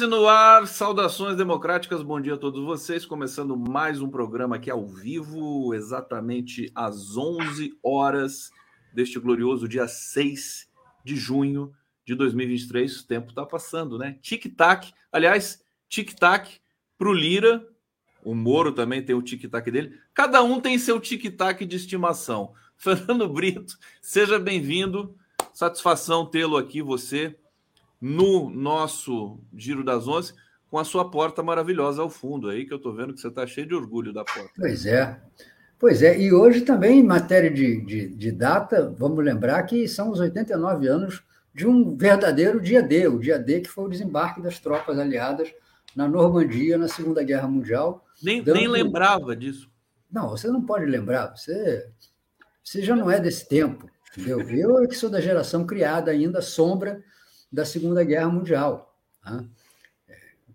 das Onze no ar, saudações democráticas, bom dia a todos vocês. Começando mais um programa aqui ao vivo, exatamente às 11 horas deste glorioso dia 6 de junho de 2023. O tempo está passando, né? Tic-tac, aliás, tic-tac para o Lira, o Moro também tem o tic-tac dele. Cada um tem seu tic-tac de estimação. Fernando Brito, seja bem-vindo. Satisfação tê-lo aqui, você no nosso Giro das Onze, com a sua porta maravilhosa ao fundo aí, que eu estou vendo que você está cheio de orgulho da porta. Pois é. Pois é, e hoje também, em matéria de, de, de data, vamos lembrar que são os 89 anos de um verdadeiro dia D, o dia D que foi o desembarque das tropas aliadas na Normandia na Segunda Guerra Mundial. Nem, dando... nem lembrava disso. Não, você não pode lembrar, você, você já não é desse tempo, entendeu? Eu é que sou da geração criada ainda, sombra da Segunda Guerra Mundial. Né?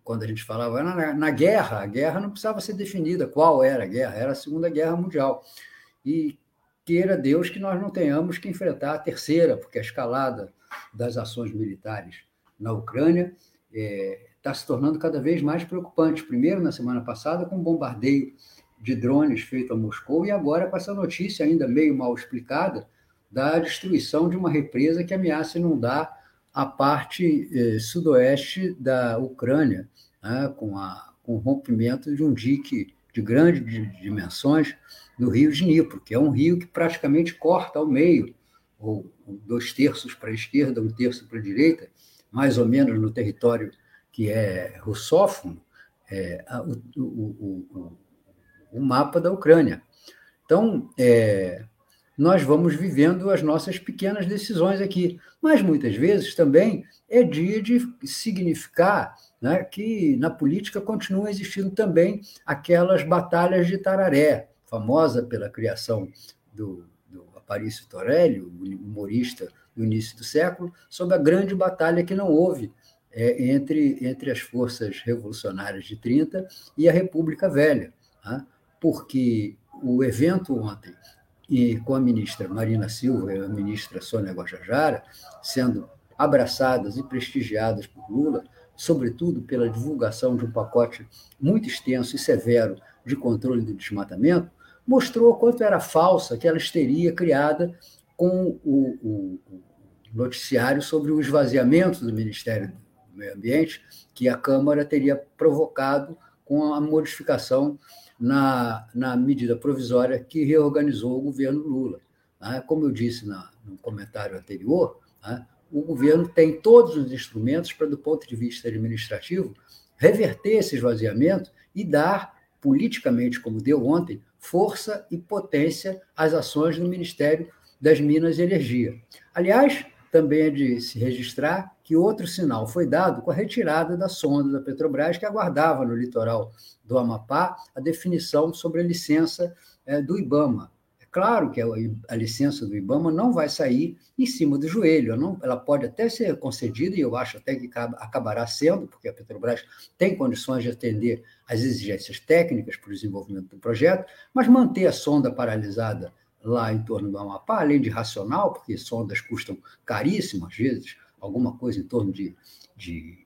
Quando a gente falava na, guerra, a guerra não precisava ser definida qual era a guerra, era a Segunda Guerra Mundial. E queira Deus que nós não tenhamos que enfrentar a terceira, porque a escalada das ações militares na Ucrânia está é, se tornando cada vez mais preocupante. Primeiro, na semana passada, com um bombardeio de drones feito a Moscou, e agora com essa notícia ainda meio mal explicada da destruição de uma represa que ameaça inundar a parte eh, sudoeste da Ucrânia, né, com, a, com o rompimento de um dique de grandes dimensões no rio Dnipro, que é um rio que praticamente corta ao meio, ou dois terços para a esquerda, um terço para a direita, mais ou menos no território que é russófono, é, o, o, o, o, mapa da Ucrânia. Então, é, nós vamos vivendo as nossas pequenas decisões aqui. Mas muitas vezes também é dia de significar né, que na política continuam existindo também aquelas batalhas de Tararé, famosa pela criação do, do Aparício Torelli, humorista do início do século, sobre a grande batalha que não houve é, entre, entre as forças revolucionárias de 30 e a República Velha. Né? Porque o evento ontem e com a ministra Marina Silva e a ministra Sônia Guajajara sendo abraçadas e prestigiadas por Lula, sobretudo pela divulgação de um pacote muito extenso e severo de controle do desmatamento, mostrou quanto era falsa aquela histeria criada com o, o, o noticiário sobre o esvaziamento do Ministério do Meio Ambiente que a Câmara teria provocado com a modificação na, na medida provisória que reorganizou o governo Lula. Né? Como eu disse na, no comentário anterior, né? o governo tem todos os instrumentos para, do ponto de vista administrativo, reverter esse esvaziamento e dar, politicamente, como deu ontem, força e potência às ações do Ministério das Minas e Energia. Aliás, também é de se registrar que outro sinal foi dado com a retirada da sonda da Petrobras, que aguardava no litoral do Amapá a definição sobre a licença é, do IBAMA. É claro que a, licença do IBAMA não vai sair em cima do joelho, ela pode até ser concedida, e eu acho até que acabará sendo, porque a Petrobras tem condições de atender às exigências técnicas para o desenvolvimento do projeto, mas manter a sonda paralisada lá em torno do Amapá, além de racional, porque sondas custam caríssimo, às vezes, alguma coisa em torno de, de,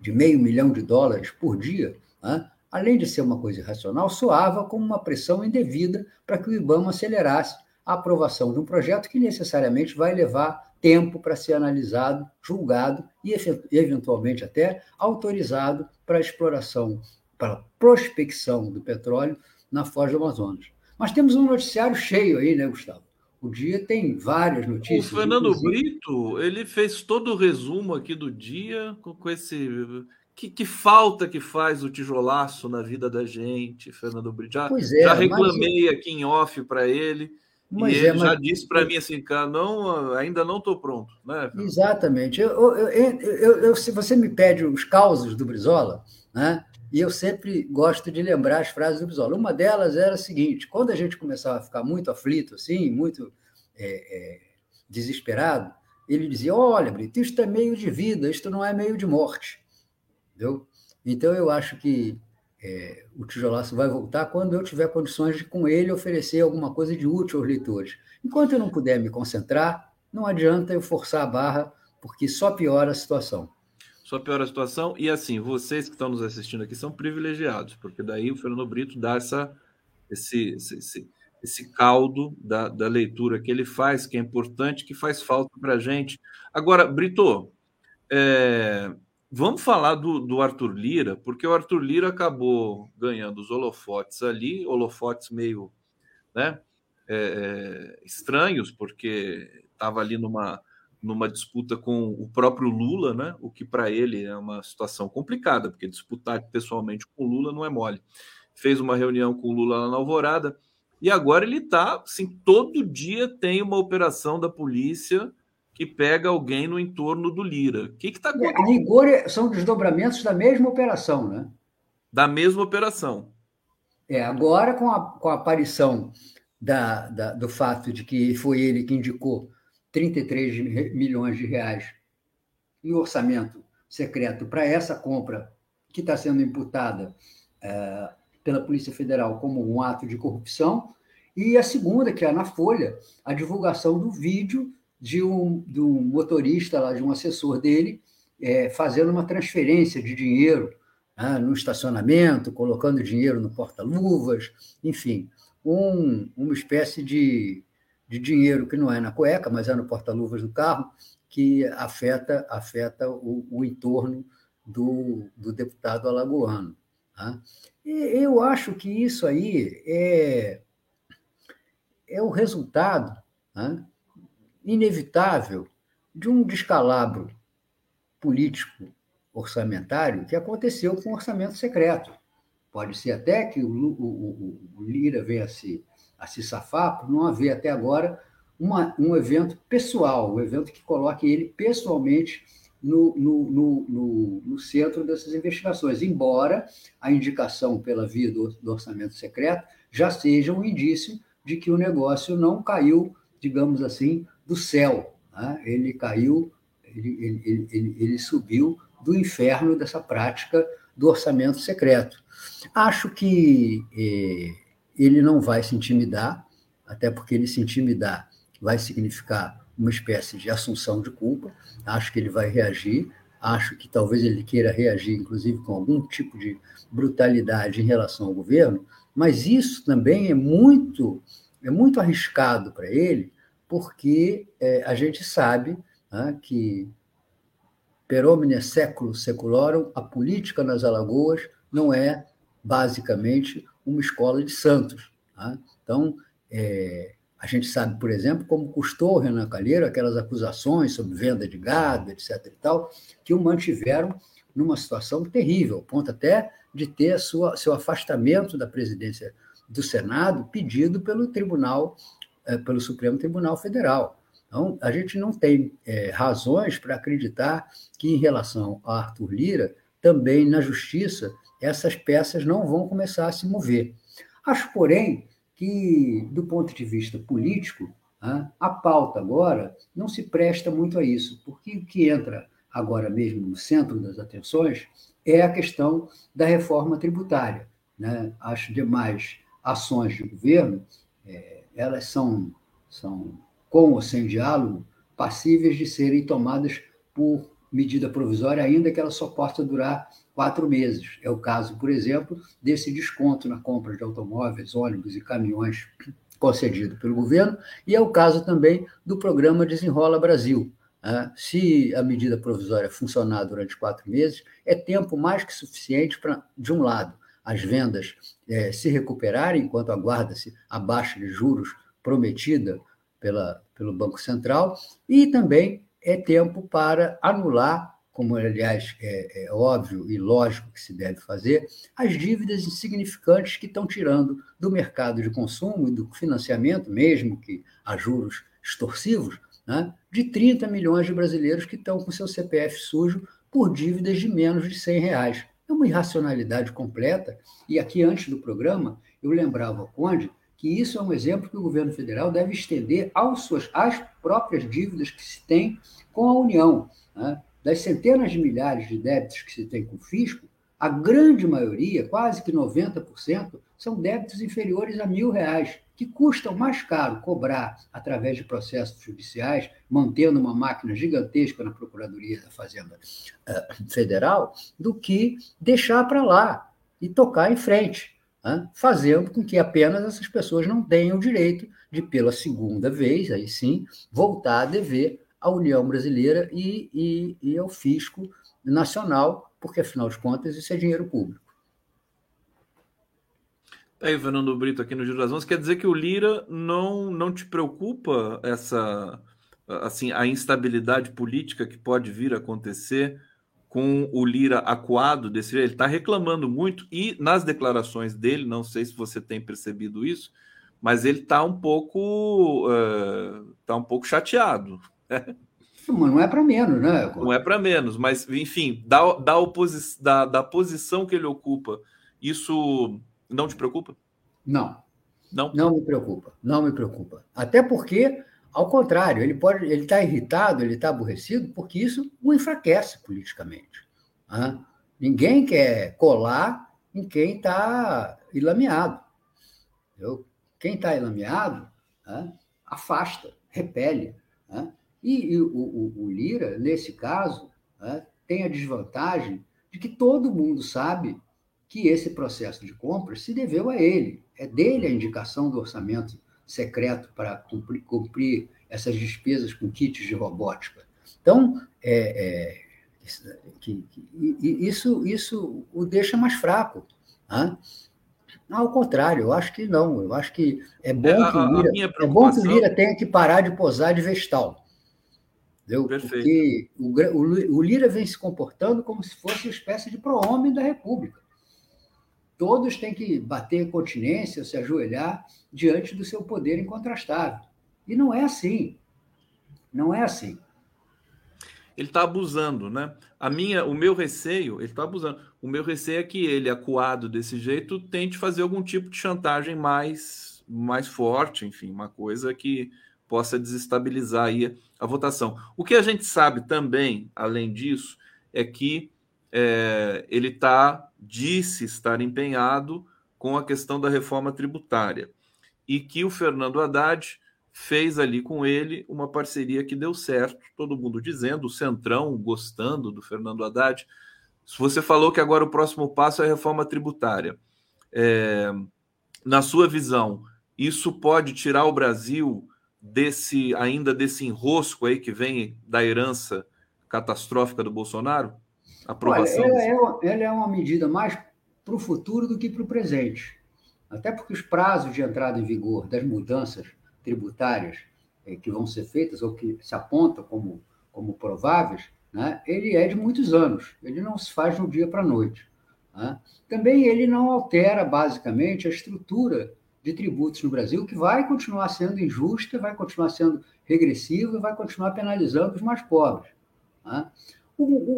de meio milhão de dólares por dia, né? além de ser uma coisa irracional, soava como uma pressão indevida para que o IBAMA acelerasse a aprovação de um projeto que necessariamente vai levar tempo para ser analisado, julgado e, eventualmente, até autorizado para a exploração, para a prospecção do petróleo na Foz do Amazonas. Mas temos um noticiário cheio aí, né, Gustavo? O dia tem várias notícias. O Fernando inclusive... Brito, ele fez todo o resumo aqui do dia com, com esse. Que, que, falta que faz o tijolaço na vida da gente, Fernando Brito. Já, é, já reclamei mas... aqui em off para ele. Mas e ele é, mas... já disse para mim assim, cara, não, ainda não estou pronto. Né, Exatamente. Eu, eu, eu, eu, se você me pede os causos do Brizola, né? E eu sempre gosto de lembrar as frases do Brizola. Uma delas era a seguinte: quando a gente começava a ficar muito aflito, assim, muito é, é, desesperado, ele dizia: Olha, Brito, isto é meio de vida, isto não é meio de morte. Entendeu? Então, eu acho que é, o tijolaço vai voltar quando eu tiver condições de, com ele, oferecer alguma coisa de útil aos leitores. Enquanto eu não puder me concentrar, não adianta eu forçar a barra, porque só piora a situação. Só piora a situação. E assim, vocês que estão nos assistindo aqui são privilegiados, porque daí o Fernando Brito dá essa, esse, esse, esse caldo da, da leitura que ele faz, que é importante, que faz falta para a gente. Agora, Brito, é, vamos falar do, do Arthur Lira, porque o Arthur Lira acabou ganhando os holofotes ali, holofotes meio né, é, é, estranhos, porque estava ali numa numa disputa com o próprio Lula, né? O que para ele é uma situação complicada, porque disputar pessoalmente com o Lula não é mole. Fez uma reunião com o Lula lá na Alvorada e agora ele está, assim, todo dia tem uma operação da polícia que pega alguém no entorno do Lira. O que está acontecendo? A rigor são desdobramentos da mesma operação, né? Da mesma operação. É, agora com a, com a aparição da, da, do fato de que foi ele que indicou 33 milhões de reais. Em orçamento secreto para essa compra que está sendo imputada é, pela Polícia Federal como um ato de corrupção, e a segunda, que é na Folha, a divulgação do vídeo de um, de um motorista lá, de um assessor dele, é, fazendo uma transferência de dinheiro né, no estacionamento, colocando dinheiro no porta-luvas, enfim, um, uma espécie de de dinheiro que não é na cueca, mas é no porta-luvas do carro, que afeta, afeta o, o entorno do, do, deputado alagoano. Tá? E eu acho que isso aí é, é o resultado tá? inevitável de um descalabro político orçamentário que aconteceu com o orçamento secreto. Pode ser até que o, o, o Lira venha a se a se safar por não haver até agora uma, um evento pessoal, um evento que coloque ele pessoalmente no, no, no, no, centro dessas investigações, embora a indicação pela via do, do, orçamento secreto já seja um indício de que o negócio não caiu, digamos assim, do céu. Né? Ele caiu, ele, ele, ele, ele subiu do inferno dessa prática do orçamento secreto. Acho que eh, ele não vai se intimidar, até porque ele se intimidar vai significar uma espécie de assunção de culpa. Acho que ele vai reagir, acho que talvez ele queira reagir, inclusive, com algum tipo de brutalidade em relação ao governo, mas isso também é muito, é muito arriscado para ele, porque é, a gente sabe né, que per omnia século seculorum, a política nas Alagoas não é basicamente uma escola de santos. Tá? Então, é, a gente sabe, por exemplo, como custou Renan Calheiro aquelas acusações sobre venda de gado, etc. e tal, que o mantiveram numa situação terrível, ao ponto até de ter sua, seu afastamento da presidência do Senado pedido pelo Tribunal, é, pelo Supremo Tribunal Federal. Então, a gente não tem é, razões para acreditar que, em relação a Arthur Lira, também na justiça essas peças não vão começar a se mover. Acho, porém, que, do ponto de vista político, a pauta agora não se presta muito a isso, porque o que entra agora mesmo no centro das atenções é a questão da reforma tributária. Né? As demais ações de governo, é, elas são, são, com ou sem diálogo, passíveis de serem tomadas por medida provisória, ainda que ela só possa durar quatro meses. É o caso, por exemplo, desse desconto na compra de automóveis, ônibus e caminhões concedido pelo governo, e é o caso também do programa Desenrola Brasil. Né? Se a medida provisória funcionar durante quatro meses, é tempo mais que suficiente para, de um lado, as vendas é, se recuperarem, enquanto aguarda-se a baixa de juros prometida pela, pelo Banco Central, e também é tempo para anular como aliás é, é, óbvio e lógico que se deve fazer, as dívidas insignificantes que estão tirando do mercado de consumo e do financiamento, mesmo que a juros extorsivos, né, de 30 milhões de brasileiros que estão com seu CPF sujo por dívidas de menos de 100 reais. É uma irracionalidade completa. E aqui, antes do programa, eu lembrava ao Conde que isso é um exemplo que o governo federal deve estender aos suas, às próprias dívidas que se tem com a União. Né? das centenas de milhares de débitos que se tem com o fisco, A grande maioria, quase que 90%, são débitos inferiores a mil reais, que custam mais caro cobrar através de processos judiciais, mantendo uma máquina gigantesca na Procuradoria da Fazenda uh, Federal, do que deixar para lá e tocar em frente, uh, fazendo com que apenas essas pessoas não tenham o direito de, pela segunda vez, aí sim, voltar a dever à União Brasileira e, e, e ao fisco nacional porque, afinal de contas, isso é dinheiro público. Tá aí, Fernando Brito, aqui no Giro das Mãos, quer dizer que o Lira não, não te preocupa essa assim a instabilidade política que pode vir a acontecer com o Lira acuado desse ele está reclamando muito e nas declarações dele, não sei se você tem percebido isso, mas ele está um pouco uh, tá um pouco chateado. não é para menos, né? Não é para menos, mas enfim, da, da, oposi da, da posição que ele ocupa, isso não te preocupa? Não. Não? Não me preocupa, não me preocupa. Até porque, ao contrário, ele pode, ele está irritado, ele está aborrecido, porque isso o enfraquece politicamente. Né? Ninguém quer colar em quem está ilameado. Entendeu? Quem está ilameado né? afasta, repele. Né? E, e o, o, o, Lira, nesse caso, né, tem a desvantagem de que todo mundo sabe que esse processo de compra se deveu a ele. É dele a indicação do orçamento secreto para cumprir, cumprir essas despesas com kits de robótica. Então, é, é, que, que, isso, isso o deixa mais fraco. Né? Ao contrário, eu acho que não. Eu acho que é bom, é, que, o Lira, é o Lira tenha que parar de posar de vestal. Entendeu? Porque o, o, o, Lira vem se comportando como se fosse uma espécie de pro-homem da República. Todos têm que bater continência, se ajoelhar diante do seu poder incontrastável. E não é assim. Não é assim. Ele está abusando, né? A minha, o meu receio, ele está abusando. O meu receio é que ele, acuado desse jeito, tente fazer algum tipo de chantagem mais, mais forte, enfim, uma coisa que possa desestabilizar aí a votação. O que a gente sabe também, além disso, é que é, ele está disse estar empenhado com a questão da reforma tributária e que o Fernando Haddad fez ali com ele uma parceria que deu certo, todo mundo dizendo, o Centrão gostando do Fernando Haddad. Você falou que agora o próximo passo é a reforma tributária. É, na sua visão, isso pode tirar o Brasil desse ainda desse enrosco aí que vem da herança catastrófica do Bolsonaro? Aprovação. Olha, ela, é, ela é uma medida mais para o futuro do que para o presente. Até porque os prazos de entrada em vigor das mudanças tributárias eh, que vão ser feitas ou que se apontam como, como prováveis, né, ele é de muitos anos. Ele não se faz de um dia para a noite. Né? Também ele não altera, basicamente, a estrutura de tributos no Brasil, que vai continuar sendo injusta, vai continuar sendo regressiva e vai continuar penalizando os mais pobres. Né?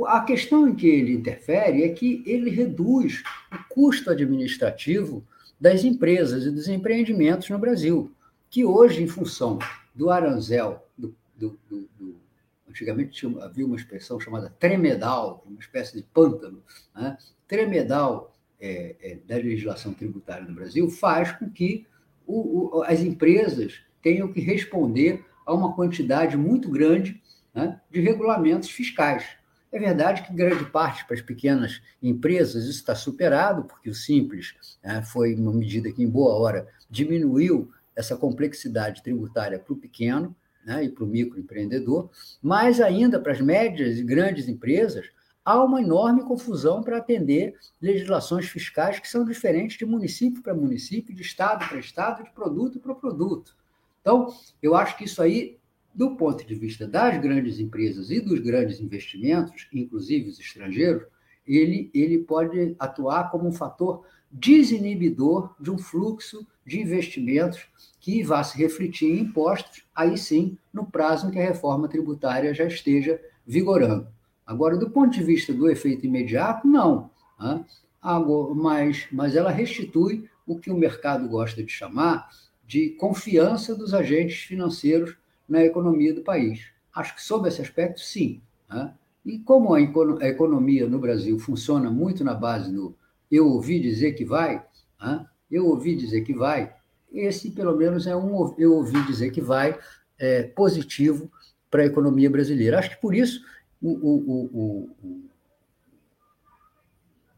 A questão em que ele interfere é que ele reduz o custo administrativo das empresas e dos empreendimentos no Brasil, que hoje, em função do aranzel, do, do, do, do antigamente tinha, havia uma expressão chamada tremedal, uma espécie de pântano, né? tremedal é, é, da legislação tributária no Brasil faz com que o, o, as empresas tenham que responder a uma quantidade muito grande né, de regulamentos fiscais. É verdade que grande parte para as pequenas empresas isso está superado, porque o Simples né, foi uma medida que, em boa hora, diminuiu essa complexidade tributária para o pequeno né, e para o microempreendedor, mas ainda para as médias e grandes empresas, há uma enorme confusão para atender legislações fiscais que são diferentes de município para município, de estado para estado, de produto para produto. Então, eu acho que isso aí, do ponto de vista das grandes empresas e dos grandes investimentos, inclusive os estrangeiros, ele, ele pode atuar como um fator desinibidor de um fluxo de investimentos que vá se refletir em impostos, aí sim, no prazo em que a reforma tributária já esteja vigorando. Agora, do ponto de vista do efeito imediato, não. Né? Mas, mas ela restitui o que o mercado gosta de chamar de confiança dos agentes financeiros na economia do país. Acho que, sob esse aspecto, sim. Né? E como a economia no Brasil funciona muito na base do eu ouvi dizer que vai, eu ouvi dizer que vai, esse pelo menos é um eu ouvi dizer que vai é, positivo para a economia brasileira. Acho que por isso o, o, o,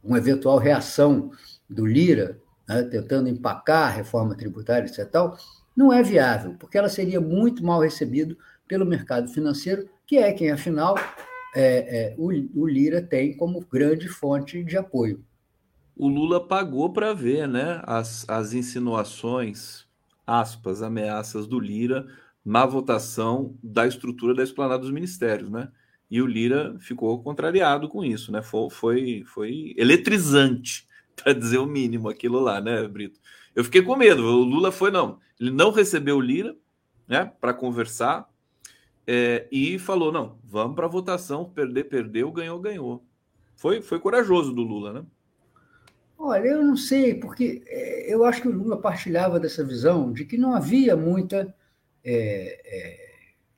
uma eventual reação do Lira, né, tentando empacar a reforma tributária, etc., tal, não é viável, porque ela seria muito mal recebida pelo mercado financeiro, que é quem, afinal, é, é, o, o Lira tem como grande fonte de apoio. O Lula pagou para ver né, as, as insinuações, aspas, ameaças do Lira na votação da estrutura da esplanada dos ministérios, né? E o Lira ficou contrariado com isso, né? Foi, foi, foi eletrizante, para dizer o mínimo, aquilo lá, né, Brito? Eu fiquei com medo. O Lula foi, não. Ele não recebeu Lira, né, para conversar, é, e falou: não, vamos para votação, perder, perdeu, ganhou, ganhou. Foi, foi corajoso do Lula, né? Olha, eu não sei, porque é, eu acho que o Lula partilhava dessa visão de que não havia muita é, é,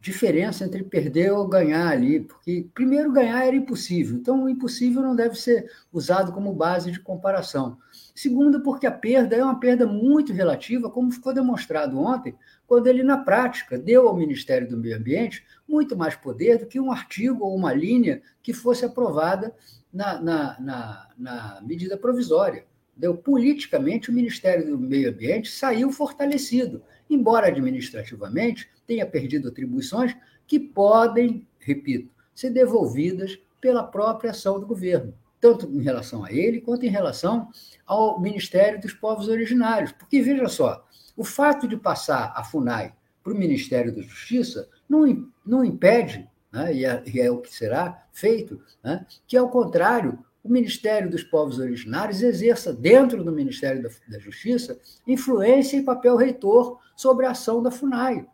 diferença entre perder ou ganhar ali, porque primeiro ganhar era impossível, então o impossível não deve ser usado como base de comparação. Segundo, porque a perda é uma perda muito relativa, como ficou demonstrado ontem, quando ele, na prática, deu ao Ministério do Meio Ambiente muito mais poder do que um artigo ou uma linha que fosse aprovada na, na, na, na medida provisória. Deu, politicamente, o Ministério do Meio Ambiente saiu fortalecido embora administrativamente tenha perdido atribuições que podem, repito, ser devolvidas pela própria ação do governo, tanto em relação a ele quanto em relação ao Ministério dos Povos Originários. Porque, veja só, o fato de passar a FUNAI para o Ministério da Justiça não, não impede, né, e, é, e, é, o que será feito, né, que, ao contrário, o Ministério dos Povos Originários exerça, dentro do Ministério da, da Justiça, influência e papel reitor sobre a ação da FUNAI.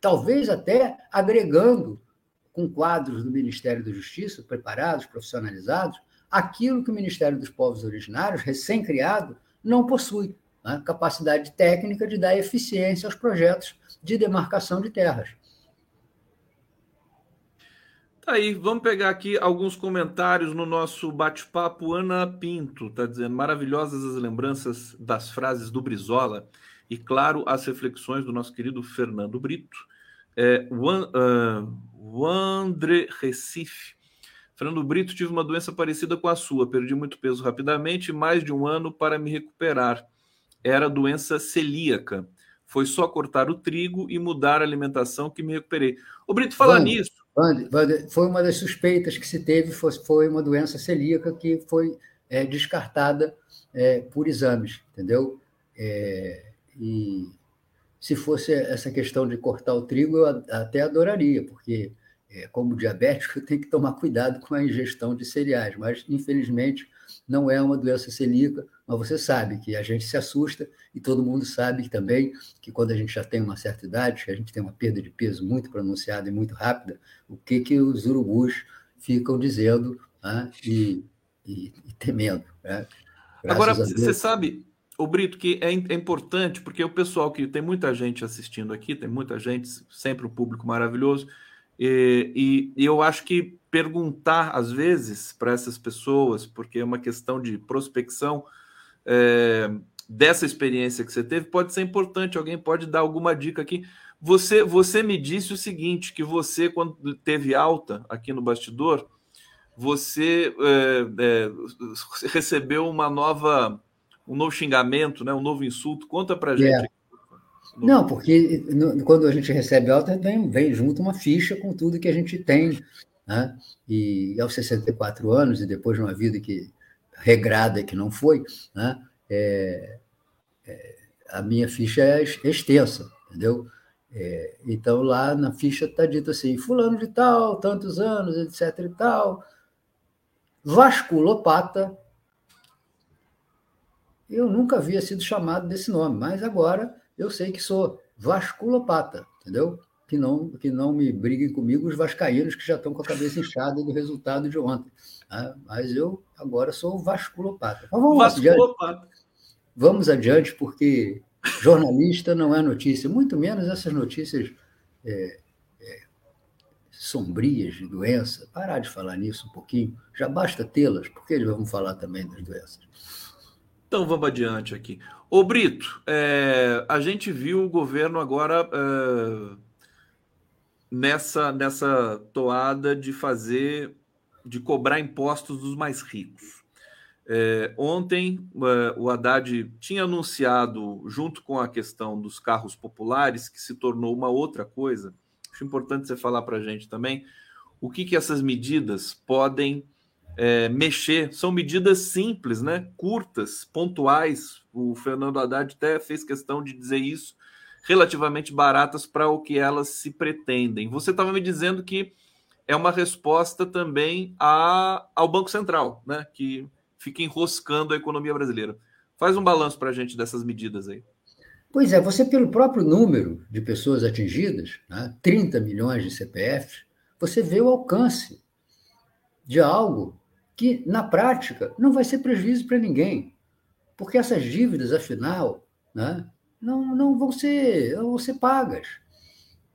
Talvez até agregando, com quadros do Ministério da Justiça, preparados, profissionalizados, aquilo que o Ministério dos Povos Originários, recém-criado, não possui. Né? Capacidade técnica de dar eficiência aos projetos de demarcação de terras. Tá aí, vamos pegar aqui alguns comentários no nosso bate-papo. Ana Pinto está dizendo maravilhosas as lembranças das frases do Brizola e, claro, as reflexões do nosso querido Fernando Brito. É, o, o André Recife. Fernando Brito, tive uma doença parecida com a sua. Perdi muito peso rapidamente, mais de um ano para me recuperar. Era doença celíaca. Foi só cortar o trigo e mudar a alimentação que me recuperei. O Brito, fala nisso. Foi uma das suspeitas que se teve, foi uma doença celíaca que foi é, descartada é, por exames, entendeu? É, e se fosse essa questão de cortar o trigo, eu até adoraria, porque como diabético, eu tenho que tomar cuidado com a ingestão de cereais, mas infelizmente não é uma doença celíaca, mas você sabe que a gente se assusta e todo mundo sabe também que quando a gente já tem uma certa idade, que a gente tem uma perda de peso muito pronunciada e muito rápida, o que, que os urubus ficam dizendo né? e, e, e, temendo. Né? Agora, você sabe, o Brito, que é, é, importante, porque o pessoal que tem muita gente assistindo aqui, tem muita gente, sempre um público maravilhoso, e, e, eu acho que perguntar, às vezes, para essas pessoas, porque é uma questão de prospecção é, dessa experiência que você teve, pode ser importante. Alguém pode dar alguma dica aqui. Você, você me disse o seguinte: que você, quando teve alta aqui no bastidor, você é, é, recebeu uma nova, um novo xingamento, né, um novo insulto. Conta para gente. Não, porque quando a gente recebe alta, vem, vem junto uma ficha com tudo que a gente tem. Né? E aos 64 anos, e depois de uma vida que regrada que não foi, né? É, é, a minha ficha é extensa, entendeu? É, então, lá na ficha está dito assim: Fulano de Tal, tantos anos, etc. e tal, vasculopata. Eu nunca havia sido chamado desse nome, mas agora eu sei que sou vasculopata, entendeu? Que não, que não me briguem comigo os vascaínos que já estão com a cabeça inchada do resultado de ontem. Né? Mas eu agora sou vasculopata. Mas vamos vasculopata. Adiante. Vamos adiante, porque jornalista não é notícia, muito menos essas notícias é, é, sombrias de doença, parar de falar nisso um pouquinho, já basta tê-las, porque eles vão falar também das doenças. Então vamos adiante aqui. Ô Brito, é, a gente viu o governo agora é, nessa, nessa toada de fazer, de cobrar impostos dos mais ricos. É, ontem, é, o Haddad tinha anunciado, junto com a questão dos carros populares, que se tornou uma outra coisa. Acho importante você falar para a gente também o que, que essas medidas podem é, mexer. São medidas simples, né? curtas, pontuais. O Fernando Haddad até fez questão de dizer isso, relativamente baratas para o que elas se pretendem. Você estava me dizendo que é uma resposta também a, ao Banco Central, né? que fica enroscando a economia brasileira. Faz um balanço para a gente dessas medidas aí. Pois é, você, pelo próprio número de pessoas atingidas, né, 30 milhões de CPFs, você vê o alcance de algo que, na prática, não vai ser prejuízo para ninguém. Porque essas dívidas, afinal, né, não, não vão, ser, vão ser pagas.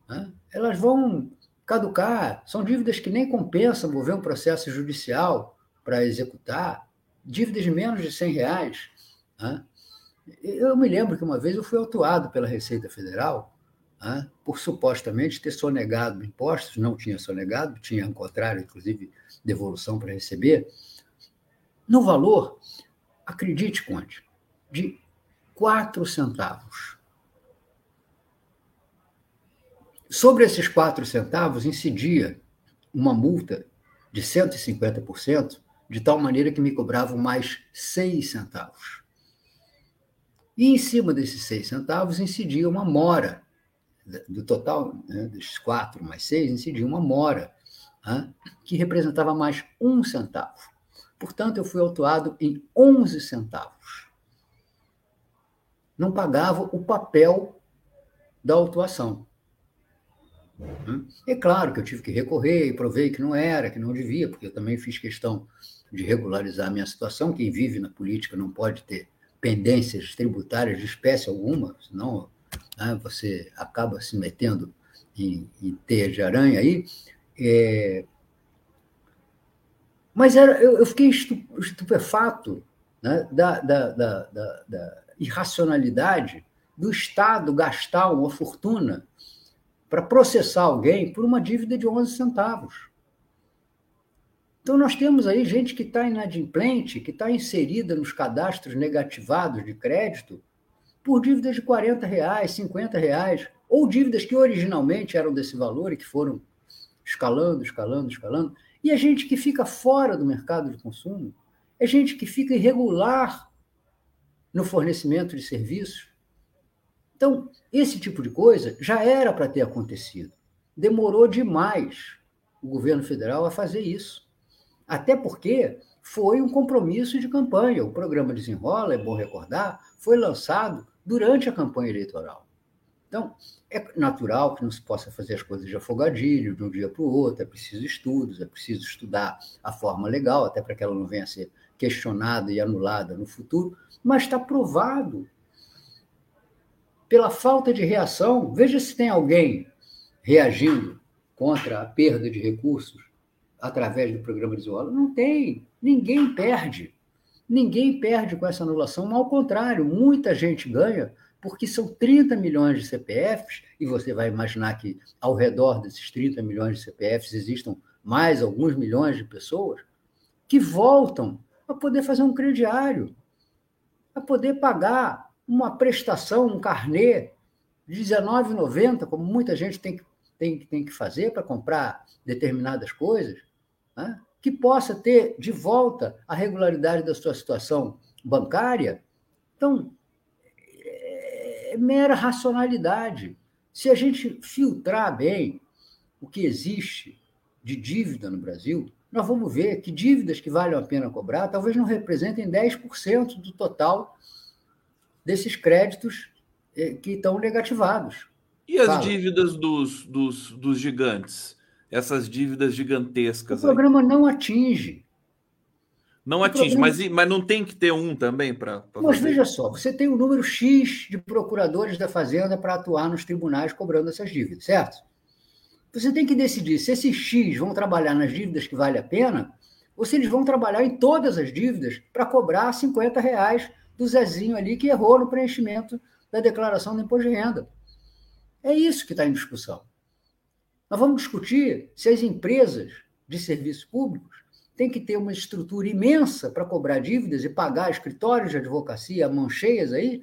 Né? Elas vão caducar. São dívidas que nem compensa mover um processo judicial para executar dívidas de menos de 100 reais. Né? Eu me lembro que uma vez eu fui autuado pela Receita Federal né, por supostamente ter sonegado impostos, não tinha sonegado, tinha ao contrário, inclusive, devolução para receber, no valor, acredite, Conte, de 4 centavos. Sobre esses 4 centavos incidia uma multa de 150% de tal maneira que me cobravam mais seis centavos. E em cima desses seis centavos incidia uma mora. Do total, né, dos quatro mais seis, incidia uma mora, né, que representava mais um centavo. Portanto, eu fui autuado em 11 centavos. Não pagava o papel da autuação. É claro que eu tive que recorrer e provei que não era, que não devia, porque eu também fiz questão de regularizar a minha situação. Quem vive na política não pode ter pendências tributárias de espécie alguma, senão né, você acaba se metendo em, em teia de aranha aí. É... Mas era, eu, eu fiquei estupefato né, da, da, da, da irracionalidade do Estado gastar uma fortuna para processar alguém por uma dívida de 11 centavos. Então, nós temos aí gente que está inadimplente, que está inserida nos cadastros negativados de crédito por dívidas de 40 reais, 50 reais, ou dívidas que originalmente eram desse valor e que foram escalando, escalando, escalando. E a gente que fica fora do mercado de consumo, é gente que fica irregular no fornecimento de serviços. Então, esse tipo de coisa já era para ter acontecido. Demorou demais o governo federal a fazer isso. Até porque foi um compromisso de campanha. O programa Desenrola, é bom recordar, foi lançado durante a campanha eleitoral. Então, é natural que não se possa fazer as coisas de afogadilho, de um dia para o outro, é preciso estudos, é preciso estudar a forma legal, até para que ela não venha a ser questionada e anulada no futuro, mas está provado pela falta de reação. Veja se tem alguém reagindo contra a perda de recursos através do programa de Zola? Não tem. Ninguém perde. Ninguém perde com essa anulação. Ao contrário, muita gente ganha, porque são 30 milhões de CPFs, e você vai imaginar que ao redor desses 30 milhões de CPFs existam mais alguns milhões de pessoas que voltam a poder fazer um crediário, a poder pagar uma prestação, um carnê de R$19,90, como muita gente tem que, tem, tem que fazer para comprar determinadas coisas né, que possa ter de volta a regularidade da sua situação bancária. Então, é mera racionalidade. Se a gente filtrar bem o que existe de dívida no Brasil, nós vamos ver que dívidas que valem a pena cobrar talvez não representem 10% do total desses créditos eh, que estão negativados. E as Fala. dívidas dos, dos, dos gigantes? essas dívidas gigantescas. O programa aí. não atinge. Não atinge, mas, mas não tem que ter um também para. Mas fazer. veja só, você tem um número X de procuradores da Fazenda para atuar nos tribunais cobrando essas dívidas, certo? Você tem que decidir se esses X vão trabalhar nas dívidas que vale a pena ou se eles vão trabalhar em todas as dívidas para cobrar 50 reais do Zezinho ali que errou no preenchimento da declaração do imposto de renda. É isso que está em discussão. Nós vamos discutir se as empresas de serviços públicos têm que ter uma estrutura imensa para cobrar dívidas e pagar escritórios de advocacia, mão cheias aí,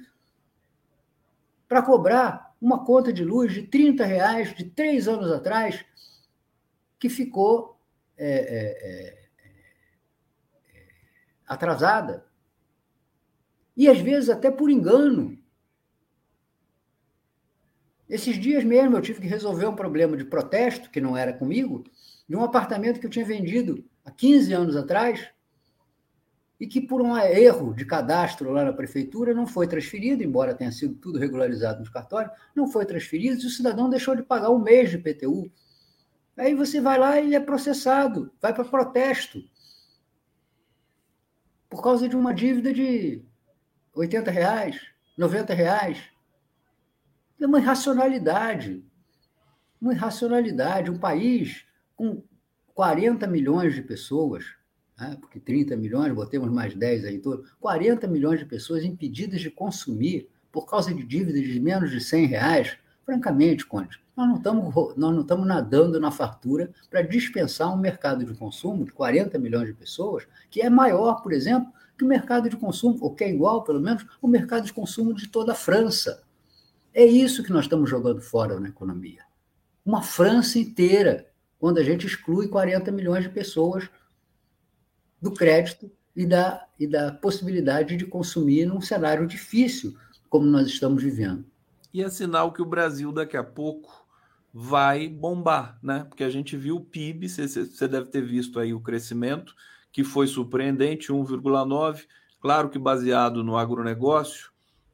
para cobrar uma conta de luz de 30 reais de três anos atrás, que ficou é, é, é, é atrasada. E às vezes até por engano. Esses dias mesmo eu tive que resolver um problema de protesto, que não era comigo, de um apartamento que eu tinha vendido há 15 anos atrás e que, por um erro de cadastro lá na prefeitura, não foi transferido, embora tenha sido tudo regularizado nos cartórios, não foi transferido e o cidadão deixou de pagar um mês de PTU. Aí você vai lá e é processado, vai para protesto. Por causa de uma dívida de 80 reais, 90 reais. É uma irracionalidade. Uma irracionalidade. Um país com 40 milhões de pessoas, né? porque 30 milhões, botemos mais 10 aí todo, 40 milhões de pessoas impedidas de consumir por causa de dívidas de menos de 100 reais. Francamente, Conde, nós não estamos, nós não estamos nadando na fartura para dispensar um mercado de consumo de 40 milhões de pessoas, que é maior, por exemplo, que o mercado de consumo, ou que é igual, pelo menos, o mercado de consumo de toda a França. É isso que nós estamos jogando fora na economia. Uma França inteira, quando a gente exclui 40 milhões de pessoas do crédito e da, e da possibilidade de consumir num cenário difícil, como nós estamos vivendo. E é sinal que o Brasil, daqui a pouco, vai bombar, né? Porque a gente viu o PIB, você deve ter visto aí o crescimento, que foi surpreendente, 1,9%, claro que baseado no agronegócio,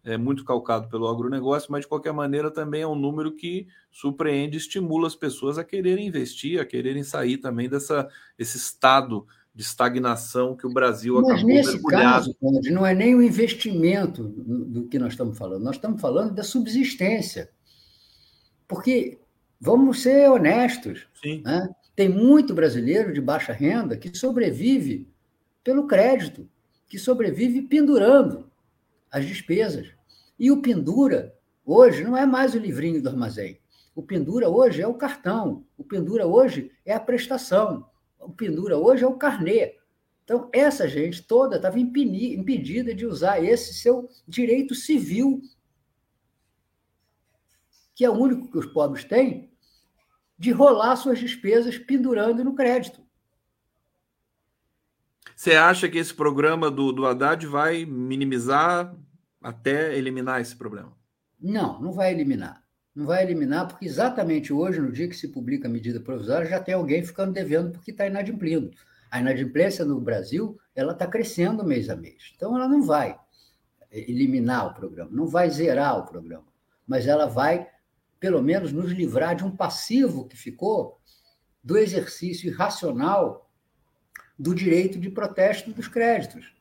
é muito calcado pelo agronegócio, mas de qualquer maneira também é um número que surpreende, estimula as pessoas a quererem investir, a quererem sair também dessa esse estado de estagnação que o Brasil mas acabou nesse mergulhado. caso, não é nem o investimento do que nós estamos falando, nós estamos falando da subsistência. Porque, vamos ser honestos, né? tem muito brasileiro de baixa renda que sobrevive pelo crédito, que sobrevive pendurando as despesas. E o pendura, hoje, não é mais o livrinho do armazém. O pendura hoje é o cartão. O pendura hoje é a prestação. O pendura hoje é o carnê. Então, essa gente toda estava impedida de usar esse seu direito civil, que é o único que os pobres têm, de rolar suas despesas pendurando no crédito. Você acha que esse programa do, do Haddad vai minimizar até eliminar esse problema? Não, não vai eliminar. Não vai eliminar, porque exatamente hoje, no dia que se publica a medida provisória, já tem alguém ficando devendo porque está inadimplindo. A inadimplência no Brasil ela está crescendo mês a mês. Então, ela não vai eliminar o programa, não vai zerar o programa, mas ela vai, pelo menos, nos livrar de um passivo que ficou do exercício irracional do direito de protesto dos créditos.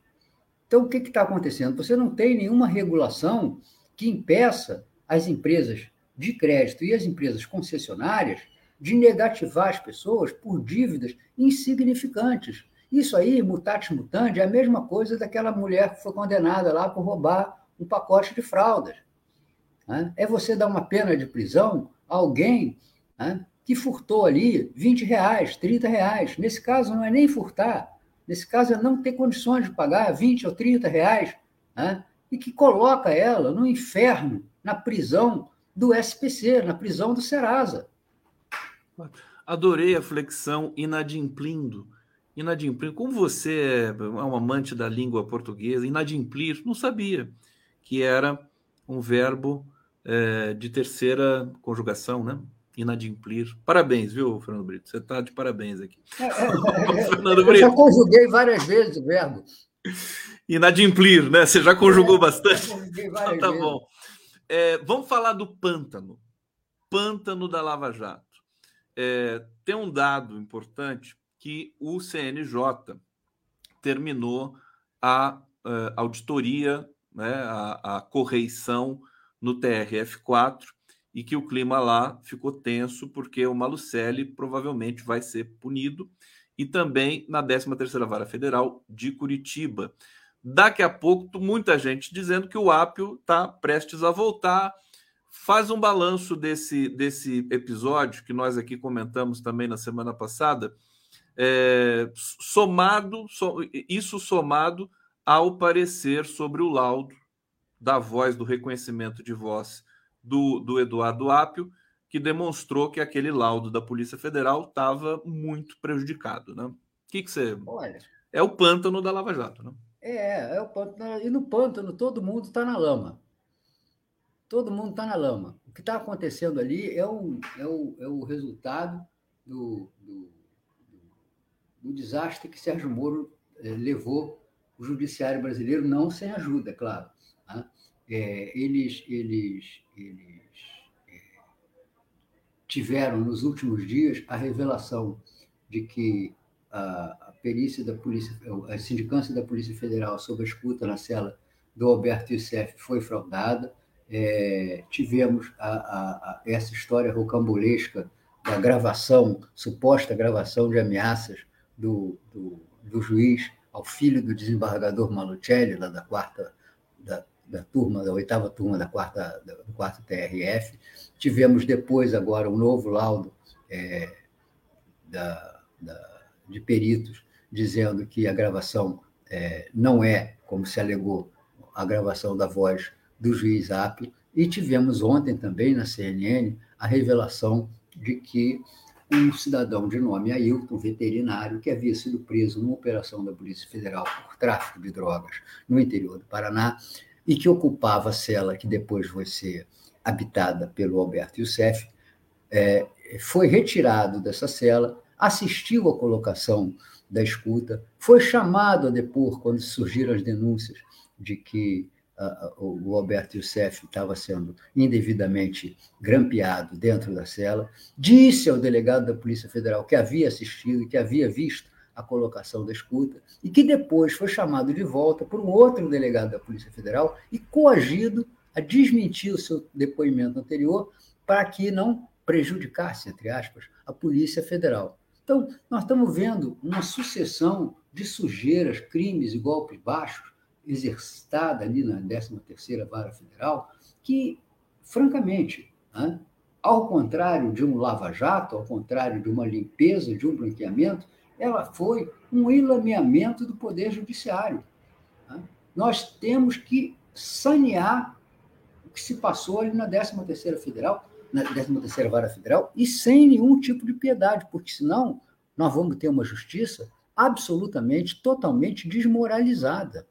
Então, o que está acontecendo? Você não tem nenhuma regulação que impeça as empresas de crédito e as empresas concessionárias de negativar as pessoas por dívidas insignificantes. Isso aí, mutatis mutandi, é a mesma coisa daquela mulher que foi condenada lá por roubar um pacote de fraldas. Né? É você dar uma pena de prisão a alguém né, que furtou ali 20 reais, 30 reais. Nesse caso, não é nem furtar, nesse caso é não ter condições de pagar 20 ou 30 reais, né? e que coloca ela no inferno, na prisão do SPC, na prisão do Serasa. Adorei a flexão inadimplindo. Inadimplindo. Como você é um amante da língua portuguesa, inadimplir, não sabia que era um verbo é, de terceira conjugação, né? Inadimplir. Parabéns, viu, Fernando Brito? Você está de parabéns aqui. É, é, é. Fernando Brito. Eu já conjuguei várias vezes o verbo. Inadimplir, né? Você já conjugou é, bastante. Então, tá vezes. bom. Vamos falar do pântano. Pântano da Lava Jato. tem um dado importante que o CNJ terminou a, a auditoria, né, a, a correição no TRF4 e que o clima lá ficou tenso porque o Malucelli provavelmente vai ser punido e também na 13ª Vara Federal de Curitiba. Daqui a pouco, muita gente dizendo que o Apio está prestes a voltar. Faz um balanço desse, desse episódio que nós aqui comentamos também na semana passada, é, somado, isso somado ao parecer sobre o laudo da voz, do reconhecimento de voz do, do Eduardo Apio, que demonstrou que aquele laudo da Polícia Federal estava muito prejudicado. Né? O que, que você. Olha, é o pântano da Lava Jato, né? É, é o pântano. E no pântano todo mundo está na lama. Todo mundo está na lama. O que está acontecendo ali é o, é o, é o resultado do, do, do desastre que Sérgio Moro eh, levou o judiciário brasileiro, não sem ajuda, claro. Né? É, eles, eles, eles é, tiveram nos últimos dias a revelação de que a, a perícia da polícia, a sindicância da Polícia Federal sobre a escuta na cela do Alberto Youssef foi fraudada. É, tivemos a, a, essa história rocambolesca da gravação, suposta gravação de ameaças do, do, do juiz ao filho do desembargador Malucelli, lá da quarta da, da turma, da oitava turma da quarta, do quarto TRF. Tivemos depois, agora, um novo laudo é, da, da, de peritos dizendo que a gravação é, não é, como se alegou, a gravação da voz do juiz Apio. E tivemos ontem também na CNN a revelação de que um cidadão de nome Ailton, veterinário, que havia sido preso numa operação da Polícia Federal por tráfico de drogas no interior do Paraná, e que ocupava a cela que depois foi ser habitada pelo Alberto Youssef, é, foi retirado dessa cela, assistiu à colocação da escuta, foi chamado a depor quando surgiram as denúncias de que uh, o Alberto Youssef estava sendo indevidamente grampeado dentro da cela, disse ao delegado da Polícia Federal que havia assistido que havia visto a colocação da escuta, e que depois foi chamado de volta por um outro delegado da Polícia Federal e coagido a desmentir o seu depoimento anterior para que não prejudicasse, entre aspas, a Polícia Federal. Então, nós estamos vendo uma sucessão de sujeiras, crimes e golpes baixos exercitada ali na 13ª Vara Federal, que, francamente, né, ao contrário de um lava-jato, ao contrário de uma limpeza, de um branqueamento, ela foi um ilameamento do Poder Judiciário. Né? Nós temos que sanear o que se passou ali na 13ª Federal, na 13ª Vara Federal, e sem nenhum tipo de piedade, porque senão nós vamos ter uma justiça absolutamente, totalmente desmoralizada.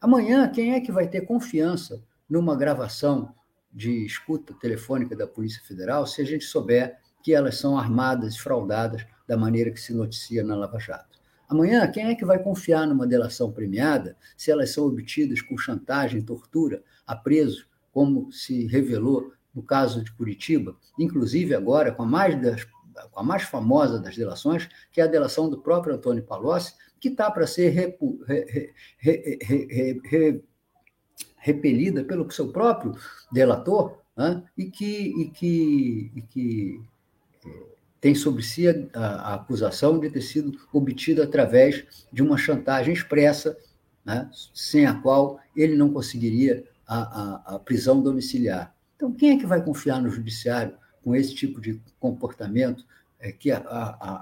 Amanhã, quem é que vai ter confiança numa gravação de escuta telefônica da Polícia Federal se a gente souber que elas são armadas, fraudadas da maneira que se noticia na Lava Jato. Amanhã, quem é que vai confiar numa delação premiada se elas são obtidas com chantagem, tortura a presos, como se revelou no caso de Curitiba, inclusive agora com a mais, das, com a mais famosa das delações, que é a delação do próprio Antônio Palocci, que está para ser repu, re, re, re, repelida pelo seu próprio delator, né? e que, e que, e que tem sobre si a, a, acusação de ter sido obtida através de uma chantagem expressa, né, sem a qual ele não conseguiria a, a, a, prisão domiciliar. Então, quem é que vai confiar no judiciário com esse tipo de comportamento é, que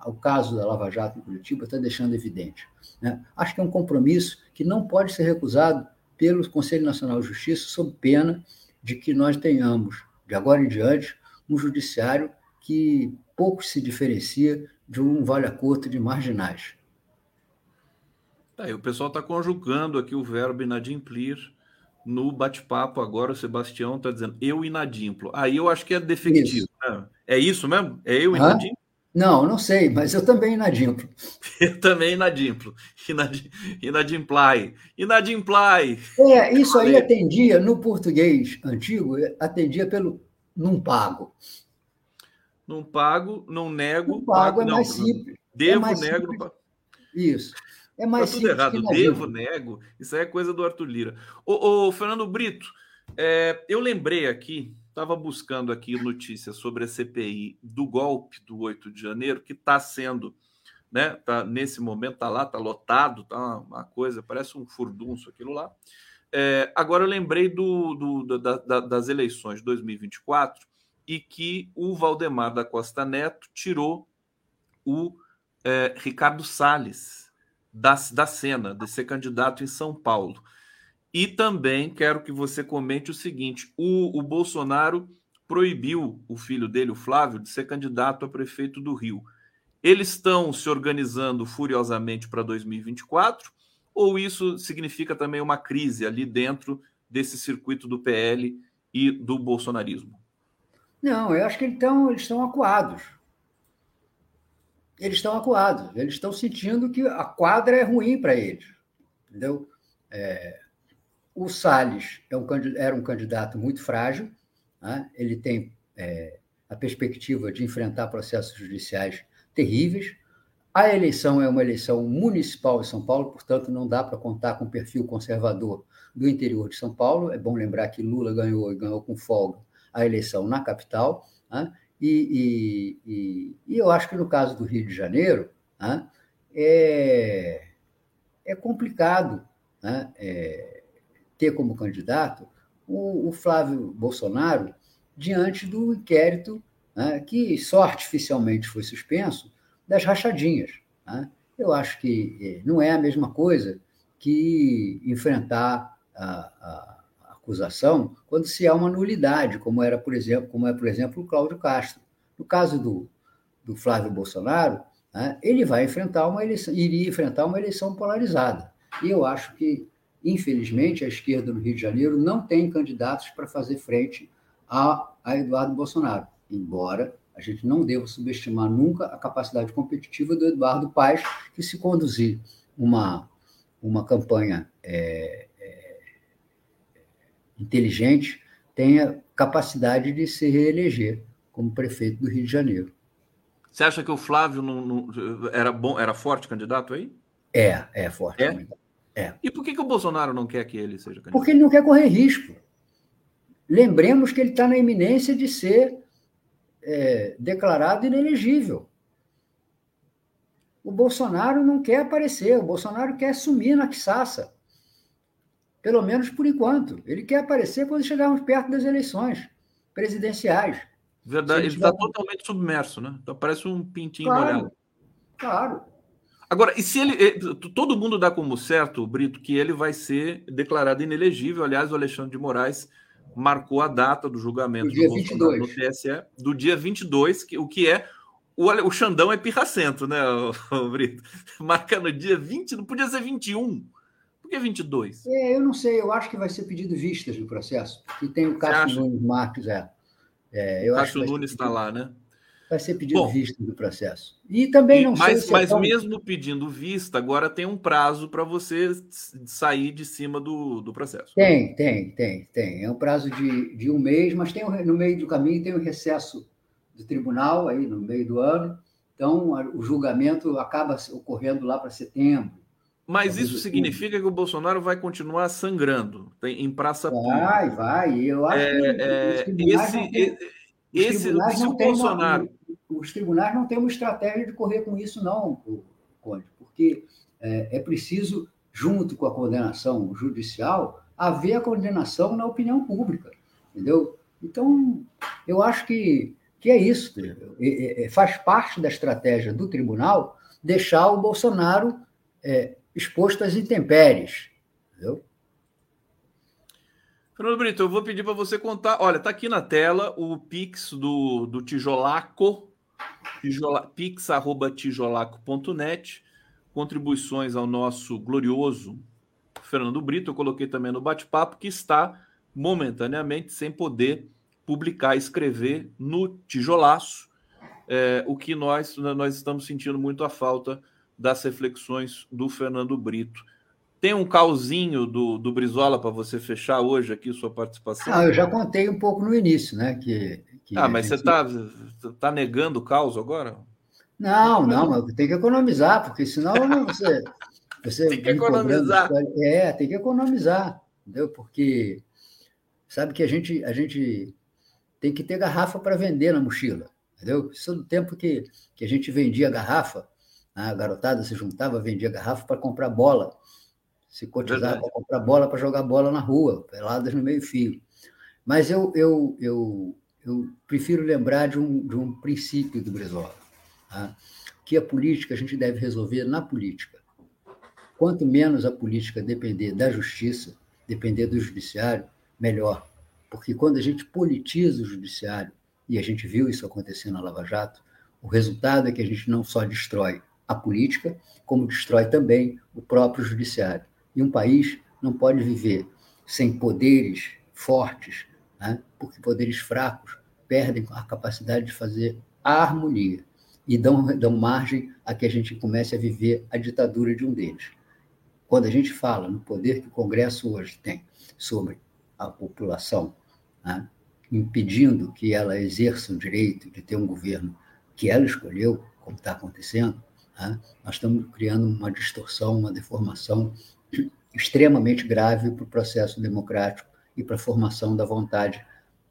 o caso da Lava Jato em Curitiba está deixando evidente? Né? Acho que é um compromisso que não pode ser recusado pelo Conselho Nacional de Justiça, sob pena de que nós tenhamos, de agora em diante, um judiciário que pouco se diferencia de um vale-a-curto de marginais. Tá, o pessoal está conjugando aqui o verbo inadimplir no bate-papo agora. O Sebastião está dizendo eu inadimplo. Aí eu acho que é defectivo. Né? É isso mesmo? É eu inadimplo? Não, não sei, mas eu também inadimplo. eu também inadimplo. Inad... Inadimplai. Inadimplai. É, isso aí atendia, no português antigo, atendia pelo não pago não pago, não nego. Não pago, pago é não, mais simples. É devo, é mais nego. Simples. Isso. É mais tá tudo errado. Devo, nego. Isso aí é coisa do Arthur Lira. Ô, ô Fernando Brito, é, eu lembrei aqui, estava buscando aqui notícias sobre a CPI do golpe do 8 de janeiro, que está sendo, né? Tá, nesse momento está lá, está lotado, tá uma coisa, parece um furdunço aquilo lá. É, agora eu lembrei do, do da, da, das eleições de 2024 e que o Valdemar da Costa Neto tirou o é, Ricardo Salles da, da cena de ser candidato em São Paulo. E também quero que você comente o seguinte: o, o Bolsonaro proibiu o filho dele, o Flávio, de ser candidato a prefeito do Rio. Eles estão se organizando furiosamente para 2024 ou isso significa também uma crise ali dentro desse circuito do PL e do bolsonarismo? Não, eu acho que então, eles estão acuados. Eles estão acuados. Eles estão sentindo que a quadra é ruim para eles. Entendeu? É, o Salles é um, era um candidato muito frágil. Né? Ele tem é, a perspectiva de enfrentar processos judiciais terríveis. A eleição é uma eleição municipal em São Paulo, portanto, não dá para contar com o perfil conservador do interior de São Paulo. É bom lembrar que Lula ganhou e ganhou com folga a eleição na capital. Né? E, e, e, e, eu acho que no caso do Rio de Janeiro né? é, é complicado né? é, ter como candidato o, o, Flávio Bolsonaro diante do inquérito né? que só artificialmente foi suspenso das rachadinhas. Né? Eu acho que é, não é a mesma coisa que enfrentar a, a acusação quando se há uma nulidade, como era, por exemplo, como é, por exemplo, o Cláudio Castro. No caso do, do Flávio Bolsonaro, né, ele vai enfrentar uma eleição, iria enfrentar uma eleição polarizada. E eu acho que, infelizmente, a esquerda no Rio de Janeiro não tem candidatos para fazer frente a, a Eduardo Bolsonaro, embora a gente não deva subestimar nunca a capacidade competitiva do Eduardo Paes, que se conduzir uma, uma campanha é, inteligente, tenha capacidade de se reeleger como prefeito do Rio de Janeiro. Você acha que o Flávio não, não, era bom, era forte candidato aí? É, é forte. É? é. E por que, que o Bolsonaro não quer que ele seja candidato? Porque ele não quer correr risco. Lembremos que ele está na iminência de ser é, declarado inelegível. O Bolsonaro não quer aparecer, o Bolsonaro quer sumir na quiçaça. Pelo menos por enquanto. Ele quer aparecer quando chegarmos perto das eleições presidenciais. Verdade, ele está totalmente submerso, né? Então parece um pintinho claro, molhado. Claro. Agora, e se ele. Eh, todo mundo dá como certo, Brito, que ele vai ser declarado inelegível. Aliás, o Alexandre de Moraes marcou a data do julgamento do, dia do 22. no TSE do dia 22, que, o que é. O, o Xandão é pirracento, né, o Brito? Marca no dia 20, não podia ser 21. Por que 22? É, eu não sei, eu acho que vai ser pedido vistas no processo, que tem o Cássio Nunes Marques, é. é eu Cássio Nunes está lá, né? Vai ser pedido Bom, vista do processo. E também não mas, sei se é Mas é tão... mesmo pedindo vista, agora tem um prazo para você sair de cima do, do processo. Tem, tem, tem, tem. É um prazo de, de um mês, mas tem no meio do caminho tem o um recesso do tribunal aí no meio do ano. Então, o julgamento acaba ocorrendo lá para setembro. Mas isso significa que o Bolsonaro vai continuar sangrando em praça vai, pública. Vai, vai. Eu acho é, que esse, não tem, esse, esse o Bolsonaro. Uma, os tribunais não têm uma estratégia de correr com isso, não, Conde, porque é, é preciso, junto com a condenação judicial, haver a condenação na opinião pública, entendeu? Então, eu acho que, que é isso. É, é, faz parte da estratégia do tribunal deixar o Bolsonaro é, exposto às intempéries. Entendeu? Fernando Brito, eu vou pedir para você contar. Olha, está aqui na tela o Pix do, do Tijolaco, tijola, pix.tijolaco.net, contribuições ao nosso glorioso Fernando Brito. Eu coloquei também no bate-papo, que está momentaneamente sem poder publicar, escrever no tijolaço, é, o que nós, nós estamos sentindo muito a falta das reflexões do Fernando Brito. Tem um calzinho do, do Brizola para você fechar hoje aqui sua participação? Ah, eu já contei um pouco no início, né? Que, que ah, mas gente... você está tá negando o caos agora? Não, não, tem que economizar, porque senão você. você tem que economizar. É, tem que economizar, entendeu? Porque sabe que a gente, a gente tem que ter garrafa para vender na mochila, entendeu? Isso é do tempo que, que a gente vendia garrafa? A garotada se juntava, vendia garrafa para comprar bola, se cotizava para comprar bola, para jogar bola na rua, peladas no meio-fio. Mas eu, eu, eu, eu prefiro lembrar de um, de um princípio do Brizola, tá? que a política a gente deve resolver na política. Quanto menos a política depender da justiça, depender do judiciário, melhor. Porque quando a gente politiza o judiciário, e a gente viu isso acontecer na Lava Jato, o resultado é que a gente não só destrói a política, como destrói também o próprio judiciário. E um país não pode viver sem poderes fortes, né? porque poderes fracos perdem a capacidade de fazer a harmonia e dão, dão margem a que a gente comece a viver a ditadura de um deles. Quando a gente fala no poder que o Congresso hoje tem sobre a população, né? impedindo que ela exerça o direito de ter um governo que ela escolheu, como está acontecendo, né? nós estamos criando uma distorção, uma deformação extremamente grave para o processo democrático e para a formação da vontade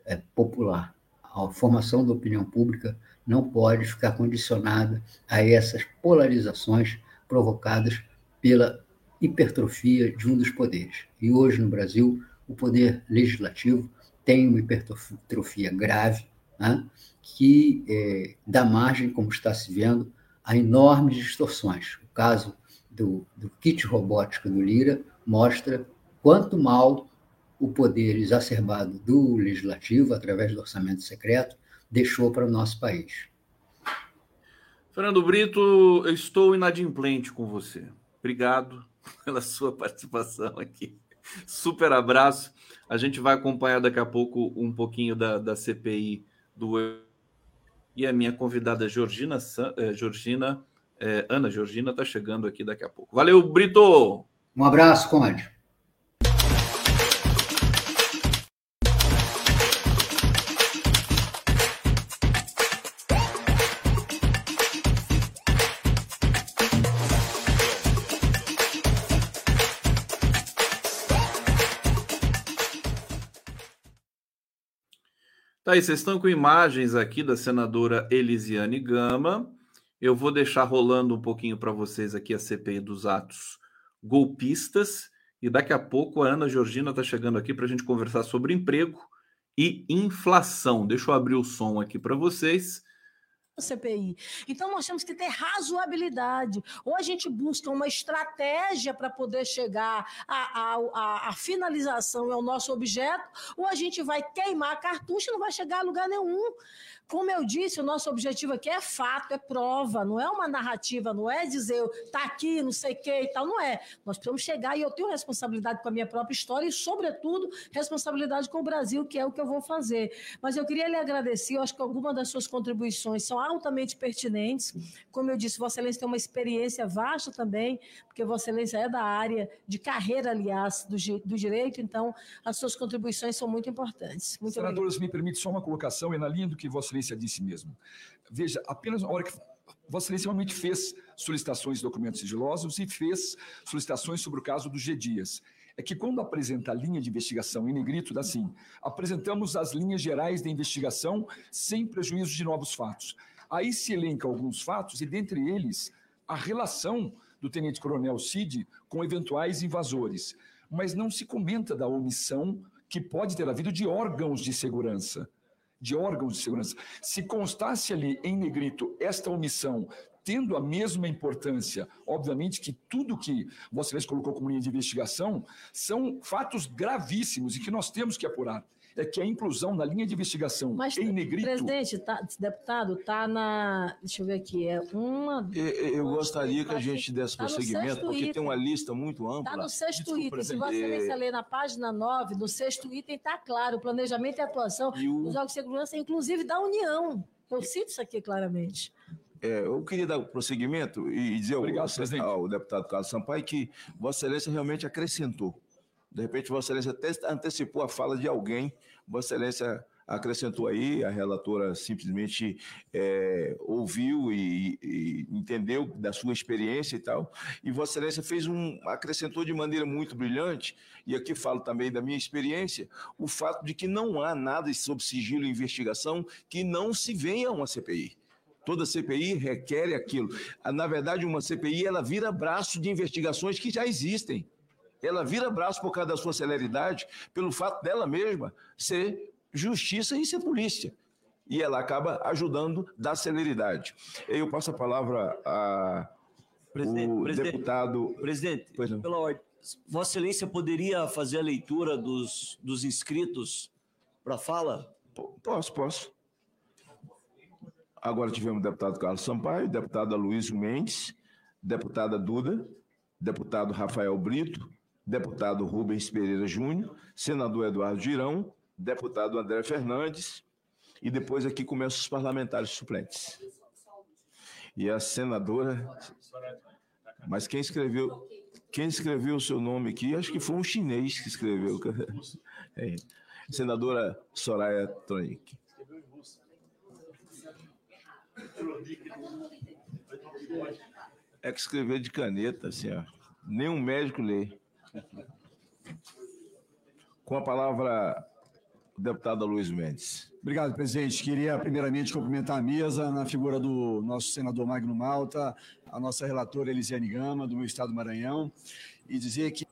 é, popular. A formação da opinião pública não pode ficar condicionada a essas polarizações provocadas pela hipertrofia de um dos poderes. E hoje no Brasil, o poder legislativo tem uma hipertrofia grave, né, que é, dá margem, como está se vendo, a enormes distorções. O caso do, do kit robótico do Lira mostra quanto mal o poder exacerbado do legislativo, através do orçamento secreto, deixou para o nosso país. Fernando Brito, eu estou inadimplente com você. Obrigado pela sua participação aqui. Super abraço. A gente vai acompanhar daqui a pouco um pouquinho da, da CPI do. E a minha convidada Georgina, eh, Georgina eh, Ana Georgina está chegando aqui daqui a pouco. Valeu, Brito! Um abraço, Conde. Tá aí, vocês estão com imagens aqui da senadora Elisiane Gama. Eu vou deixar rolando um pouquinho para vocês aqui a CPI dos atos golpistas. E daqui a pouco a Ana Georgina está chegando aqui para a gente conversar sobre emprego e inflação. Deixa eu abrir o som aqui para vocês. CPI. Então, nós temos que ter razoabilidade. Ou a gente busca uma estratégia para poder chegar à, finalização e ao nosso objeto, ou a gente vai queimar cartucho e não vai chegar a lugar nenhum. Como eu disse, o nosso objetivo aqui é fato, é prova, não é uma narrativa, não é dizer tá aqui, não sei o que e tal, não é. Nós precisamos chegar e eu tenho responsabilidade com a minha própria história e, sobretudo, responsabilidade com o Brasil, que é o que eu vou fazer. Mas eu queria lhe agradecer, eu acho que algumas das suas contribuições são altamente pertinentes. Como eu disse, Vossa Excelência tem uma experiência vasta também, porque Vossa Excelência é da área de carreira, aliás, do, do direito, então as suas contribuições são muito importantes. Muito Senadores, me permite só uma colocação, e na linha do que Vossa Excelência disse mesmo. Veja, apenas na hora que Vossa Excelência realmente fez solicitações de documentos sigilosos e fez solicitações sobre o caso do G. Dias. É que quando apresenta a linha de investigação em negrito, dá assim: apresentamos as linhas gerais de investigação sem prejuízo de novos fatos. Aí se elenca alguns fatos, e dentre eles, a relação do tenente-coronel Cid com eventuais invasores. Mas não se comenta da omissão que pode ter havido de órgãos de segurança de órgãos de segurança. Se constasse ali em negrito esta omissão, tendo a mesma importância, obviamente que tudo que Excelência colocou como linha de investigação são fatos gravíssimos e que nós temos que apurar é que a inclusão na linha de investigação Mas, em negrito... Presidente, tá, deputado, está na... Deixa eu ver aqui, é uma... Eu, eu gostaria que a gente desse tá prosseguimento, porque item. tem uma lista muito ampla. Está no sexto Desculpa, item. Se Vossa Excelência ler na página 9, no sexto item está claro, o planejamento e atuação e o... dos órgãos de segurança, inclusive da União. Eu cito isso aqui claramente. É, eu queria dar prosseguimento e dizer Obrigado, ao, ao deputado Carlos Sampaio que Vossa Excelência realmente acrescentou. De repente, Vossa Excelência até antecipou a fala de alguém Vossa Excelência acrescentou aí, a relatora simplesmente é, ouviu e, e, entendeu da sua experiência e tal, e Vossa Excelência fez um, acrescentou de maneira muito brilhante, e aqui falo também da minha experiência, o fato de que não há nada sob sigilo e investigação que não se venha a uma CPI. Toda CPI requer aquilo. Na verdade, uma CPI ela vira braço de investigações que já existem. Ela vira braço por causa da sua celeridade, pelo fato dela mesma ser justiça e ser polícia. E ela acaba ajudando da celeridade. Eu passo a palavra a presidente, o presidente, deputado. Presidente, pela ordem, Vossa Excelência poderia fazer a leitura dos, dos inscritos para fala? Posso, posso. Agora tivemos o deputado Carlos Sampaio, deputada Luiz Mendes, deputada Duda, deputado Rafael Brito, deputado Rubens Pereira Júnior, senador Eduardo Girão, deputado André Fernandes, e depois aqui começam os parlamentares suplentes. E a senadora. Mas quem escreveu, quem escreveu o seu nome aqui, acho que foi um chinês que escreveu. É. Senadora Soraya Tronic. É que escrever de caneta, assim, ó. Nenhum médico lê. Com a palavra, o deputado Luiz Mendes. Obrigado, presidente. Queria, primeiramente, cumprimentar a mesa na figura do nosso senador Magno Malta, a nossa relatora Elisiane Gama, do meu estado do Maranhão, e dizer que.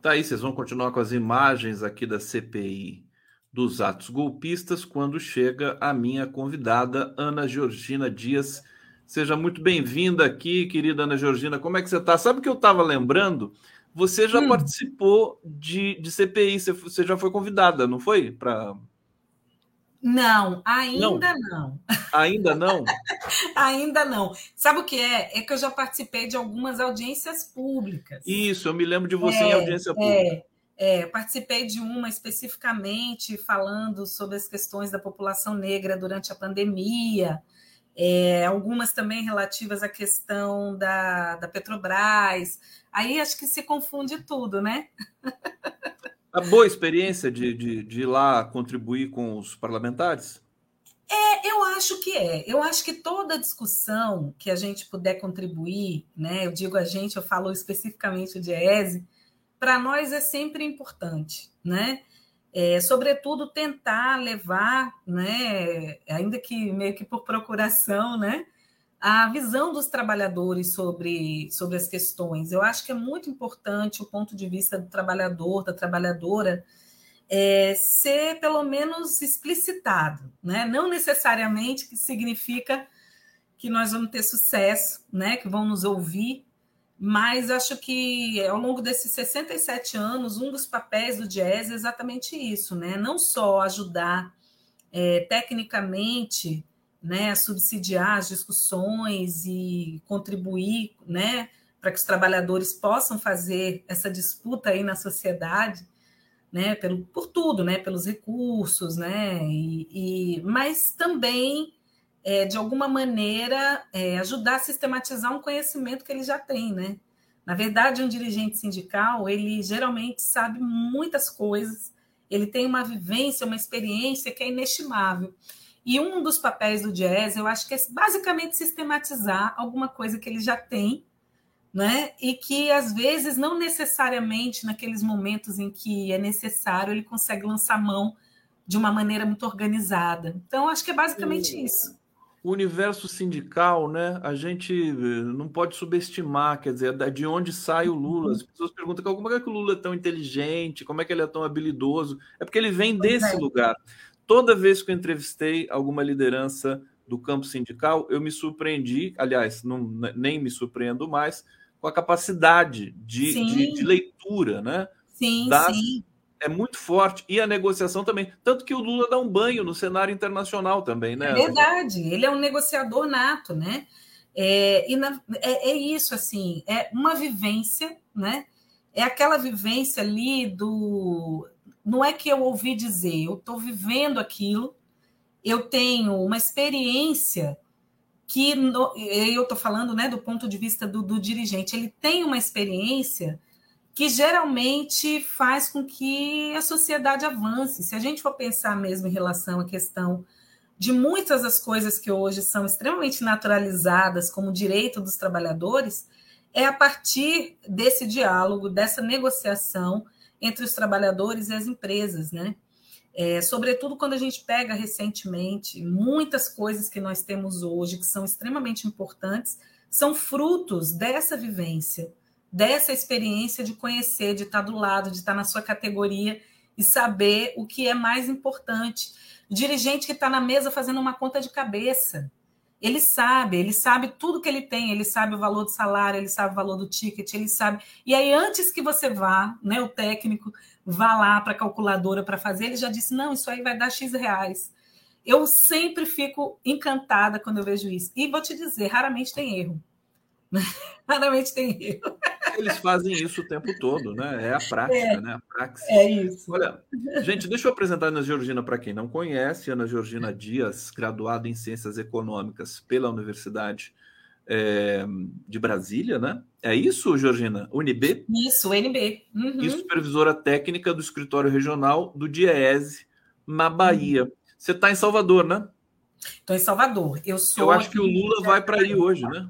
Tá aí, vocês vão continuar com as imagens aqui da CPI dos atos golpistas quando chega a minha convidada, Ana Georgina Dias. Seja muito bem-vinda aqui, querida Ana Georgina. Como é que você está? Sabe o que eu estava lembrando? Você já hum. participou de, de CPI, você, você já foi convidada, não foi? Pra... Não, ainda não. não. Ainda não? ainda não. Sabe o que é? É que eu já participei de algumas audiências públicas. Isso, eu me lembro de você é, em audiência pública. É. É, participei de uma especificamente falando sobre as questões da população negra durante a pandemia, é, algumas também relativas à questão da, da Petrobras. Aí acho que se confunde tudo, né? A boa experiência de, de, de ir lá contribuir com os parlamentares? É, eu acho que é. Eu acho que toda discussão que a gente puder contribuir, né? Eu digo a gente, eu falo especificamente o Diese, para nós é sempre importante, né? É, sobretudo tentar levar, né, ainda que meio que por procuração, né, a visão dos trabalhadores sobre, sobre as questões. Eu acho que é muito importante o ponto de vista do trabalhador, da trabalhadora, é, ser pelo menos explicitado, né? Não necessariamente que significa que nós vamos ter sucesso, né? Que vão nos ouvir, mas acho que ao longo desses 67 anos, um dos papéis do jazz é exatamente isso, né? Não só ajudar é, tecnicamente né, a subsidiar as discussões e contribuir né, para que os trabalhadores possam fazer essa disputa aí na sociedade, né, pelo, por tudo, né, pelos recursos, né, e, e mas também é, de alguma maneira, é, ajudar a sistematizar um conhecimento que ele já tem, né? Na verdade, um dirigente sindical, ele geralmente sabe muitas coisas, ele tem uma vivência, uma experiência que é inestimável. E um dos papéis do jazz, eu acho que é basicamente sistematizar alguma coisa que ele já tem, né? E que às vezes não necessariamente naqueles momentos em que é necessário ele consegue lançar mão de uma maneira muito organizada. Então, acho que é basicamente isso o universo sindical, né? A gente eh, não pode subestimar, quer dizer, de onde sai o Lula. As pessoas perguntam como é que o Lula é tão inteligente, como é que ele é tão habilidoso. É porque ele vem desse lugar. Toda vez que eu entrevistei alguma liderança do campo sindical, eu me surpreendi, aliás, não, nem me surpreendo mais, com a capacidade de, de, de leitura, né? Sim, das, sim é muito forte e a negociação também. Tanto que o Lula dá um banho no cenário internacional também, né? É verdade, ele é um negociador nato, né? É, e na, é, é, isso, assim, é uma vivência, né? É aquela vivência ali do. Não é que eu ouvi dizer, eu estou vivendo aquilo, eu tenho uma experiência que. No, eu estou falando né, do ponto de vista do, do dirigente, ele tem uma experiência que geralmente faz com que a sociedade avance. Se a gente for pensar mesmo em relação à questão de muitas das coisas que hoje são extremamente naturalizadas como direito dos trabalhadores, é a partir desse diálogo, dessa negociação entre os trabalhadores e as empresas, né? É, sobretudo quando a gente pega recentemente muitas coisas que nós temos hoje que são extremamente importantes, são frutos dessa vivência, dessa experiência de conhecer, de estar do lado, de estar na sua categoria e saber o que é mais importante. O dirigente que está na mesa fazendo uma conta de cabeça. Ele sabe, ele sabe tudo que ele tem, ele sabe o valor do salário, ele sabe o valor do ticket, ele sabe. E aí, antes que você vá, né, o técnico vá lá para a calculadora para fazer, ele já disse: não, isso aí vai dar X reais. Eu sempre fico encantada quando eu vejo isso. E vou te dizer, raramente tem erro. Raramente tem erro. Eles fazem isso o tempo todo, né? É a prática, é, né? A praxis. É isso. Olha, gente, deixa eu apresentar a Ana Georgina para quem não conhece. Ana Georgina Dias, graduada em Ciências Econômicas pela Universidade é, de Brasília, né? É isso, Georgina? UNB? Isso, UNB. Uhum. E supervisora técnica do escritório regional do DIEESE, na Bahia. Uhum. Você está em Salvador, né? Estou em Salvador. Eu sou. Eu acho que o Lula vai para aí hoje, né?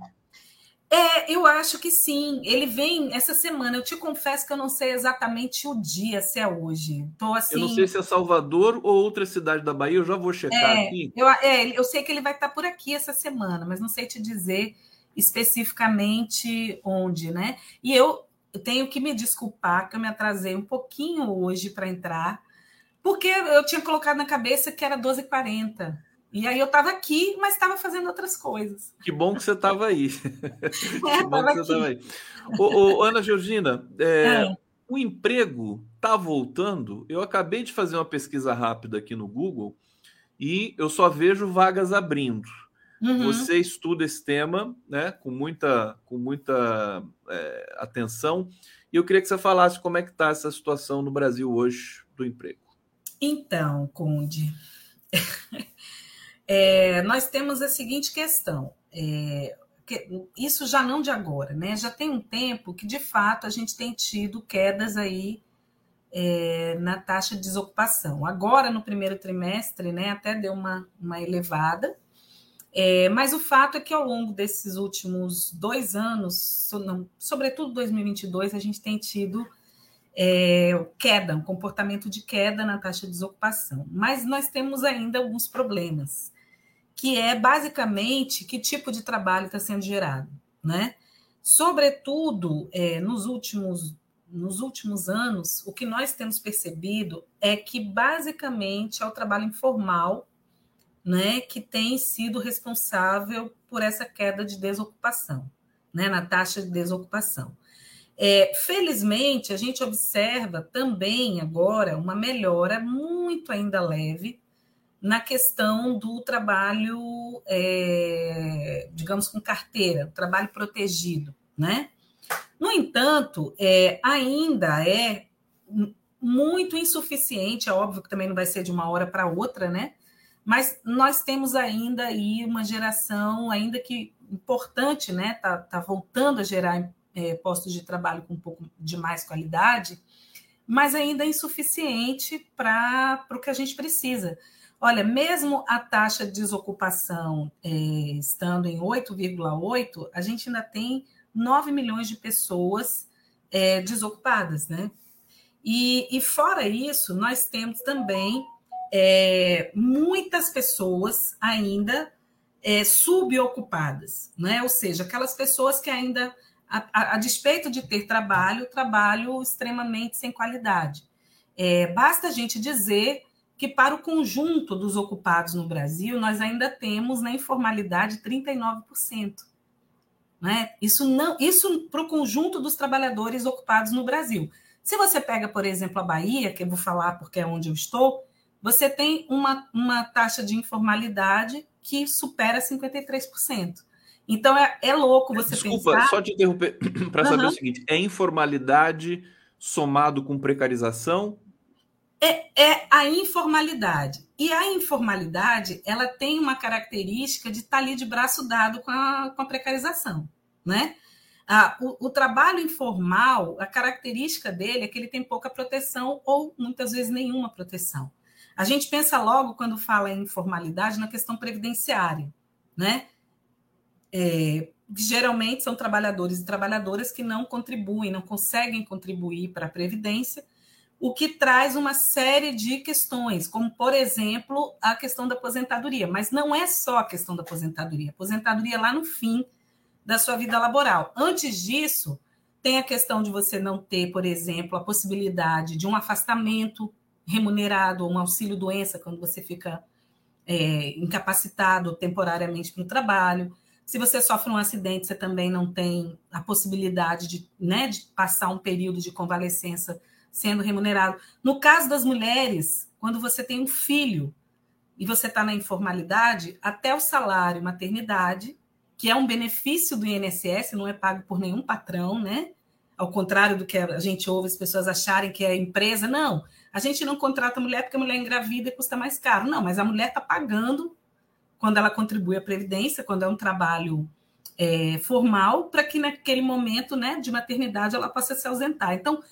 É, eu acho que sim. Ele vem essa semana. Eu te confesso que eu não sei exatamente o dia, se é hoje. Tô assim. Eu não sei se é Salvador ou outra cidade da Bahia. Eu já vou checar é, aqui. Eu, é, eu sei que ele vai estar por aqui essa semana, mas não sei te dizer especificamente onde, né? E eu tenho que me desculpar que eu me atrasei um pouquinho hoje para entrar, porque eu tinha colocado na cabeça que era 12h40. E aí eu estava aqui, mas estava fazendo outras coisas. Que bom que você estava aí. É, que bom que você estava aí. Ô, ô, Ana Georgina, é, é. o emprego está voltando. Eu acabei de fazer uma pesquisa rápida aqui no Google e eu só vejo vagas abrindo. Uhum. Você estuda esse tema né, com muita, com muita é, atenção. E eu queria que você falasse como é que está essa situação no Brasil hoje do emprego. Então, Conde, é, nós temos a seguinte questão. É, que, isso já não de agora, né? Já tem um tempo que, de fato, a gente tem tido quedas aí é, na taxa de desocupação. Agora, no primeiro trimestre, né, até deu uma, uma elevada, é, mas o fato é que ao longo desses últimos dois anos, sobretudo 2022, a gente tem tido é, queda, um comportamento de queda na taxa de desocupação. Mas nós temos ainda alguns problemas que é basicamente que tipo de trabalho está sendo gerado, né? Sobretudo é, nos últimos nos últimos anos, o que nós temos percebido é que basicamente é o trabalho informal, né, que tem sido responsável por essa queda de desocupação, né, na taxa de desocupação. É, felizmente, a gente observa também agora uma melhora muito ainda leve na questão do trabalho, é, digamos, com carteira, trabalho protegido, né? No entanto, é, ainda é muito insuficiente, é óbvio que também não vai ser de uma hora para outra, né? Mas nós temos ainda aí uma geração, ainda que importante, né? Tá, tá voltando a gerar é, postos de trabalho com um pouco de mais qualidade, mas ainda é insuficiente para o que a gente precisa. Olha, mesmo a taxa de desocupação é, estando em 8,8, a gente ainda tem 9 milhões de pessoas é, desocupadas, né? E, e, fora isso, nós temos também é, muitas pessoas ainda é, subocupadas, né? Ou seja, aquelas pessoas que ainda, a, a, a despeito de ter trabalho, trabalho extremamente sem qualidade. É, basta a gente dizer que para o conjunto dos ocupados no Brasil, nós ainda temos na informalidade 39%. Né? Isso não, isso para o conjunto dos trabalhadores ocupados no Brasil. Se você pega, por exemplo, a Bahia, que eu vou falar porque é onde eu estou, você tem uma, uma taxa de informalidade que supera 53%. Então é, é louco você Desculpa, pensar. Desculpa, só te interromper para saber uhum. o seguinte: é informalidade somado com precarização é, é a informalidade. E a informalidade, ela tem uma característica de estar tá ali de braço dado com a, com a precarização, né? Ah, o, o, trabalho informal, a característica dele é que ele tem pouca proteção ou muitas vezes nenhuma proteção. A gente pensa logo, quando fala em informalidade, na questão previdenciária, né? É, geralmente são trabalhadores e trabalhadoras que não contribuem, não conseguem contribuir para a Previdência, o que traz uma série de questões, como, por exemplo, a questão da aposentadoria. Mas não é só a questão da aposentadoria. A aposentadoria é lá no fim da sua vida laboral. Antes disso, tem a questão de você não ter, por exemplo, a possibilidade de um afastamento remunerado ou um auxílio-doença quando você fica é, incapacitado temporariamente para o trabalho. Se você sofre um acidente, você também não tem a possibilidade de, né, de passar um período de convalescença sendo remunerado. No caso das mulheres, quando você tem um filho e você está na informalidade, até o salário maternidade que é um benefício do INSS, não é pago por nenhum patrão, né? Ao contrário do que a gente ouve as pessoas acharem que é empresa. Não, a gente não contrata mulher porque a mulher engravida e custa mais caro. Não, mas a mulher está pagando quando ela contribui à Previdência, quando é um trabalho é, formal, para que naquele momento né, de maternidade ela possa se ausentar. Então,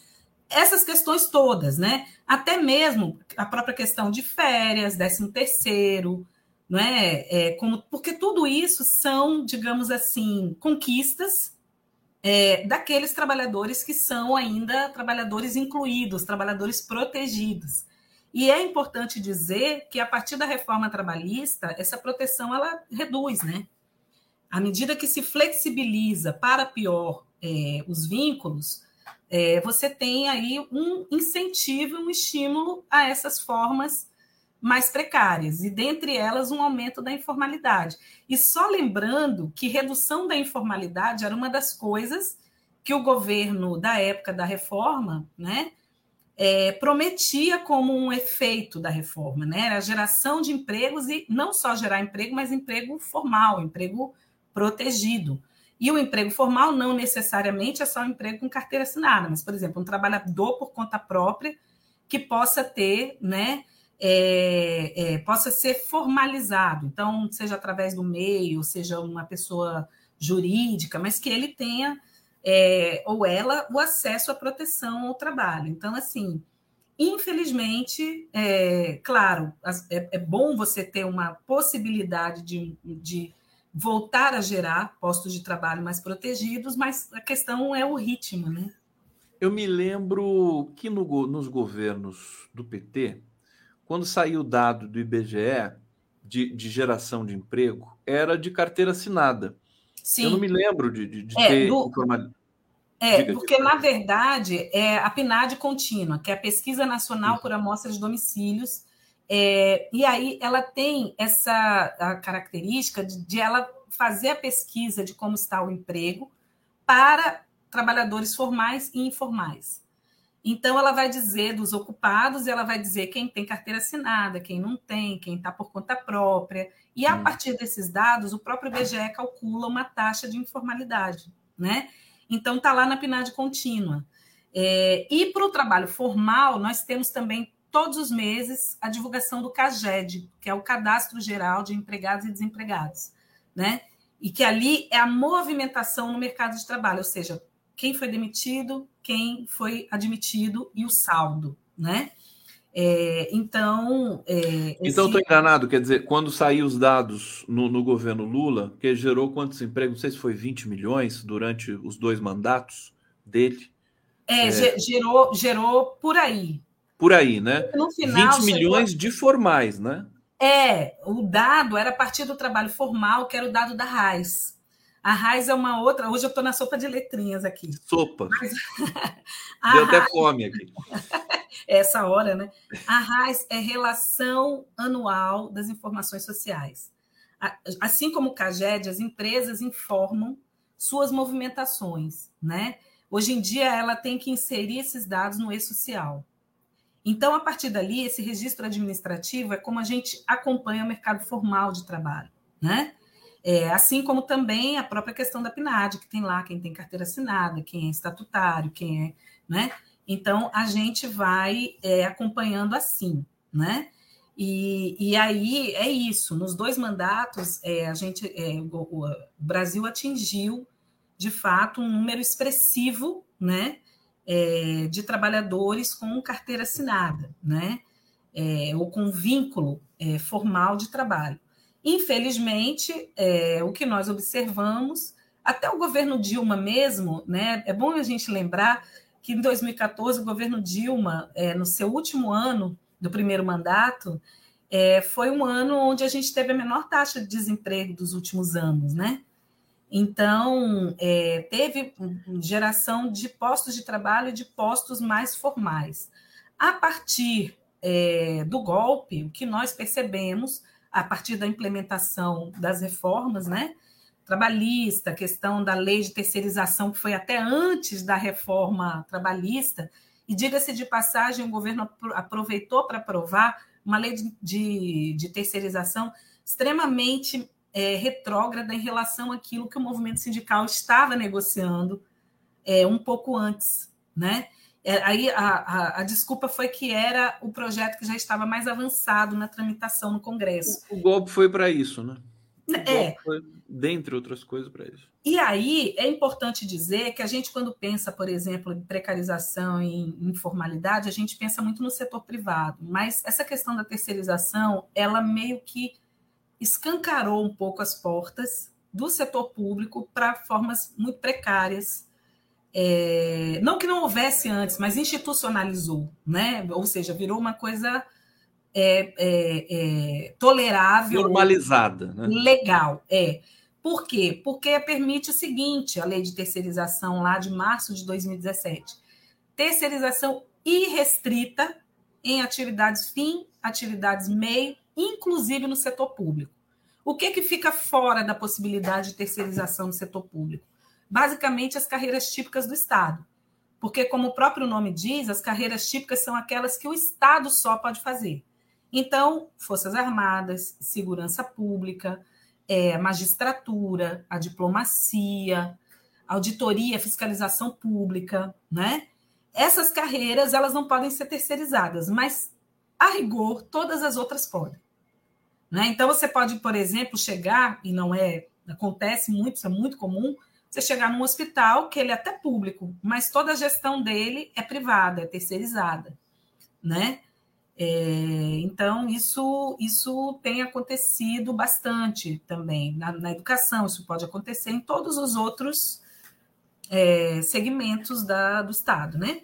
essas questões todas, né? Até mesmo a própria questão de férias, décimo terceiro, não é? é como, porque tudo isso são, digamos assim, conquistas é, daqueles trabalhadores que são ainda trabalhadores incluídos, trabalhadores protegidos. E é importante dizer que a partir da reforma trabalhista, essa proteção ela reduz, né? À medida que se flexibiliza para pior é, os vínculos, é, você tem aí um incentivo, um estímulo a essas formas mais precárias, e dentre elas um aumento da informalidade. E só lembrando que redução da informalidade era uma das coisas que o governo da época da reforma né, é, prometia como um efeito da reforma, né? A geração de empregos e não só gerar emprego, mas emprego formal, emprego protegido. E o emprego formal não necessariamente é só um emprego com carteira assinada, mas, por exemplo, um trabalhador por conta própria que possa ter, né? é, é, possa ser formalizado. Então, seja através do meio, seja uma pessoa jurídica, mas que ele tenha, é, ou ela, o acesso à proteção ao trabalho. Então, assim, infelizmente, é, claro, é, é, bom você ter uma possibilidade de, de voltar a gerar postos de trabalho mais protegidos, mas a questão é o ritmo, né? Eu me lembro que no, nos governos do PT, quando saiu o dado do IBGE de, de, geração de emprego, era de carteira assinada. Sim. Eu não me lembro de, de, de é, ter do... É, Diga porque, na verdade, é a PNAD contínua, que é a Pesquisa Nacional por Amostra de Domicílios, é, e aí ela tem essa característica de, de ela fazer a pesquisa de como está o emprego para trabalhadores formais e informais. Então, ela vai dizer dos ocupados, ela vai dizer quem tem carteira assinada, quem não tem, quem está por conta própria. E a partir desses dados, o próprio IBGE calcula uma taxa de informalidade, né? Então, está lá na PNAD contínua. É, e para o trabalho formal, nós temos também todos os meses a divulgação do CAGED, que é o Cadastro Geral de Empregados e Desempregados, né? E que ali é a movimentação no mercado de trabalho, ou seja, quem foi demitido, quem foi admitido e o saldo, né? É, então. É, esse... Então, estou enganado, quer dizer, quando saíram os dados no, no, governo Lula, que gerou quantos empregos? Não sei se foi 20 milhões durante os dois mandatos dele. É, é... Gerou, gerou por aí. Por aí, né? No final, 20 milhões chegou... de formais, né? É, o dado era a partir do trabalho formal, que era o dado da RAIS. A raiz é uma outra. Hoje eu estou na sopa de letrinhas aqui. Sopa. Mas... Deu até fome aqui. Essa hora, né? A raiz é relação anual das informações sociais. Assim como o CAGED, as empresas informam suas movimentações, né? Hoje em dia, ela tem que inserir esses dados no e-social. Então, a partir dali, esse registro administrativo é como a gente acompanha o mercado formal de trabalho, né? É, assim como também a própria questão da PNAD, que tem lá quem tem carteira assinada, quem é estatutário, quem é. Né? Então, a gente vai é, acompanhando assim, né? E, e aí é isso. Nos dois mandatos, é, a gente, é, o, o, Brasil atingiu de fato, um número expressivo né, é, de trabalhadores com carteira assinada, né, é, ou com vínculo é, formal de trabalho. Infelizmente, é, o que nós observamos, até o governo Dilma mesmo, né, é bom a gente lembrar que em 2014 o governo Dilma, é, no seu último ano do primeiro mandato, é, foi um ano onde a gente teve a menor taxa de desemprego dos últimos anos, né? Então, é, teve geração de postos de trabalho e de postos mais formais. A partir é, do golpe, o que nós percebemos, a partir da implementação das reformas, né? Trabalhista, questão da lei de terceirização, que foi até antes da reforma trabalhista, e diga-se de passagem, o governo aproveitou para aprovar uma lei de, de, de terceirização extremamente é, retrógrada em relação àquilo que o movimento sindical estava negociando é, um pouco antes, né? É, aí a, a, a, desculpa foi que era o projeto que já estava mais avançado na tramitação no Congresso. O, o golpe foi para isso, né? É. Foi, dentre outras coisas, para isso. E aí é importante dizer que a gente, quando pensa, por exemplo, em precarização e informalidade, a gente pensa muito no setor privado, mas essa questão da terceirização, ela meio que escancarou um pouco as portas do setor público para formas muito precárias. É, não que não houvesse antes, mas institucionalizou, né? Ou seja, virou uma coisa é, é, é tolerável, normalizada, né? legal. É. Por quê? Porque permite o seguinte: a lei de terceirização lá de março de 2017, terceirização irrestrita em atividades fim, atividades meio inclusive no setor público. O que, que fica fora da possibilidade de terceirização no setor público? Basicamente, as carreiras típicas do Estado. Porque, como o próprio nome diz, as carreiras típicas são aquelas que o Estado só pode fazer. Então, Forças Armadas, Segurança Pública, é, magistratura, a diplomacia, auditoria, fiscalização pública, né? Essas carreiras elas não podem ser terceirizadas, mas a rigor todas as outras podem. Né? Então, você pode, por exemplo, chegar, e não é, acontece muito, isso é muito comum, você chegar num hospital que ele é até público, mas toda a gestão dele é privada, é terceirizada, né? É, então, isso, isso tem acontecido bastante também na, na, educação, isso pode acontecer em todos os outros é, segmentos da, do Estado, né?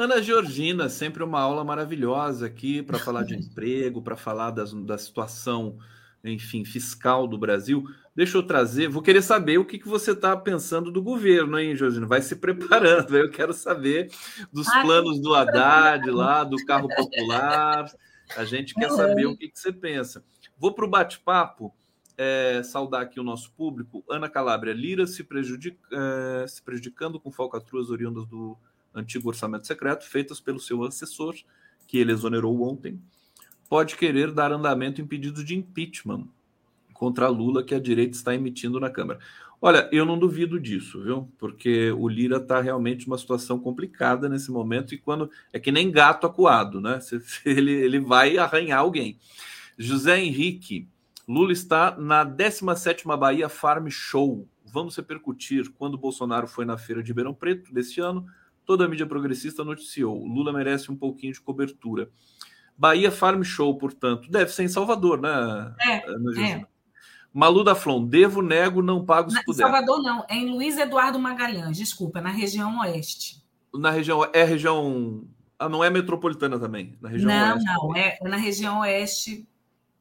Ana Georgina, sempre uma aula maravilhosa aqui para falar de emprego, para falar das, da situação, enfim, fiscal do Brasil. Deixa eu trazer, vou querer saber o que, que você está pensando do governo, hein, Georgina? Vai se preparando, eu quero saber dos planos do Haddad lá, do carro popular. A gente quer saber o que, que você pensa. Vou para o bate-papo. É, saudar aqui o nosso público. Ana Calabria, Lira se, prejudica, é, se prejudicando com falcatruas oriundas do antigo orçamento secreto, feitas pelo seu assessor, que ele exonerou ontem, pode querer dar andamento em pedido de impeachment contra Lula que a direita está emitindo na Câmara. Olha, eu não duvido disso, viu? Porque o Lira está realmente numa situação complicada nesse momento e quando é que nem gato acuado, né? Ele, ele vai arranhar alguém. José Henrique, Lula está na 17ª Bahia Farm Show. Vamos repercutir quando Bolsonaro foi na feira de Ribeirão Preto deste ano, Toda a mídia progressista noticiou: Lula merece um pouquinho de cobertura. Bahia Farm Show, portanto, deve ser em Salvador, né? É, é. Malu da Flon, devo, nego, não pago se na, puder. Salvador não, é em Luiz Eduardo Magalhães, desculpa, na região oeste. Na região, é região, ah, não é metropolitana também, na região não, oeste. Não, não, é na região oeste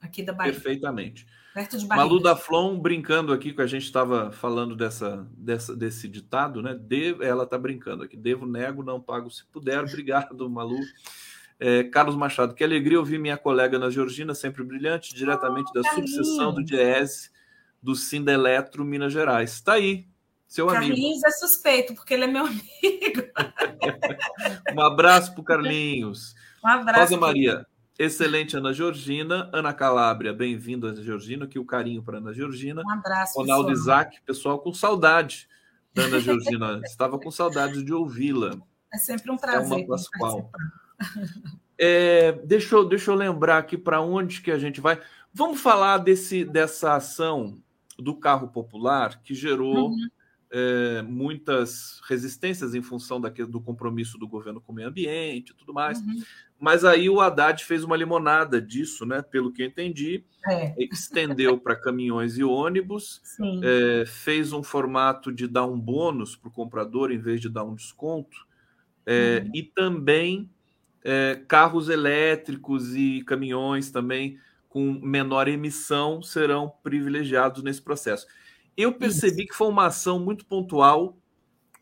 aqui da Bahia. Perfeitamente. Perto de Malu da Flon brincando aqui, que a gente estava falando dessa, dessa, desse ditado, né? De, ela está brincando aqui. Devo, nego, não pago se puder. Obrigado, Malu. É, Carlos Machado, que alegria ouvir minha colega Ana Georgina, sempre brilhante, diretamente oh, da Carlinhos. subseção do DIES do Sindeletro Minas Gerais. Está aí, seu Carlinhos amigo. Carlinhos é suspeito, porque ele é meu amigo. um abraço para Carlinhos. Um abraço. Rosa Maria, Excelente, Ana Georgina. Ana Calabria, bem-vindo, Ana Georgina. Aqui o carinho para Ana Georgina. Um abraço. Ronaldo Isaac, pessoal com saudade da Ana Georgina. Estava com saudade de ouvi-la. É sempre um prazer. É uma Pascoal. É, deixa, eu, deixa eu lembrar aqui para onde que a gente vai. Vamos falar desse, dessa ação do carro popular, que gerou uhum. É, muitas resistências em função daquele, do compromisso do governo com o meio ambiente e tudo mais. Uhum. Mas aí o Haddad fez uma limonada disso, né? Pelo que eu entendi, é. estendeu para caminhões e ônibus, é, fez um formato de dar um bônus para o comprador em vez de dar um desconto, é, uhum. e também carros elétricos e caminhões também com menor emissão serão privilegiados nesse processo. Eu percebi que foi uma ação muito pontual.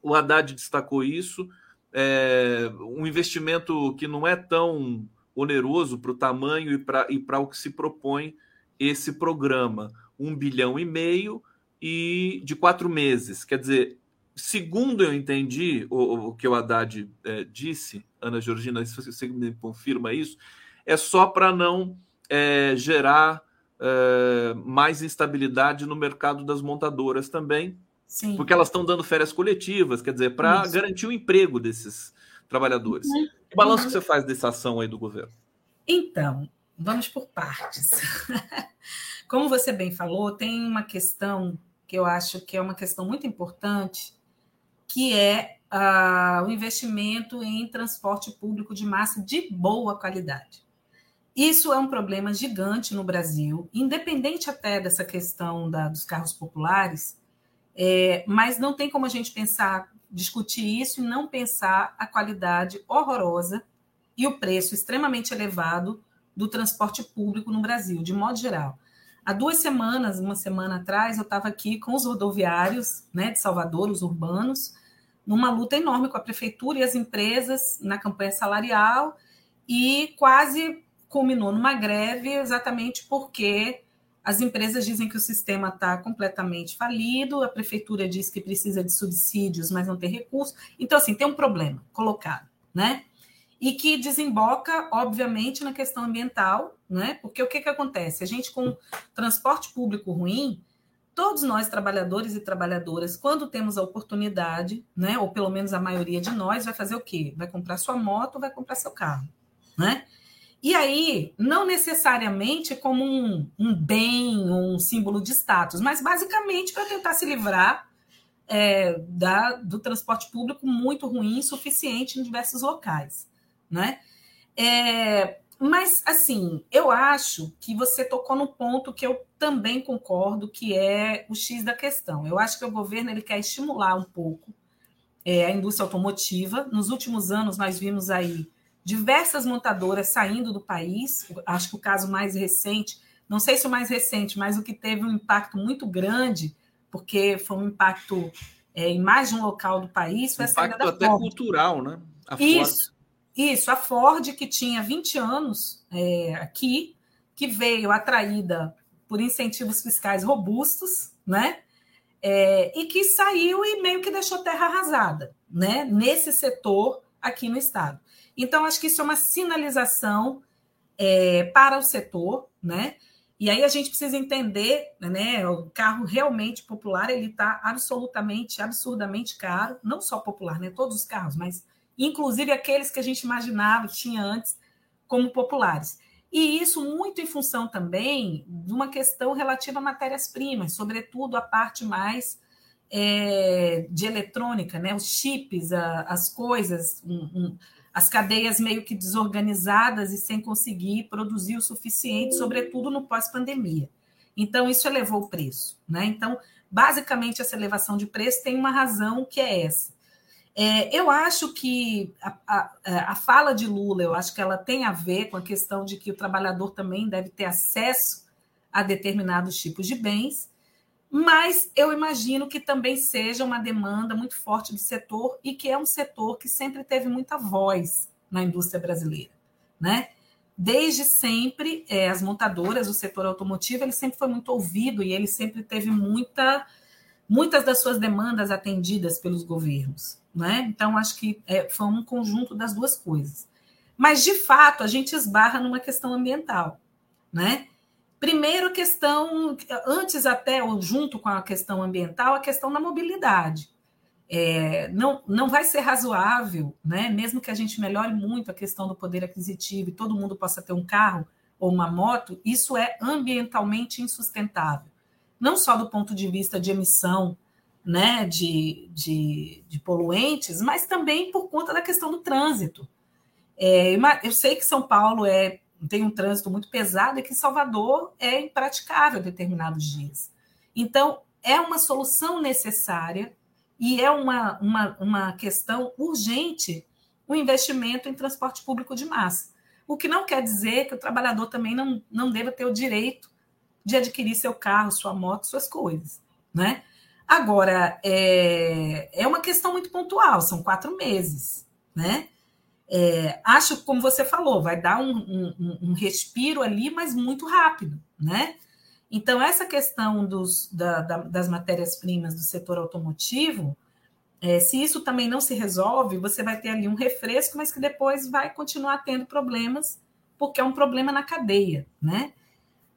O Haddad destacou isso é, um investimento que não é tão oneroso para o tamanho e para o que se propõe esse programa. Um bilhão e meio e de quatro meses. Quer dizer, segundo eu entendi o, o que o Haddad é, disse, Ana Georgina, se você me confirma isso, é só para não é, gerar é, mais instabilidade no mercado das montadoras também, Sim. Porque elas estão dando férias coletivas, quer dizer, para garantir o emprego desses trabalhadores. Uhum. Que balanço uhum. que você faz dessa ação aí do governo? Então, vamos por partes. Como você bem falou, tem uma questão que eu acho que é uma questão muito importante, que é uh, o investimento em transporte público de massa de boa qualidade. Isso é um problema gigante no Brasil, independente até dessa questão da, dos carros populares, é, mas não tem como a gente pensar, discutir isso e não pensar a qualidade horrorosa e o preço extremamente elevado do transporte público no Brasil, de modo geral. Há duas semanas, uma semana atrás, eu estava aqui com os rodoviários né, de Salvador, os urbanos, numa luta enorme com a prefeitura e as empresas na campanha salarial e quase culminou numa greve exatamente porque as empresas dizem que o sistema está completamente falido, a prefeitura diz que precisa de subsídios, mas não tem recurso. Então, assim, tem um problema colocado, né? E que desemboca, obviamente, na questão ambiental, né? Porque o que, que acontece? A gente, com transporte público ruim, todos nós, trabalhadores e trabalhadoras, quando temos a oportunidade, né? Ou pelo menos a maioria de nós, vai fazer o quê? Vai comprar sua moto, vai comprar seu carro, né? E aí, não necessariamente como um, um bem, um símbolo de status, mas basicamente para tentar se livrar é, da, do transporte público muito ruim, insuficiente em diversos locais. Né? É, mas, assim, eu acho que você tocou no ponto que eu também concordo, que é o X da questão. Eu acho que o governo ele quer estimular um pouco é, a indústria automotiva. Nos últimos anos, nós vimos aí diversas montadoras saindo do país. Acho que o caso mais recente, não sei se o mais recente, mas o que teve um impacto muito grande, porque foi um impacto é, em mais de um local do país, foi a saída da até Ford. cultural, né? A isso, Ford. isso. A Ford, que tinha 20 anos é, aqui, que veio atraída por incentivos fiscais robustos, né? É, e que saiu e meio que deixou terra arrasada, né? Nesse setor aqui no estado. Então, acho que isso é uma sinalização é, para o setor, né? E aí a gente precisa entender, né? O carro realmente popular ele está absolutamente, absurdamente caro, não só popular, né? Todos os carros, mas inclusive aqueles que a gente imaginava tinha antes como populares. E isso muito em função também de uma questão relativa a matérias-primas, sobretudo a parte mais é, de eletrônica, né? Os chips, a, as coisas, um, um, as cadeias meio que desorganizadas e sem conseguir produzir o suficiente, sobretudo no pós-pandemia. Então, isso elevou o preço. Né? Então, basicamente, essa elevação de preço tem uma razão que é essa. É, eu acho que a, a, a, fala de Lula, eu acho que ela tem a ver com a questão de que o trabalhador também deve ter acesso a determinados tipos de bens, mas eu imagino que também seja uma demanda muito forte do setor e que é um setor que sempre teve muita voz na indústria brasileira, né? Desde sempre, é, as montadoras, o setor automotivo, ele sempre foi muito ouvido e ele sempre teve muita, muitas das suas demandas atendidas pelos governos, né? Então, acho que é, foi um conjunto das duas coisas. Mas, de fato, a gente esbarra numa questão ambiental, né? Primeiro, questão, antes até, ou junto com a questão ambiental, a questão da mobilidade. É, não, não vai ser razoável, né? mesmo que a gente melhore muito a questão do poder aquisitivo e todo mundo possa ter um carro ou uma moto, isso é ambientalmente insustentável. não só do ponto de vista de emissão né, de, de, de poluentes, mas também por conta da questão do trânsito. É, eu sei que São Paulo é, tem um trânsito muito pesado e que Salvador é impraticável determinados dias. Então, é uma solução necessária e é uma, uma, uma questão urgente o investimento em transporte público de massa. O que não quer dizer que o trabalhador também não, não deva ter o direito de adquirir seu carro, sua moto, suas coisas. Né? Agora, é, é uma questão muito pontual, são quatro meses, né? É, acho, como você falou, vai dar um, um, um, respiro ali, mas muito rápido, né? Então, essa questão dos, da, da, das matérias-primas do setor automotivo, é, se isso também não se resolve, você vai ter ali um refresco, mas que depois vai continuar tendo problemas, porque é um problema na cadeia, né?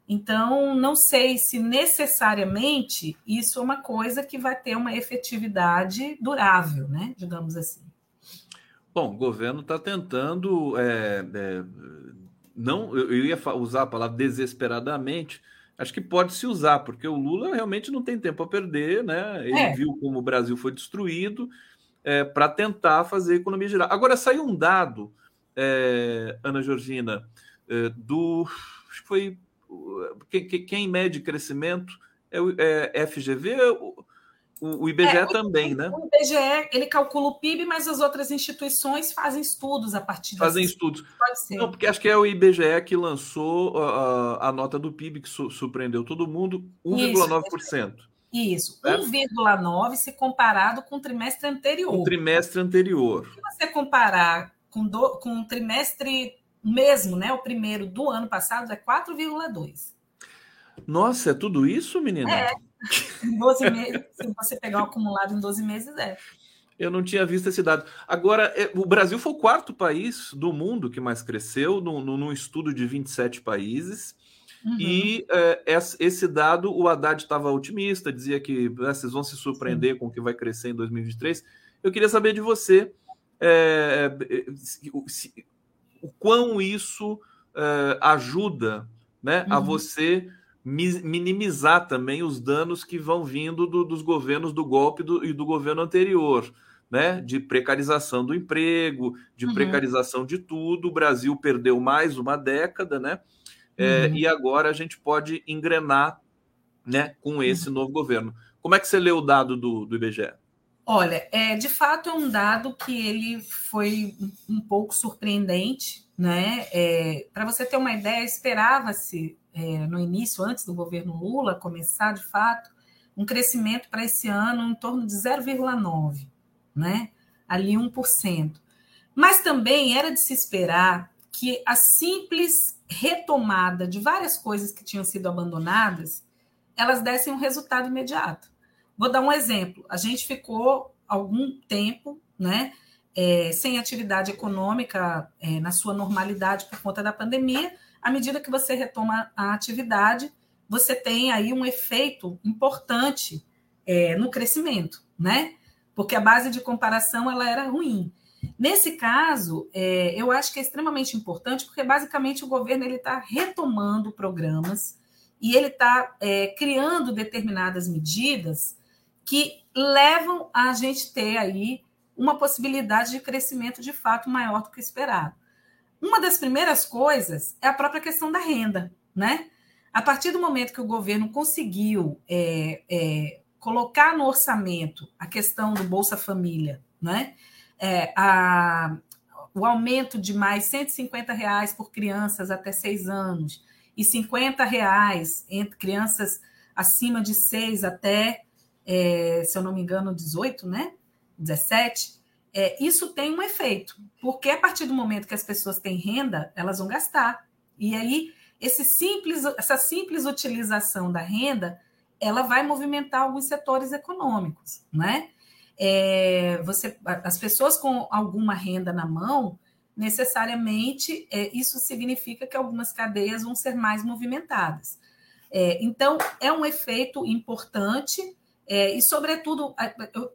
Então, não sei se necessariamente isso é uma coisa que vai ter uma efetividade durável, né? Digamos assim. Bom, o governo está tentando. É, é, não, eu ia usar a palavra desesperadamente. Acho que pode se usar, porque o Lula realmente não tem tempo a perder, né? Ele é. viu como o Brasil foi destruído é, para tentar fazer a economia girar. Agora, saiu um dado, é, Ana Georgina, é, do. Acho que foi quem, quem mede crescimento é o é FGV, o, o IBGE é, também, o, né? O IBGE ele calcula o PIB, mas as outras instituições fazem estudos a partir Fazem estudos. Pode ser. Não, porque acho que é o IBGE que lançou a, a nota do PIB que su, surpreendeu todo mundo, 1,9%. Isso, 1,9% se comparado com o trimestre anterior. O trimestre anterior. Se você comparar com, do, com o trimestre mesmo, né? O primeiro do ano passado é 4,2. Nossa, é tudo isso, menina? É. 12 meses, se você pegar o acumulado em 12 meses, é. Eu não tinha visto esse dado. Agora, é, o Brasil foi o quarto país do mundo que mais cresceu, no, no, num estudo de 27 países. Uhum. E é, esse dado, o Haddad estava otimista, dizia que né, vocês vão se surpreender Sim. com o que vai crescer em 2023. Eu queria saber de você é, é se, o quão isso uh, ajuda né, uhum. a você minimizar também os danos que vão vindo do, dos governos do golpe do, e do governo anterior, né? De precarização do emprego, de uhum. precarização de tudo. O Brasil perdeu mais uma década, né? É, uhum. e agora a gente pode engrenar né, com esse uhum. novo governo. Como é que você lê o dado do, do IBGE? Olha, é, de fato é um dado que ele foi um pouco surpreendente, né? É, Para você ter uma ideia, esperava-se é, no início, antes do governo Lula começar, de fato, um crescimento para esse ano em torno de 0,9, né? Ali 1%. Mas também era de se esperar que a simples retomada de várias coisas que tinham sido abandonadas, elas dessem um resultado imediato. Vou dar um exemplo. A gente ficou algum tempo, né, é, sem atividade econômica é, na sua normalidade por conta da pandemia. À medida que você retoma a atividade, você tem aí um efeito importante é, no crescimento, né? Porque a base de comparação ela era ruim. Nesse caso, é, eu acho que é extremamente importante, porque basicamente o governo ele está retomando programas e ele está é, criando determinadas medidas que levam a gente ter aí uma possibilidade de crescimento de fato maior do que esperado. Uma das primeiras coisas é a própria questão da renda, né? A partir do momento que o governo conseguiu é, é, colocar no orçamento a questão do Bolsa Família, né? É, a, o aumento de mais 150 reais por crianças até seis anos e 50 reais entre crianças acima de seis até é, se eu não me engano, 18, né? 17, é, isso tem um efeito, porque a partir do momento que as pessoas têm renda, elas vão gastar. E aí, esse simples, essa simples utilização da renda, ela vai movimentar alguns setores econômicos, né? É, você, as pessoas com alguma renda na mão, necessariamente é, isso significa que algumas cadeias vão ser mais movimentadas. É, então, é um efeito importante é, e, sobretudo,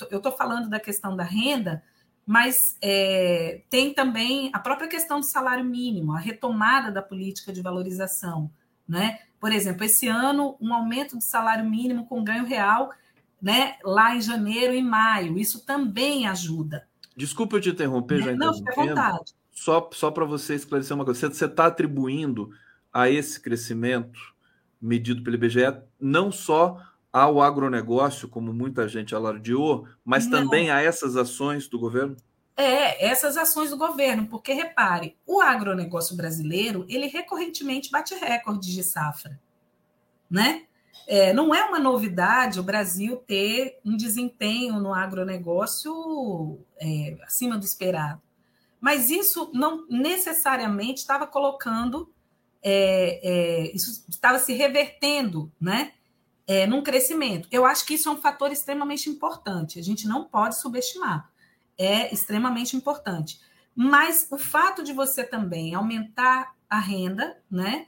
eu estou falando da questão da renda, mas é, tem também a própria questão do salário mínimo, a retomada da política de valorização né? Por exemplo, esse ano, um aumento do salário mínimo com ganho real, né? Lá em janeiro e maio, isso também ajuda. Desculpa eu te interromper, já Não, fica à vontade. Só, só para você esclarecer uma coisa, você está atribuindo a esse crescimento medido pelo IBGE não só ao agronegócio, como muita gente alardeou, mas não. também a essas ações do governo? É, essas ações do governo, porque repare, o agronegócio brasileiro, ele recorrentemente bate recordes de safra, né? É, não é uma novidade o Brasil ter um desempenho no agronegócio é, acima do esperado. Mas isso não necessariamente estava colocando, é, é isso estava se revertendo né, é, num crescimento. Eu acho que isso é um fator extremamente importante, a gente não pode subestimar é extremamente importante. Mas o fato de você também aumentar a renda, né?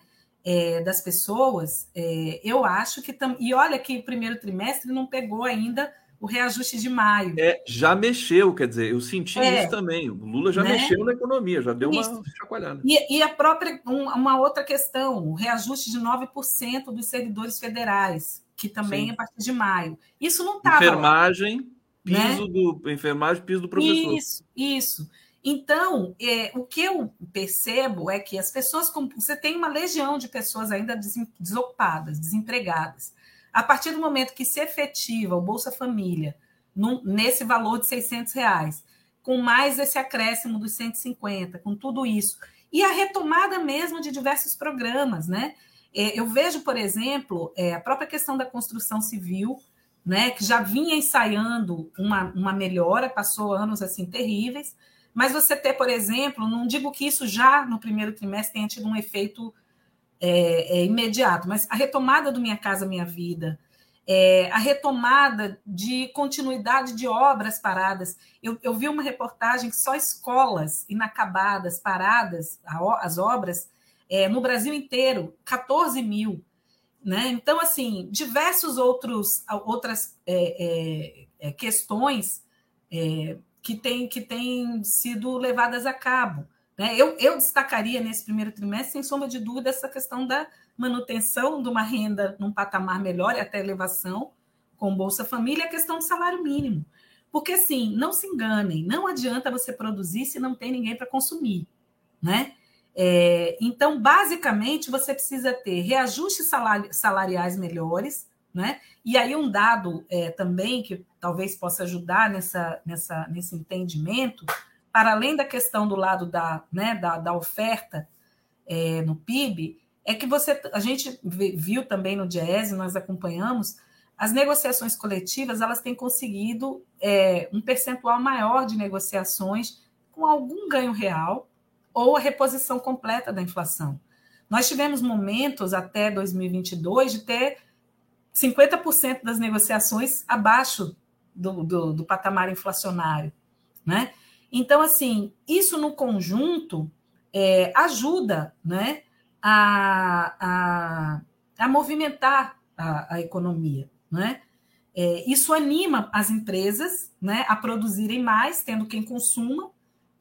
É, das pessoas, é, eu acho que. Tam... E olha que o primeiro trimestre não pegou ainda o reajuste de maio. É, já mexeu, quer dizer, eu senti é, isso também. O Lula já né? mexeu na economia, já deu isso. uma chacoalhada. E, e a própria, um, uma outra questão, o reajuste de 9% dos servidores federais, que também Sim. é a partir de maio. Isso não estava. Enfermagem piso né? do enfermagem, piso do professor. Isso, isso. Então, é, o que eu percebo é que as pessoas, você tem uma legião de pessoas ainda desocupadas, desempregadas. A partir do momento que se efetiva o Bolsa Família num, nesse valor de 600 reais, com mais esse acréscimo dos 150, com tudo isso, e a retomada mesmo de diversos programas, né? É, eu vejo, por exemplo, é, a própria questão da construção civil, né, que já vinha ensaiando uma, uma melhora, passou anos assim terríveis, mas você ter, por exemplo, não digo que isso já no primeiro trimestre tenha tido um efeito é, é, imediato, mas a retomada do Minha Casa Minha Vida, é, a retomada de continuidade de obras paradas. Eu, eu, vi uma reportagem que só escolas inacabadas, paradas, as obras, é, no Brasil inteiro, 14 mil. Né? Então, assim, diversos outros outras é, é, é, questões é, que têm que tem sido levadas a cabo. Né? Eu, eu destacaria nesse primeiro trimestre, sem sombra de dúvida, essa questão da manutenção de uma renda num patamar melhor e até elevação com Bolsa Família, a questão do salário mínimo. Porque, assim, não se enganem, não adianta você produzir se não tem ninguém para consumir, né? É, então, basicamente, você precisa ter reajustes salariais melhores, né? E aí, um dado é, também que talvez possa ajudar nessa, nessa, nesse entendimento, para além da questão do lado da, né, da, da oferta é, no PIB, é que você, a gente viu também no Diese, nós acompanhamos, as negociações coletivas elas têm conseguido é, um percentual maior de negociações com algum ganho real, ou a reposição completa da inflação. Nós tivemos momentos até 2022 de ter 50% das negociações abaixo do, do, do, patamar inflacionário. Né? Então, assim, isso no conjunto é, ajuda né, a, a, a movimentar a, a economia. Né? É, isso anima as empresas né, a produzirem mais, tendo quem consuma,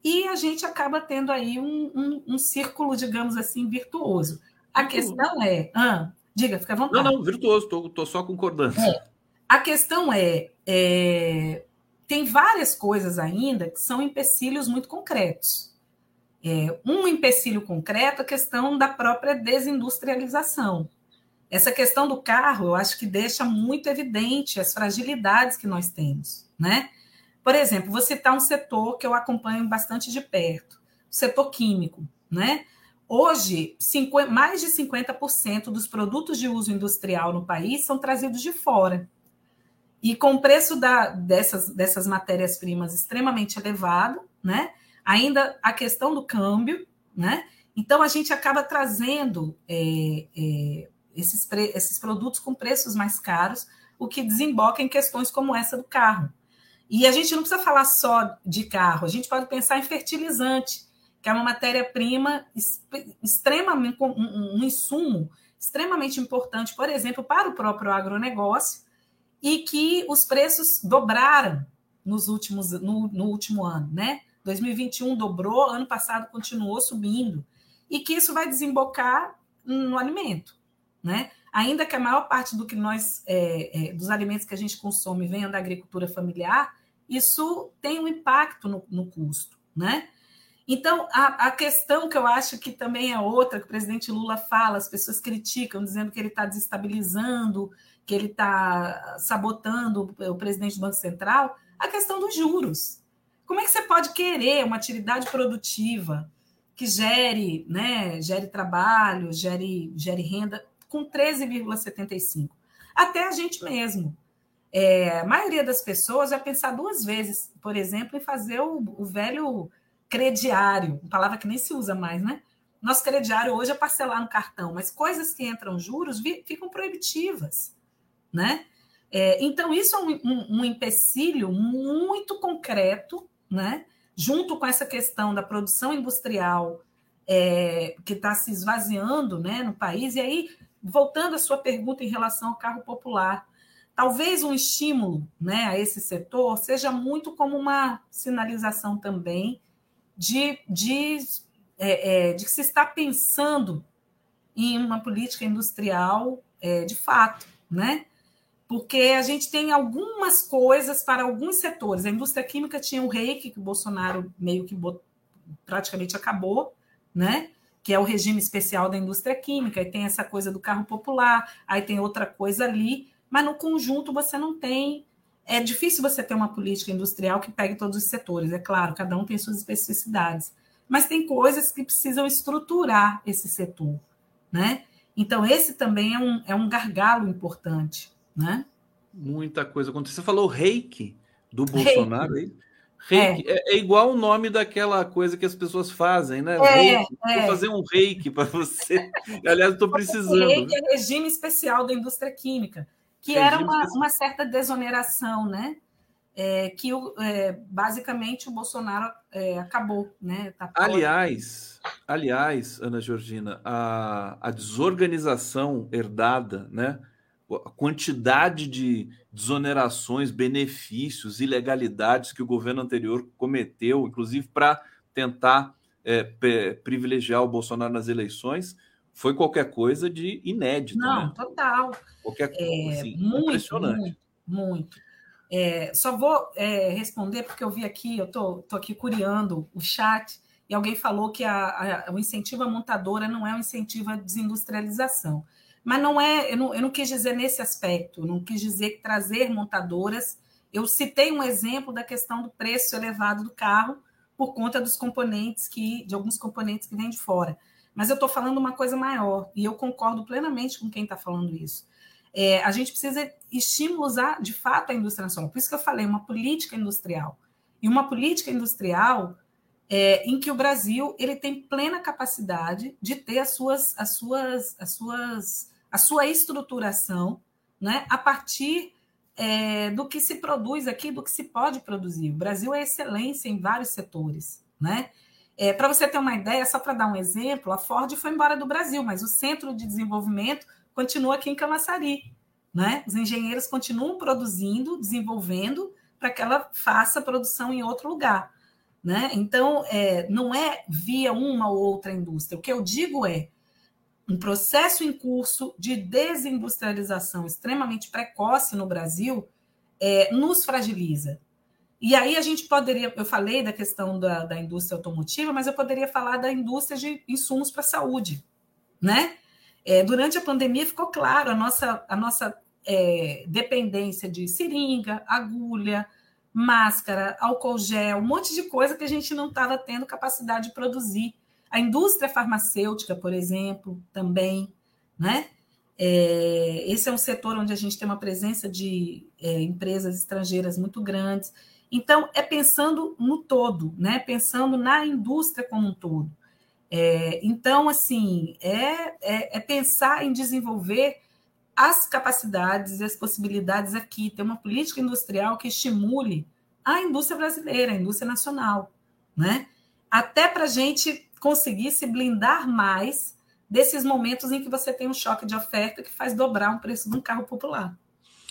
e a gente acaba tendo aí um, um, um círculo, digamos assim, virtuoso. A questão é. Ah, diga, fica à vontade. Não, não, virtuoso, estou só concordando. É, a questão é, é, Tem várias coisas ainda que são empecilhos muito concretos. É, um empecilho concreto é a questão da própria desindustrialização. Essa questão do carro, eu acho que deixa muito evidente as fragilidades que nós temos, né? Por exemplo, vou citar um setor que eu acompanho bastante de perto, o setor químico, né? Hoje, mais de 50% dos produtos de uso industrial no país são trazidos de fora. E com o preço da, dessas, dessas matérias-primas extremamente elevado, né? ainda a questão do câmbio, né? então a gente acaba trazendo é, é, esses, esses produtos com preços mais caros, o que desemboca em questões como essa do carro. E a gente não precisa falar só de carro, a gente pode pensar em fertilizante, que é uma matéria-prima extremamente, um, insumo extremamente importante, por exemplo, para o próprio agronegócio, e que os preços dobraram nos últimos, no, no último ano, né? 2021 dobrou, ano passado continuou subindo, e que isso vai desembocar no alimento, né? Ainda que a maior parte do que nós, é, é, dos alimentos que a gente consome venha da agricultura familiar, isso tem um impacto no, no custo, né? Então, a, a, questão que eu acho que também é outra, que o presidente Lula fala, as pessoas criticam, dizendo que ele está desestabilizando, que ele está sabotando o presidente do Banco Central, a questão dos juros. Como é que você pode querer uma atividade produtiva que gere, né, gere trabalho, gere, gere renda com 13,75? Até a gente mesmo. É, a maioria das pessoas vai pensar duas vezes, por exemplo, em fazer o, o velho crediário, palavra que nem se usa mais, né? Nosso crediário hoje é parcelar no cartão, mas coisas que entram juros ficam proibitivas, né? É, então, isso é um, um, um, empecilho muito concreto, né? Junto com essa questão da produção industrial é, que está se esvaziando né, no país. E aí, voltando à sua pergunta em relação ao carro popular, talvez um estímulo né, a esse setor seja muito como uma sinalização também de, de, é, é, de que se está pensando em uma política industrial é, de fato, né? Porque a gente tem algumas coisas para alguns setores. A indústria química tinha o reiki, que o Bolsonaro meio que praticamente acabou, né? Que é o regime especial da indústria química, e tem essa coisa do carro popular, aí tem outra coisa ali, mas no conjunto você não tem é difícil você ter uma política industrial que pegue todos os setores, é claro, cada um tem suas especificidades, mas tem coisas que precisam estruturar esse setor, né? Então, esse também é um, é um gargalo importante, né? Muita coisa aconteceu. Você falou reiki do Bolsonaro aí? Reiki. É. é. igual o nome daquela coisa que as pessoas fazem, né? É, reiki. É. Vou fazer um reiki para você. Aliás, estou precisando. Reiki é regime especial da indústria química que era uma, uma, certa desoneração, né? É, que é, basicamente o Bolsonaro é, acabou, né? Aliás, aliás, Ana Georgina, a, a desorganização herdada, né? A quantidade de desonerações, benefícios, ilegalidades que o governo anterior cometeu, inclusive para tentar é, privilegiar o Bolsonaro nas eleições, foi qualquer coisa de inédito. Não, né? total. Qualquer coisa, é, assim, muito, impressionante. Muito. muito. É, só vou é, responder porque eu vi aqui, eu tô, tô aqui curiando o chat e alguém falou que a, a, o incentivo à montadora não é um incentivo à desindustrialização. Mas não é, eu não, eu não quis dizer nesse aspecto, não quis dizer que trazer montadoras. Eu citei um exemplo da questão do preço elevado do carro por conta dos componentes que, de alguns componentes que vêm de fora. Mas eu estou falando uma coisa maior, e eu concordo plenamente com quem está falando isso. É, a gente precisa estimular, de fato, a indústria nacional. Por isso que eu falei, uma política industrial. E uma política industrial é, em que o Brasil ele tem plena capacidade de ter as suas, as suas, as suas, a sua estruturação né, a partir é, do que se produz aqui, do que se pode produzir. O Brasil é excelência em vários setores. Né? É, para você ter uma ideia, só para dar um exemplo, a Ford foi embora do Brasil, mas o centro de desenvolvimento continua aqui em Camaçari. Né? Os engenheiros continuam produzindo, desenvolvendo, para que ela faça produção em outro lugar. Né? Então, é, não é via uma ou outra indústria. O que eu digo é um processo em curso de desindustrialização extremamente precoce no Brasil é, nos fragiliza. E aí a gente poderia, eu falei da questão da, da indústria automotiva, mas eu poderia falar da indústria de insumos para a saúde, né? É, durante a pandemia ficou claro a nossa, a nossa é, dependência de seringa, agulha, máscara, álcool gel, um monte de coisa que a gente não estava tendo capacidade de produzir. A indústria farmacêutica, por exemplo, também, né? É, esse é um setor onde a gente tem uma presença de é, empresas estrangeiras muito grandes. Então, é pensando no todo, né? pensando na indústria como um todo. É, então, assim, é, é, é, pensar em desenvolver as capacidades e as possibilidades aqui, ter uma política industrial que estimule a indústria brasileira, a indústria nacional, né? Até para a gente conseguir se blindar mais desses momentos em que você tem um choque de oferta que faz dobrar o preço de um carro popular,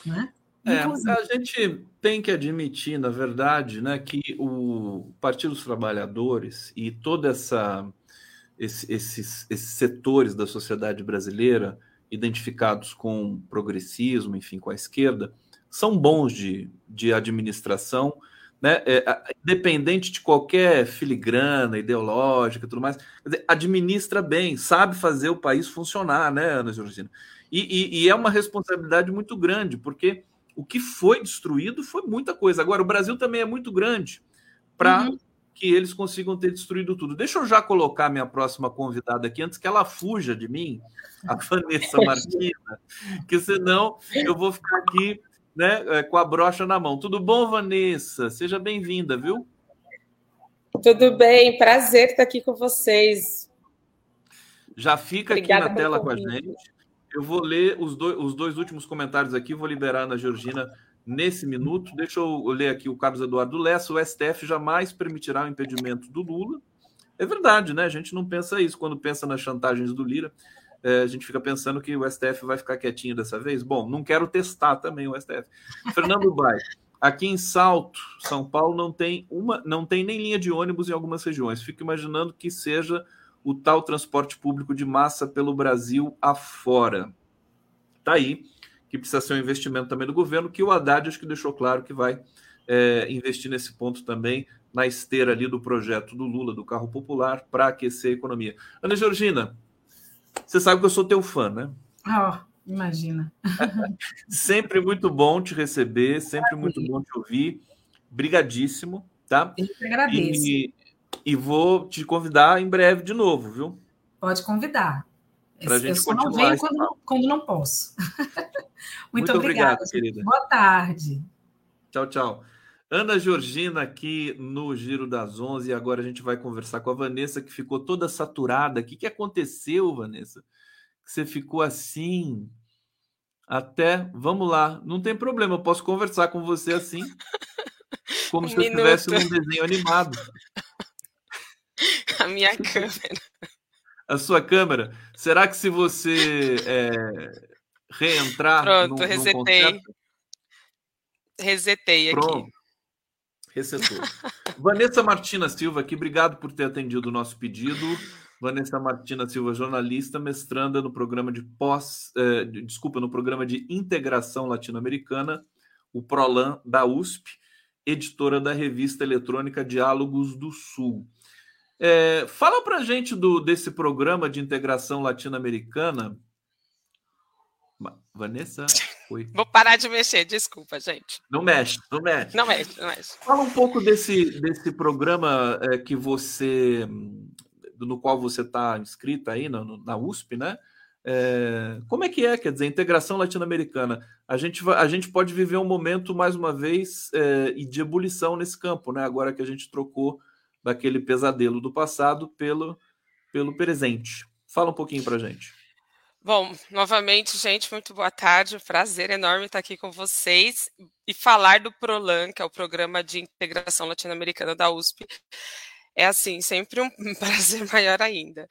né? É, a gente tem que admitir, na verdade, né, que o Partido dos Trabalhadores e toda essa esse, esses, esses setores da sociedade brasileira identificados com progressismo, enfim, com a esquerda, são bons de, de administração, né? É, independente de qualquer filigrana ideológica e tudo mais, dizer, administra bem, sabe fazer o país funcionar, né, Ana Georgina? E, e, e, é uma responsabilidade muito grande, porque o que foi destruído foi muita coisa. Agora, o Brasil também é muito grande para uhum. que eles consigam ter destruído tudo. Deixa eu já colocar minha próxima convidada aqui, antes que ela fuja de mim, a Vanessa Martina, que senão eu vou ficar aqui né, é, com a brocha na mão. Tudo bom, Vanessa? Seja bem-vinda, viu? Tudo bem, prazer estar aqui com vocês. Já fica Obrigada aqui na tela com a gente. Eu vou ler os dois, os dois últimos comentários aqui, vou liberar a Ana Georgina nesse minuto. Deixa eu ler aqui o Carlos Eduardo Lessa. O STF jamais permitirá o impedimento do Lula. É verdade, né? A gente não pensa isso quando pensa nas chantagens do Lira é, a gente fica pensando que o STF vai ficar quietinho dessa vez. Bom, não quero testar também o STF. Fernando Bai, aqui em Salto, São Paulo, não tem uma, não tem nem linha de ônibus em algumas regiões. Fico imaginando que seja o tal transporte público de massa pelo Brasil afora. Tá aí, que precisa ser um investimento também do governo, que o Haddad acho que deixou claro que vai é, investir nesse ponto também, na esteira ali do projeto do Lula, do carro popular, para aquecer a economia. Ana Georgina, você sabe que eu sou teu fã, né? Oh, imagina. sempre muito bom te receber, sempre muito bom te ouvir. Brigadíssimo, tá? Eu que agradeço. E, e vou te convidar em breve de novo, viu? Pode convidar. Pra eu gente só não venho quando, quando, não posso. muito, muito obrigada, obrigado, querida. Boa tarde. Tchau, tchau. Ana Georgina aqui no Giro das Onze e agora a gente vai conversar com a Vanessa que ficou toda saturada. O que, que aconteceu, Vanessa? Que você ficou assim até. Vamos lá, não tem problema, eu posso conversar com você assim, como um se eu estivesse num desenho animado. A minha câmera. A sua câmera. Será que se você é, reentrar. Pronto, no, resetei. Resetei Pronto. aqui. Vanessa Martina Silva aqui, obrigado por ter atendido o nosso pedido. Vanessa Martina Silva, jornalista, mestranda no programa de pós, eh, desculpa, no programa de integração latino-americana, o Prolan da USP, editora da revista eletrônica Diálogos do Sul. É, fala para gente do, desse programa de integração latino-americana. Vanessa? Oi. Vou parar de mexer, desculpa, gente. Não mexe, não mexe. Não mexe, não mexe. Fala um pouco desse, desse programa é, que você. no qual você está inscrita aí na, na USP, né? É, como é que é? Quer dizer, integração latino-americana. A gente, a gente pode viver um momento, mais uma vez, é, de ebulição nesse campo, né? Agora que a gente trocou daquele pesadelo do passado pelo, pelo presente. Fala um pouquinho para gente. Bom, novamente, gente, muito boa tarde. Prazer enorme estar aqui com vocês e falar do PROLAN, que é o Programa de Integração Latino-Americana da USP. É assim, sempre um prazer maior ainda.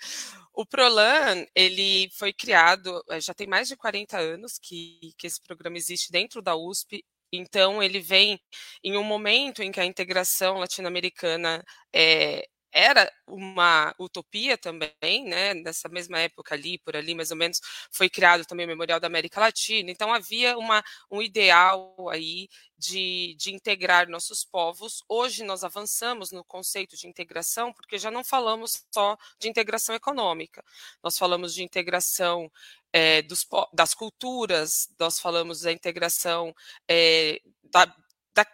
O PROLAN, ele foi criado, eh, já tem mais de 40 anos que, que esse programa existe dentro da USP, então ele vem em um momento em que a integração latino-americana é, era uma utopia também, né? Nessa mesma época ali, por ali mais ou menos, foi criado também o Memorial da América Latina. Então havia uma, um ideal aí de, de integrar nossos povos. Hoje nós avançamos no conceito de integração, porque já não falamos só de integração econômica, nós falamos de integração é, dos, das culturas, nós falamos da integração é, da, da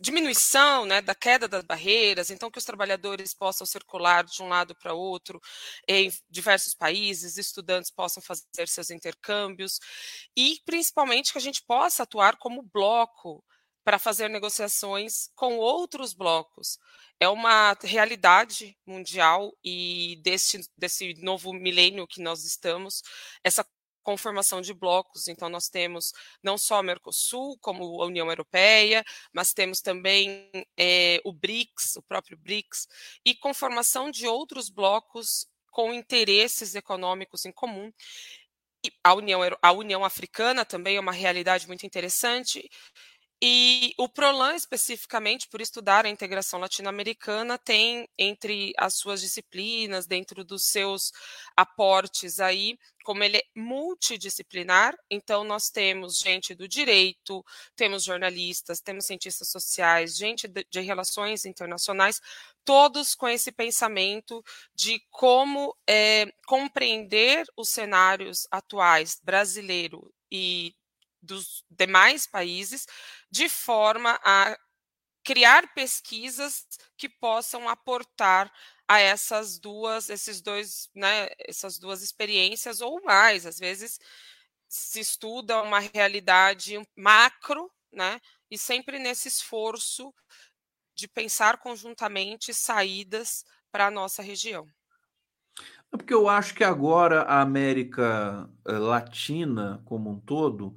diminuição, né, da queda das barreiras, então que os trabalhadores possam circular de um lado para outro em diversos países, estudantes possam fazer seus intercâmbios e principalmente que a gente possa atuar como bloco para fazer negociações com outros blocos. É uma realidade mundial e desse, desse novo milênio que nós estamos, essa conformação de blocos. Então, nós temos não só o Mercosul, como a União Europeia, mas temos também é, o BRICS, o próprio BRICS, e conformação de outros blocos com interesses econômicos em comum. E a União, a União Africana também é uma realidade muito interessante. E o Prolan, especificamente, por estudar a integração latino-americana, tem entre as suas disciplinas, dentro dos seus aportes aí, como ele é multidisciplinar, então nós temos gente do direito, temos jornalistas, temos cientistas sociais, gente de, de relações internacionais, todos com esse pensamento de como é, compreender os cenários atuais brasileiro e dos demais países, de forma a criar pesquisas que possam aportar a essas duas, esses dois, né, essas duas experiências ou mais. Às vezes se estuda uma realidade macro, né, e sempre nesse esforço de pensar conjuntamente saídas para a nossa região. É porque eu acho que agora a América eh, Latina como um todo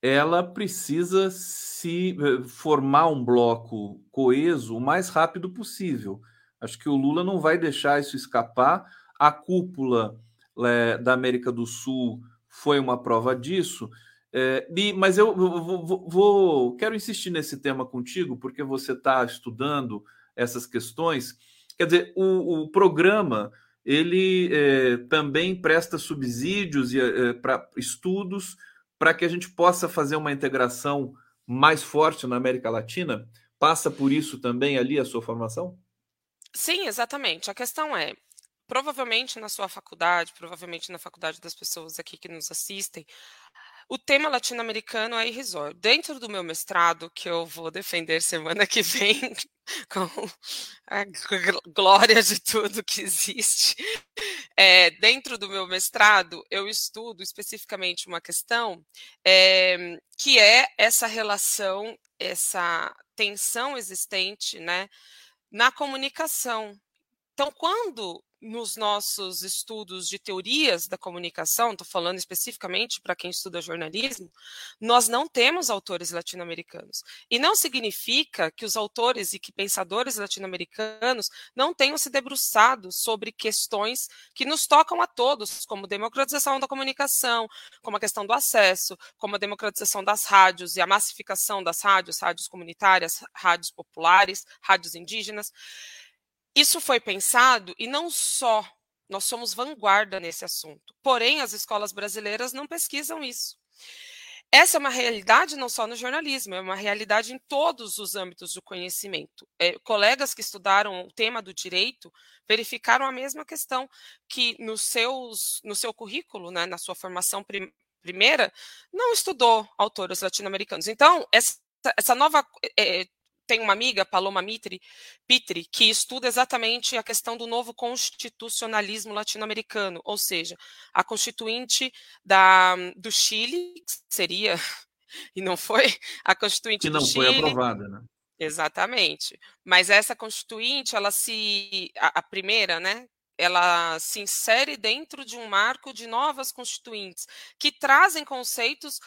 ela precisa se eh, formar um bloco coeso o mais rápido possível. Acho que o Lula não vai deixar isso escapar. A cúpula é, da América do Sul foi uma prova disso. É, e, mas eu vou, vou, vou, quero insistir nesse tema contigo, porque você está estudando essas questões. Quer dizer, o, o programa ele é, também presta subsídios para estudos para que a gente possa fazer uma integração mais forte na América Latina? Passa por isso também ali a sua formação? Sim, exatamente. A questão é, provavelmente na sua faculdade, provavelmente na faculdade das pessoas aqui que nos assistem, o tema latino-americano é irrisório. Dentro do meu mestrado, que eu vou defender semana que vem, com a glória de tudo que existe, é, dentro do meu mestrado, eu estudo especificamente uma questão é, que é essa relação, essa tensão existente né, na comunicação. Então, quando nos nossos estudos de teorias da comunicação, estou falando especificamente para quem estuda jornalismo, nós não temos autores latino-americanos. E não significa que os autores e que pensadores latino-americanos não tenham se debruçado sobre questões que nos tocam a todos, como democratização da comunicação, como a questão do acesso, como a democratização das rádios e a massificação das rádios, rádios comunitárias, rádios populares, rádios indígenas. Isso foi pensado e não só nós somos vanguarda nesse assunto, porém as escolas brasileiras não pesquisam isso. Essa é uma realidade não só no jornalismo, é uma realidade em todos os âmbitos do conhecimento. É, colegas que estudaram o tema do direito verificaram a mesma questão, que nos seus, no seu currículo, né, na sua formação prim, primeira, não estudou autores latino-americanos. Então, essa, essa nova é, tem uma amiga, Paloma Mitri, Pitri, que estuda exatamente a questão do novo constitucionalismo latino-americano, ou seja, a constituinte da, do Chile, que seria, e não foi, a constituinte que não do foi Chile. aprovada, né? Exatamente. Mas essa constituinte, ela se. A, a primeira, né? ela se insere dentro de um marco de novas constituintes que trazem conceitos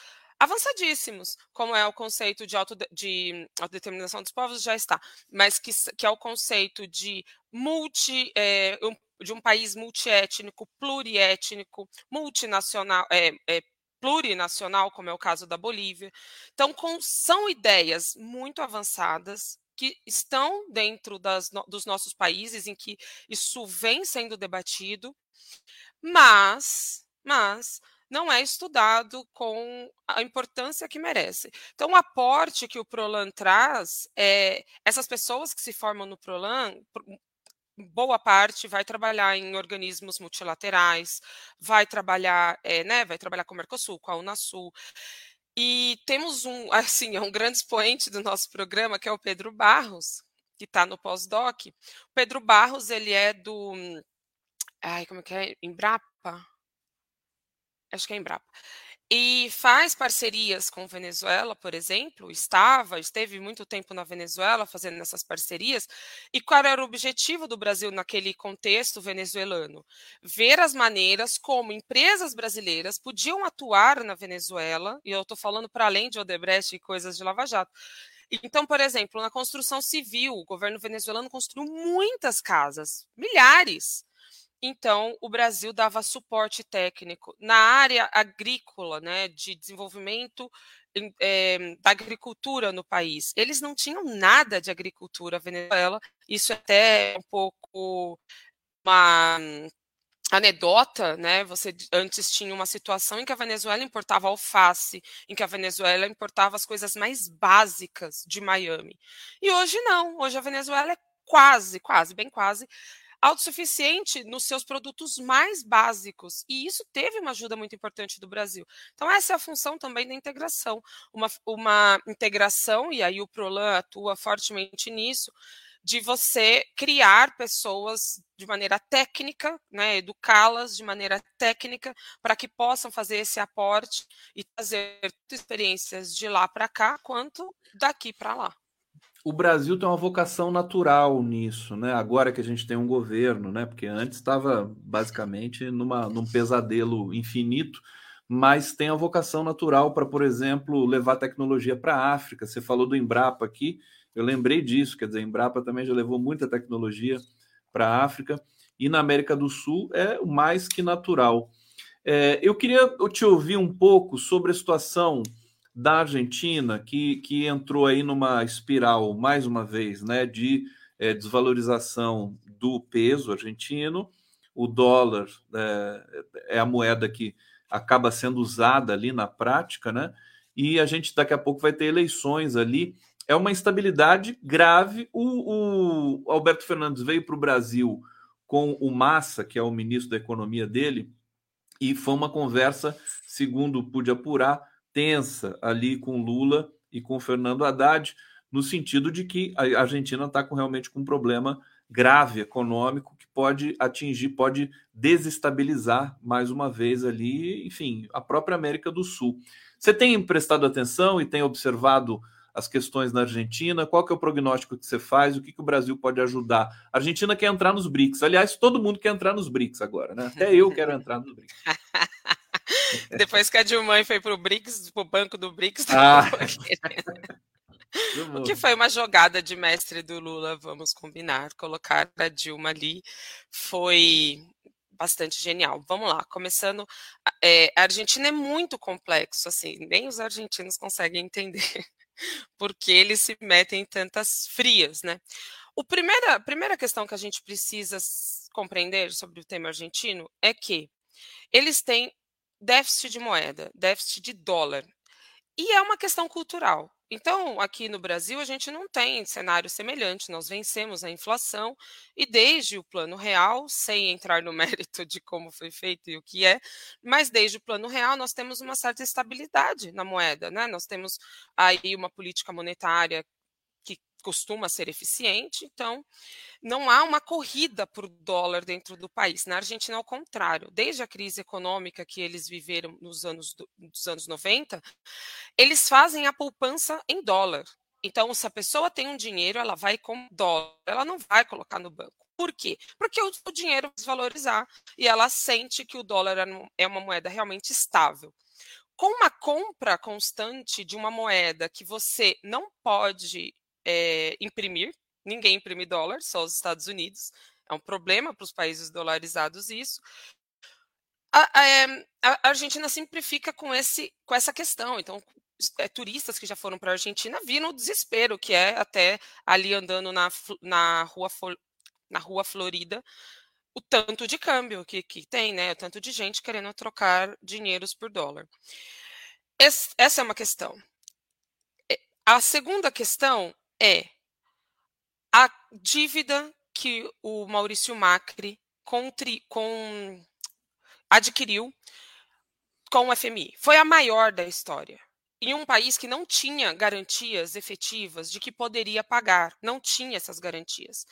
avançadíssimos, como é o conceito de, auto, de autodeterminação dos povos, já está, mas que, que é o conceito de multi, é, um, de um país multiétnico, pluriétnico, multinacional, é, é, plurinacional, como é o caso da Bolívia. Então, com, são ideias muito avançadas que estão dentro das, dos nossos países, em que isso vem sendo debatido, mas, mas não é estudado com a importância que merece. Então, o aporte que o Prolan traz é essas pessoas que se formam no Prolan, boa parte vai trabalhar em organismos multilaterais, vai trabalhar, é, né, vai trabalhar com o Mercosul, com a Unasul. E temos um, assim, é um grande expoente do nosso programa, que é o Pedro Barros, que está no pós-doc. O Pedro Barros, ele é do, ai, como é que é? Embrapa? Acho que é Embrapa. E faz parcerias com Venezuela, por exemplo, estava, esteve muito tempo na Venezuela fazendo essas parcerias. E qual era o objetivo do Brasil naquele contexto venezuelano? Ver as maneiras como empresas brasileiras podiam atuar na Venezuela, e eu estou falando para além de Odebrecht e coisas de Lava Jato. Então, por exemplo, na construção civil, o governo venezuelano construiu muitas casas, milhares então o Brasil dava suporte técnico na área agrícola, né, de desenvolvimento é, da agricultura no país. Eles não tinham nada de agricultura Venezuela. Isso é até um pouco uma anedota, né? Você antes tinha uma situação em que a Venezuela importava alface, em que a Venezuela importava as coisas mais básicas de Miami. E hoje não. Hoje a Venezuela é quase, quase, bem quase autossuficiente nos seus produtos mais básicos. E isso teve uma ajuda muito importante do Brasil. Então, essa é a função também da integração. Uma, uma integração, e aí o Prolan atua fortemente nisso, de você criar pessoas de maneira técnica, né, educá-las de maneira técnica para que possam fazer esse aporte e trazer experiências de lá para cá quanto daqui para lá. O Brasil tem uma vocação natural nisso, né? Agora que a gente tem um governo, né? Porque antes estava basicamente numa, num pesadelo infinito, mas tem a vocação natural para, por exemplo, levar tecnologia para a África. Você falou do Embrapa aqui, eu lembrei disso, quer dizer, a Embrapa também já levou muita tecnologia para a África e na América do Sul é mais que natural. É, eu queria te ouvir um pouco sobre a situação da Argentina, que, que entrou aí numa espiral, mais uma vez, né, de é, desvalorização do peso argentino. O dólar é, é a moeda que acaba sendo usada ali na prática, né? E a gente daqui a pouco vai ter eleições ali é uma instabilidade grave. O, o Alberto Fernandes veio para o Brasil com o Massa, que é o ministro da Economia dele, e foi uma conversa, segundo pude apurar, tensa ali com Lula e com Fernando Haddad, no sentido de que a Argentina está com, realmente com um problema grave econômico que pode atingir, pode desestabilizar mais uma vez ali, enfim, a própria América do Sul. Você tem prestado atenção e tem observado as questões na Argentina? Qual que é o prognóstico que você faz? O que, que o Brasil pode ajudar? A Argentina quer entrar nos BRICS. Aliás, todo mundo quer entrar nos BRICS agora, né? Até eu quero entrar nos BRICS. Depois que a Dilma foi para o BRICS, para o banco do BRICS, ah. O que foi uma jogada de mestre do Lula, vamos combinar. Colocar a Dilma ali foi bastante genial. Vamos lá, começando. É, a Argentina é muito complexo, assim, nem os argentinos conseguem entender porque eles se metem em tantas frias, né? O primeira, a primeira questão que a gente precisa compreender sobre o tema argentino é que eles têm déficit de moeda, déficit de dólar. E é uma questão cultural. Então, aqui no Brasil, a gente não tem cenário semelhante. Nós vencemos a inflação e, desde o plano real, sem entrar no mérito de como foi feito e o que é, mas desde o plano real, nós temos uma certa estabilidade na moeda. Né? Nós temos aí uma política monetária costuma ser eficiente, então não há uma corrida por dólar dentro do país. Na Argentina, ao contrário, desde a crise econômica que eles viveram nos anos, dos anos 90, eles fazem a poupança em dólar. Então, se a pessoa tem um dinheiro, ela vai com dólar, ela não vai colocar no banco. Por quê? Porque o, o dinheiro vai desvalorizar e ela sente que o dólar é, é uma moeda realmente estável com uma compra constante de uma moeda que você não pode é, imprimir, ninguém imprime dólar, só os Estados Unidos. É um problema para os países dolarizados isso. A, a, eh, a, Argentina sempre fica com, esse, com essa questão. Então, é, turistas que já foram para a Argentina viram o desespero, que é até ali andando na, na, rua, na rua Florida, o tanto de câmbio que, que tem, né? O tanto de gente querendo trocar dinheiros por dólar. Esse, essa é uma questão. A segunda questão é a dívida que o Maurício Macri contri, com, adquiriu com o FMI. Foi a maior da história. Em um país que não tinha garantias efetivas de que poderia pagar, não tinha essas garantias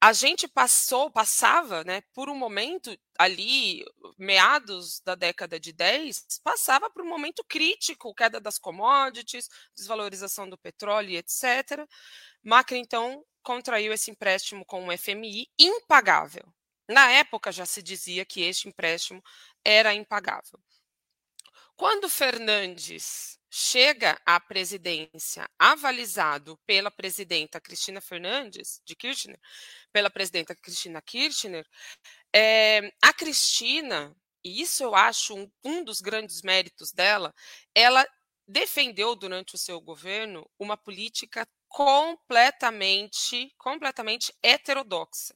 a gente passou, passava, né, por um momento ali, meados da década de 10, passava por um momento crítico, queda das commodities, desvalorização do petróleo, etc. Macri, então, contraiu esse empréstimo com o FMI impagável. Na época já se dizia que este empréstimo era impagável. Quando Fernandes chega à presidência avalizado pela presidenta Cristina Fernandes, de Kirchner, pela presidenta Cristina Kirchner, é, a Cristina, e isso eu acho um, um dos grandes méritos dela, ela defendeu durante o seu governo uma política completamente, completamente heterodoxa.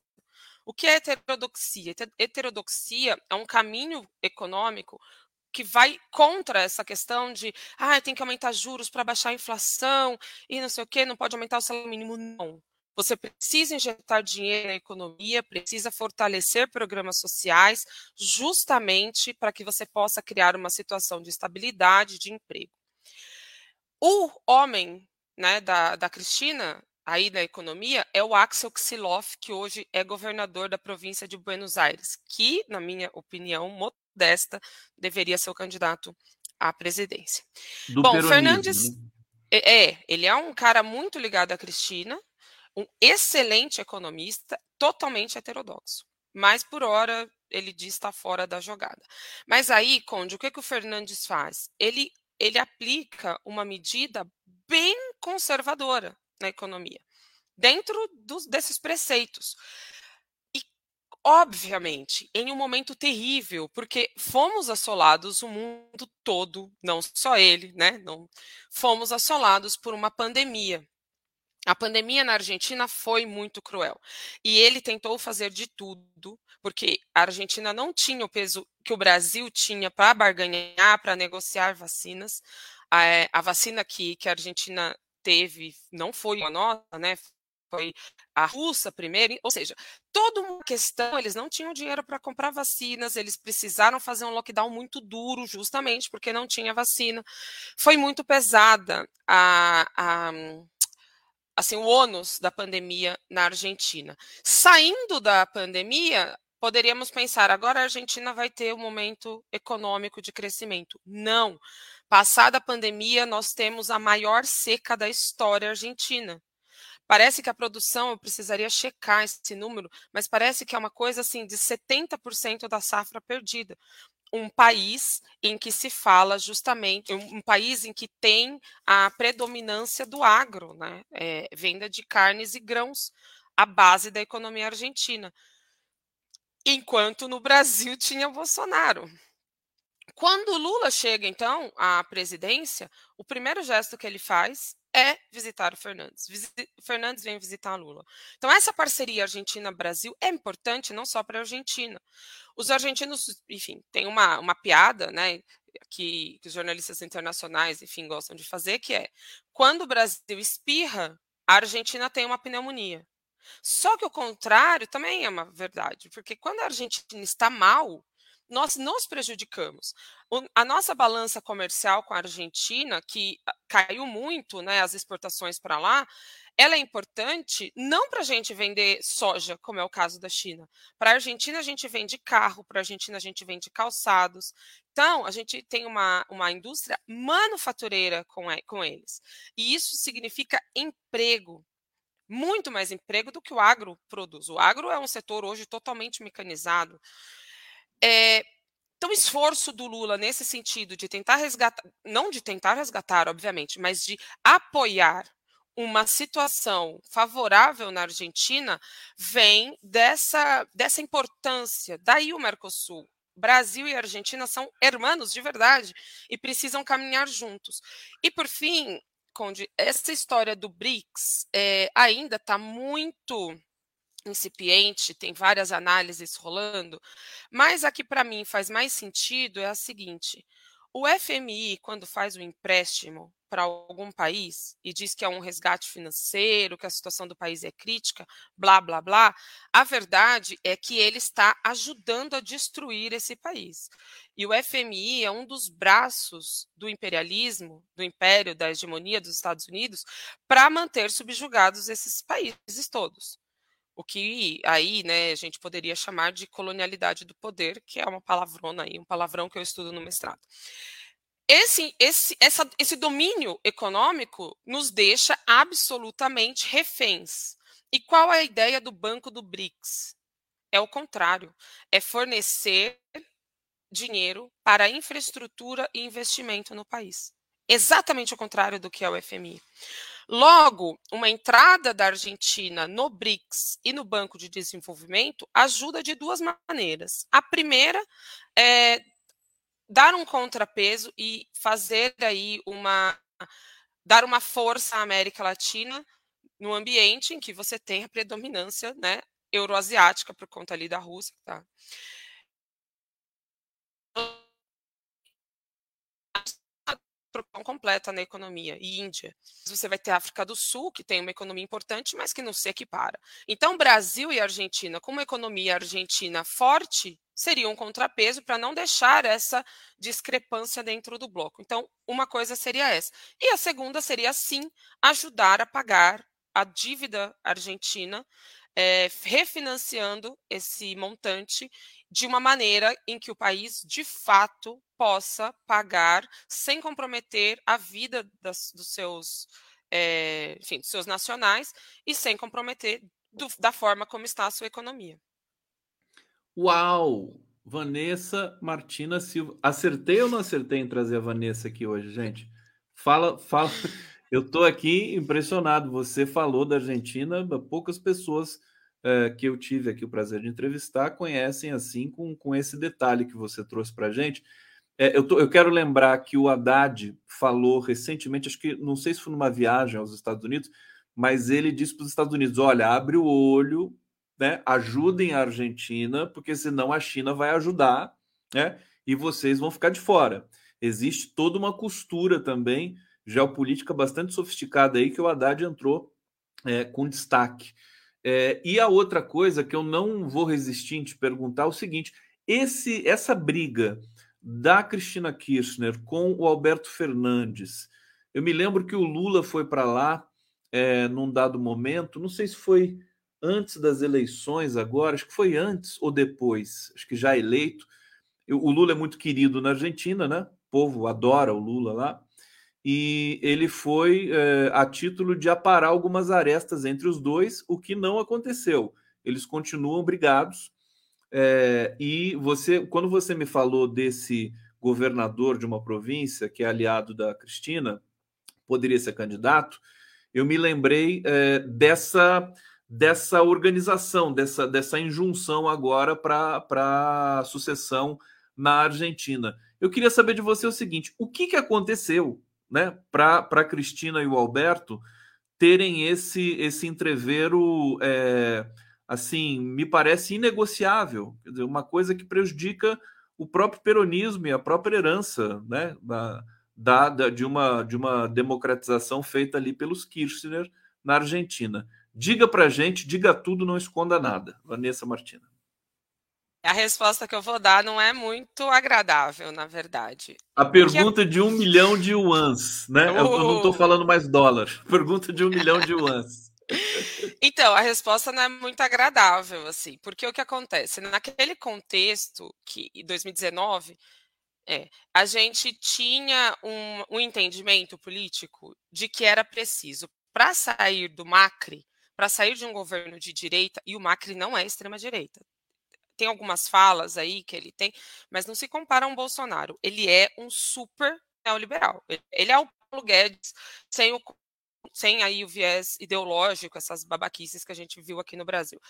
O que é heterodoxia? Heterodoxia é um caminho econômico que vai contra essa questão de ah, tem que aumentar juros para baixar a inflação e não sei o que, não pode aumentar o salário mínimo. Não. Você precisa injetar dinheiro na economia, precisa fortalecer programas sociais, justamente para que você possa criar uma situação de estabilidade de emprego. O homem né, da, da Cristina, aí da economia, é o Axel Kicillof, que hoje é governador da província de Buenos Aires, que, na minha opinião modesta, deveria ser o candidato à presidência. Do Bom, Fernandes né? é, é, ele é um cara muito ligado à Cristina, um excelente economista, totalmente heterodoxo. Mas por hora ele diz estar fora da jogada. Mas aí, Conde, o que, que o Fernandes faz? Ele ele aplica uma medida bem conservadora na economia, dentro dos, desses preceitos. E, obviamente, em um momento terrível, porque fomos assolados o mundo todo, não só ele, né? Não, fomos assolados por uma pandemia. A pandemia na Argentina foi muito cruel. E ele tentou fazer de tudo, porque a Argentina não tinha o peso que o Brasil tinha para barganhar, para negociar vacinas. A, eh, a, vacina que, que a Argentina teve não foi a nossa, né? Foi a russa primeiro, ou seja, toda uma questão, eles não tinham dinheiro para comprar vacinas, eles precisaram fazer um lockdown muito duro, justamente porque não tinha vacina. Foi muito pesada a, a assim, o ônus da pandemia na Argentina. Saindo da pandemia, poderíamos pensar, agora a Argentina vai ter um momento econômico de crescimento. Não. Passada a pandemia, nós temos a maior seca da história argentina. Parece que a produção, eu precisaria checar esse número, mas parece que é uma coisa assim de 70% da safra perdida um país em que se fala justamente, um, país em que tem a predominância do agro, né? É, venda de carnes e grãos, a base da economia argentina. Enquanto no Brasil tinha Bolsonaro. Quando Lula chega, então, à presidência, o primeiro gesto que ele faz é visitar o Fernandes. O Fernandes vem visitar Lula. Então, essa parceria Argentina-Brasil é importante não só para a Argentina. Os argentinos, enfim, tem uma, uma piada, né? Que, que os jornalistas internacionais, enfim, gostam de fazer, que é quando o Brasil espirra, a Argentina tem uma pneumonia. Só que o contrário também é uma verdade, porque quando a Argentina está mal, nós nos prejudicamos. A nossa balança comercial com a Argentina, que ah, caiu muito, né, as exportações para lá, ela é importante não para a gente vender soja, como é o caso da China. Para a Argentina, a gente vende carro, para a Argentina, a gente vende calçados. Então, a gente tem uma, uma indústria manufatureira com, com eles. E isso significa emprego muito mais emprego do que o agro produz. O agro é um setor hoje totalmente mecanizado. É, então, o esforço do Lula nesse sentido de tentar resgatar, não de tentar resgatar, obviamente, mas de apoiar uma situação favorável na Argentina vem dessa, dessa importância. Daí o Mercosul. Brasil e Argentina são hermanos de verdade e precisam caminhar juntos. E, por fim, Conde, essa história do BRICS é, ainda está muito incipiente, tem várias análises rolando, mas a que para mim faz mais sentido é a seguinte: o FMI, quando faz um empréstimo para algum país e diz que é um resgate financeiro, que a situação do país é crítica, blá, blá, blá, a verdade é que ele está ajudando a destruir esse país. E o FMI é um dos braços do imperialismo, do império, da hegemonia dos Estados Unidos, para manter subjugados esses países todos. O que aí, né, a gente poderia chamar de colonialidade do poder, que é uma palavrona aí, um palavrão que eu estudo no mestrado. Esse, esse, essa, esse domínio econômico nos deixa absolutamente reféns. E qual é a ideia do Banco do BRICS? É o contrário, é fornecer dinheiro para infraestrutura e investimento no país. exatamente o contrário do que é o FMI. Logo, uma entrada da Argentina no BRICS e no Banco de Desenvolvimento ajuda de duas maneiras. A primeira é dar um contrapeso e fazer aí uma dar uma força à América Latina no ambiente em que você tem a predominância né, euroasiática por conta ali da Rússia. Tá? Completa na economia, e Índia. Você vai ter a África do Sul, que tem uma economia importante, mas que não se equipara. Então, Brasil e Argentina, com uma economia argentina forte, seria um contrapeso para não deixar essa discrepância dentro do bloco. Então, uma coisa seria essa. E a segunda seria, sim, ajudar a pagar a dívida argentina, é, refinanciando esse montante de uma maneira em que o país, de fato, possa pagar sem comprometer a vida das, dos seus, é, enfim, dos seus nacionais e sem comprometer do, da forma como está a sua economia. Uau! Vanessa Martina Silva. Acertei ou não acertei em trazer a Vanessa aqui hoje, gente? Fala, fala. Eu estou aqui impressionado. Você falou da Argentina, poucas pessoas é, que eu tive aqui o prazer de entrevistar conhecem assim com, com esse detalhe que você trouxe para a gente. É, eu, tô, eu quero lembrar que o Haddad falou recentemente, acho que não sei se foi numa viagem aos Estados Unidos, mas ele disse para os Estados Unidos: olha, abre o olho, né, ajudem a Argentina, porque senão a China vai ajudar, né, e vocês vão ficar de fora. Existe toda uma costura também geopolítica bastante sofisticada aí que o Haddad entrou é, com destaque. É, e a outra coisa que eu não vou resistir em te perguntar é o seguinte: esse, essa briga da Cristina Kirchner com o Alberto Fernandes, eu me lembro que o Lula foi para lá é, num dado momento, não sei se foi antes das eleições agora, acho que foi antes ou depois, acho que já eleito. O Lula é muito querido na Argentina, né? O povo adora o Lula lá e ele foi é, a título de aparar algumas arestas entre os dois, o que não aconteceu. Eles continuam brigados. É, e você, quando você me falou desse governador de uma província que é aliado da Cristina, poderia ser candidato, eu me lembrei é, dessa dessa organização, dessa, dessa injunção agora para a sucessão na Argentina. Eu queria saber de você o seguinte: o que, que aconteceu né, para a Cristina e o Alberto terem esse, esse entrevero, é, assim, me parece inegociável, quer dizer, uma coisa que prejudica o próprio peronismo e a própria herança né, da, da, de, uma, de uma democratização feita ali pelos Kirchner na Argentina. Diga para gente, diga tudo, não esconda nada. Vanessa Martina. A resposta que eu vou dar não é muito agradável, na verdade. A pergunta de um milhão de yuans, né? Eu não estou falando mais dólar. Pergunta de um milhão de yuans. Então, a resposta não é muito agradável, assim, porque o que acontece? Naquele contexto que, em 2019, é, a gente tinha um, um entendimento político de que era preciso, para sair do Macri, para sair de um governo de direita, e o Macri não é extrema-direita, tem algumas falas aí que ele tem, mas não se compara a um Bolsonaro. Ele é um super neoliberal. Ele é o Paulo Guedes sem, o, sem aí o viés ideológico, essas babaquices que a gente viu aqui no Brasil.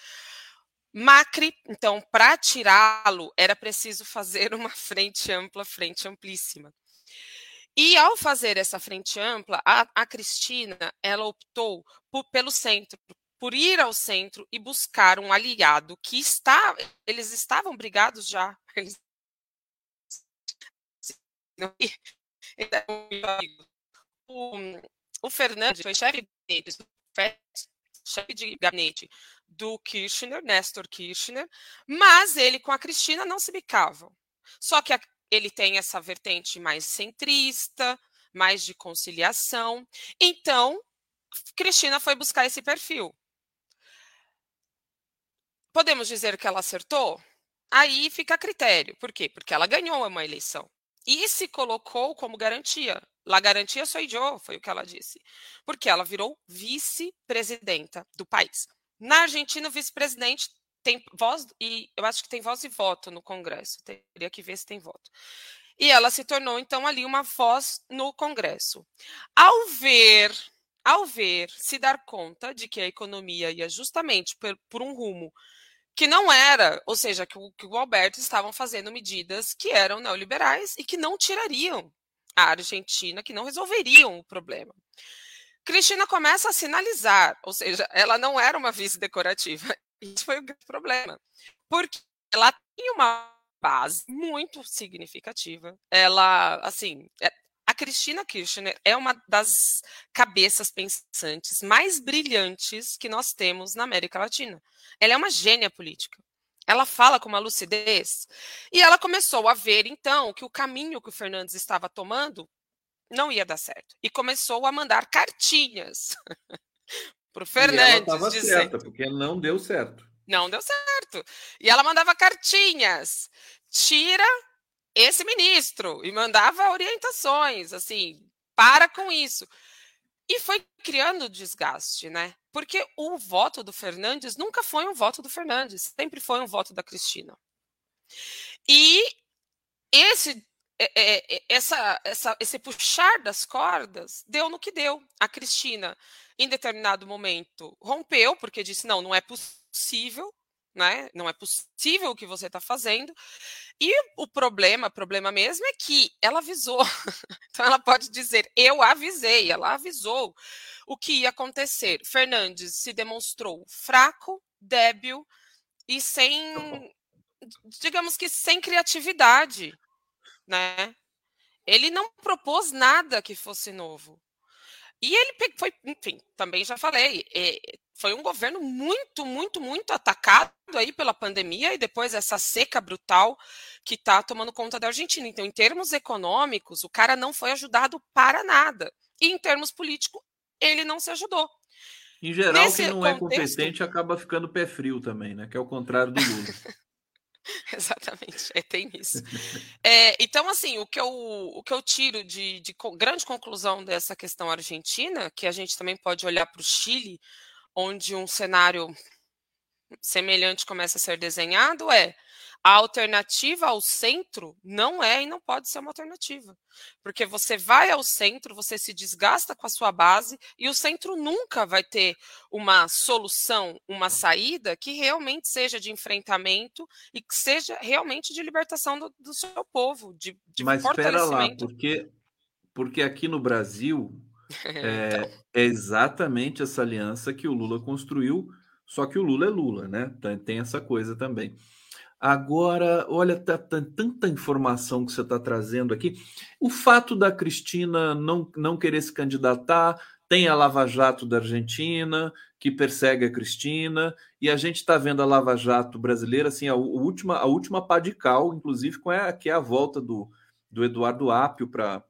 Macri, então, para tirá-lo, era preciso fazer uma frente ampla, frente amplíssima. E ao fazer essa frente ampla, a, a Cristina, ela optou por, pelo centro, por ir ao centro e buscar um aliado que está, eles estavam brigados já. Eles... O, o Fernandes foi chefe chefe de gabinete do Kirchner, Nestor Kirchner, mas ele com a Cristina não se bicavam. Só que a, ele tem essa vertente mais centrista, mais de conciliação. Então, Cristina foi buscar esse perfil. Podemos dizer que ela acertou? Aí fica a critério. Por quê? Porque ela ganhou uma eleição. E se colocou como garantia. La garantia sou eu, foi o que ela disse. Porque ela virou vice-presidenta do país. Na Argentina, o vice-presidente tem voz, e eu acho que tem voz e voto no Congresso. Teria que ver se tem voto. e ela se tornou então ali uma voz no Congresso. Ao ver, ao ver, se dar conta de que a economia ia justamente por, por um rumo que não era, ou seja, que o, que o Alberto estavam fazendo medidas que eram neoliberais e que não tirariam a Argentina, que não resolveriam o problema. Cristina começa a sinalizar, ou seja, ela não era uma vice decorativa. Isso foi o grande problema. Porque ela tem uma base muito significativa. Ela, assim, é, Cristina Kirchner é uma das cabeças pensantes mais brilhantes que nós temos na América Latina. Ela é uma gênia política. Ela fala com uma lucidez. E ela começou a ver, então, que o caminho que o Fernandes estava tomando não ia dar certo. E começou a mandar cartinhas para o Fernandes. E ela certa, porque não deu certo. Não deu certo. E ela mandava cartinhas. Tira esse ministro. E mandava orientações, assim, para com isso. E foi criando desgaste, né? Porque o voto do Fernandes nunca foi um voto do Fernandes, sempre foi um voto da Cristina. E esse é, é, é, essa, essa, esse puxar das cordas deu no que deu. A Cristina, em determinado momento, rompeu, porque disse: não, não é possível, né? Não é possível o que você está fazendo. E o problema, problema mesmo, é que ela avisou. então ela pode dizer: eu avisei, ela avisou o que ia acontecer. Fernandes se demonstrou fraco, débil e sem, digamos que sem criatividade né? Ele não propôs nada que fosse novo. E ele foi, enfim, também já falei, é, foi um governo muito, muito, muito atacado aí pela pandemia e depois essa seca brutal que está tomando conta da Argentina. Então, em termos econômicos, o cara não foi ajudado para nada. E em termos políticos, ele não se ajudou. Em geral, Nesse quem não é contexto... é competente acaba ficando pé frio também, né? Que é o contrário do Lula. Exatamente, é, tem isso. É, então, assim, o que eu, o que eu tiro de, de grande conclusão dessa questão argentina, que a gente também pode olhar para o Chile, onde um cenário semelhante começa a ser desenhado, é a alternativa ao centro não é e não pode ser uma alternativa. Porque você vai ao centro, você se desgasta com a sua base e o centro nunca vai ter uma solução, uma saída que realmente seja de enfrentamento e que seja realmente de libertação do, do seu povo, de, de Mas espera lá, porque, porque aqui no Brasil é, então. é exatamente essa aliança que o Lula construiu, só que o Lula é Lula, né? Tem essa coisa também. Agora, olha, tá, tá, tanta informação que você está trazendo aqui. O fato da Cristina não, não querer se candidatar, tem a Lava Jato da Argentina, que persegue a Cristina, e a gente está vendo a Lava Jato brasileira, assim, a, a, última, a última pá de cal, inclusive, com a, que é a volta do, do Eduardo Apio para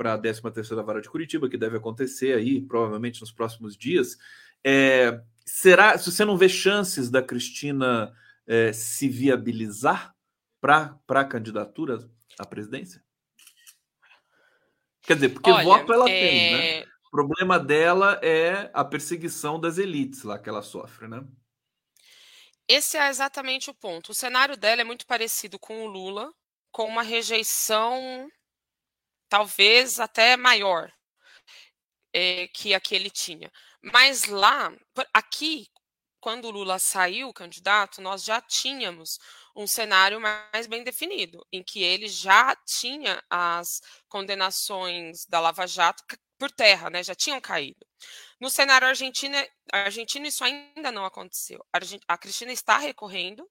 para a 13 Vara de Curitiba, que deve acontecer aí, provavelmente nos próximos dias. É, será, se você não vê chances da Cristina é, se viabilizar para a candidatura à presidência? Quer dizer, porque Olha, voto ela é... tem, né? O problema dela é a perseguição das elites lá que ela sofre, né? Esse é exatamente o ponto. O cenário dela é muito parecido com o Lula, com uma rejeição talvez até maior é, que a que ele tinha. Mas lá, aqui, quando o Lula saiu candidato, nós já tínhamos um cenário mais bem definido, em que ele já tinha as condenações da Lava Jato por terra, né, já tinham caído. No cenário argentino, argentino isso ainda não aconteceu. A Cristina está recorrendo,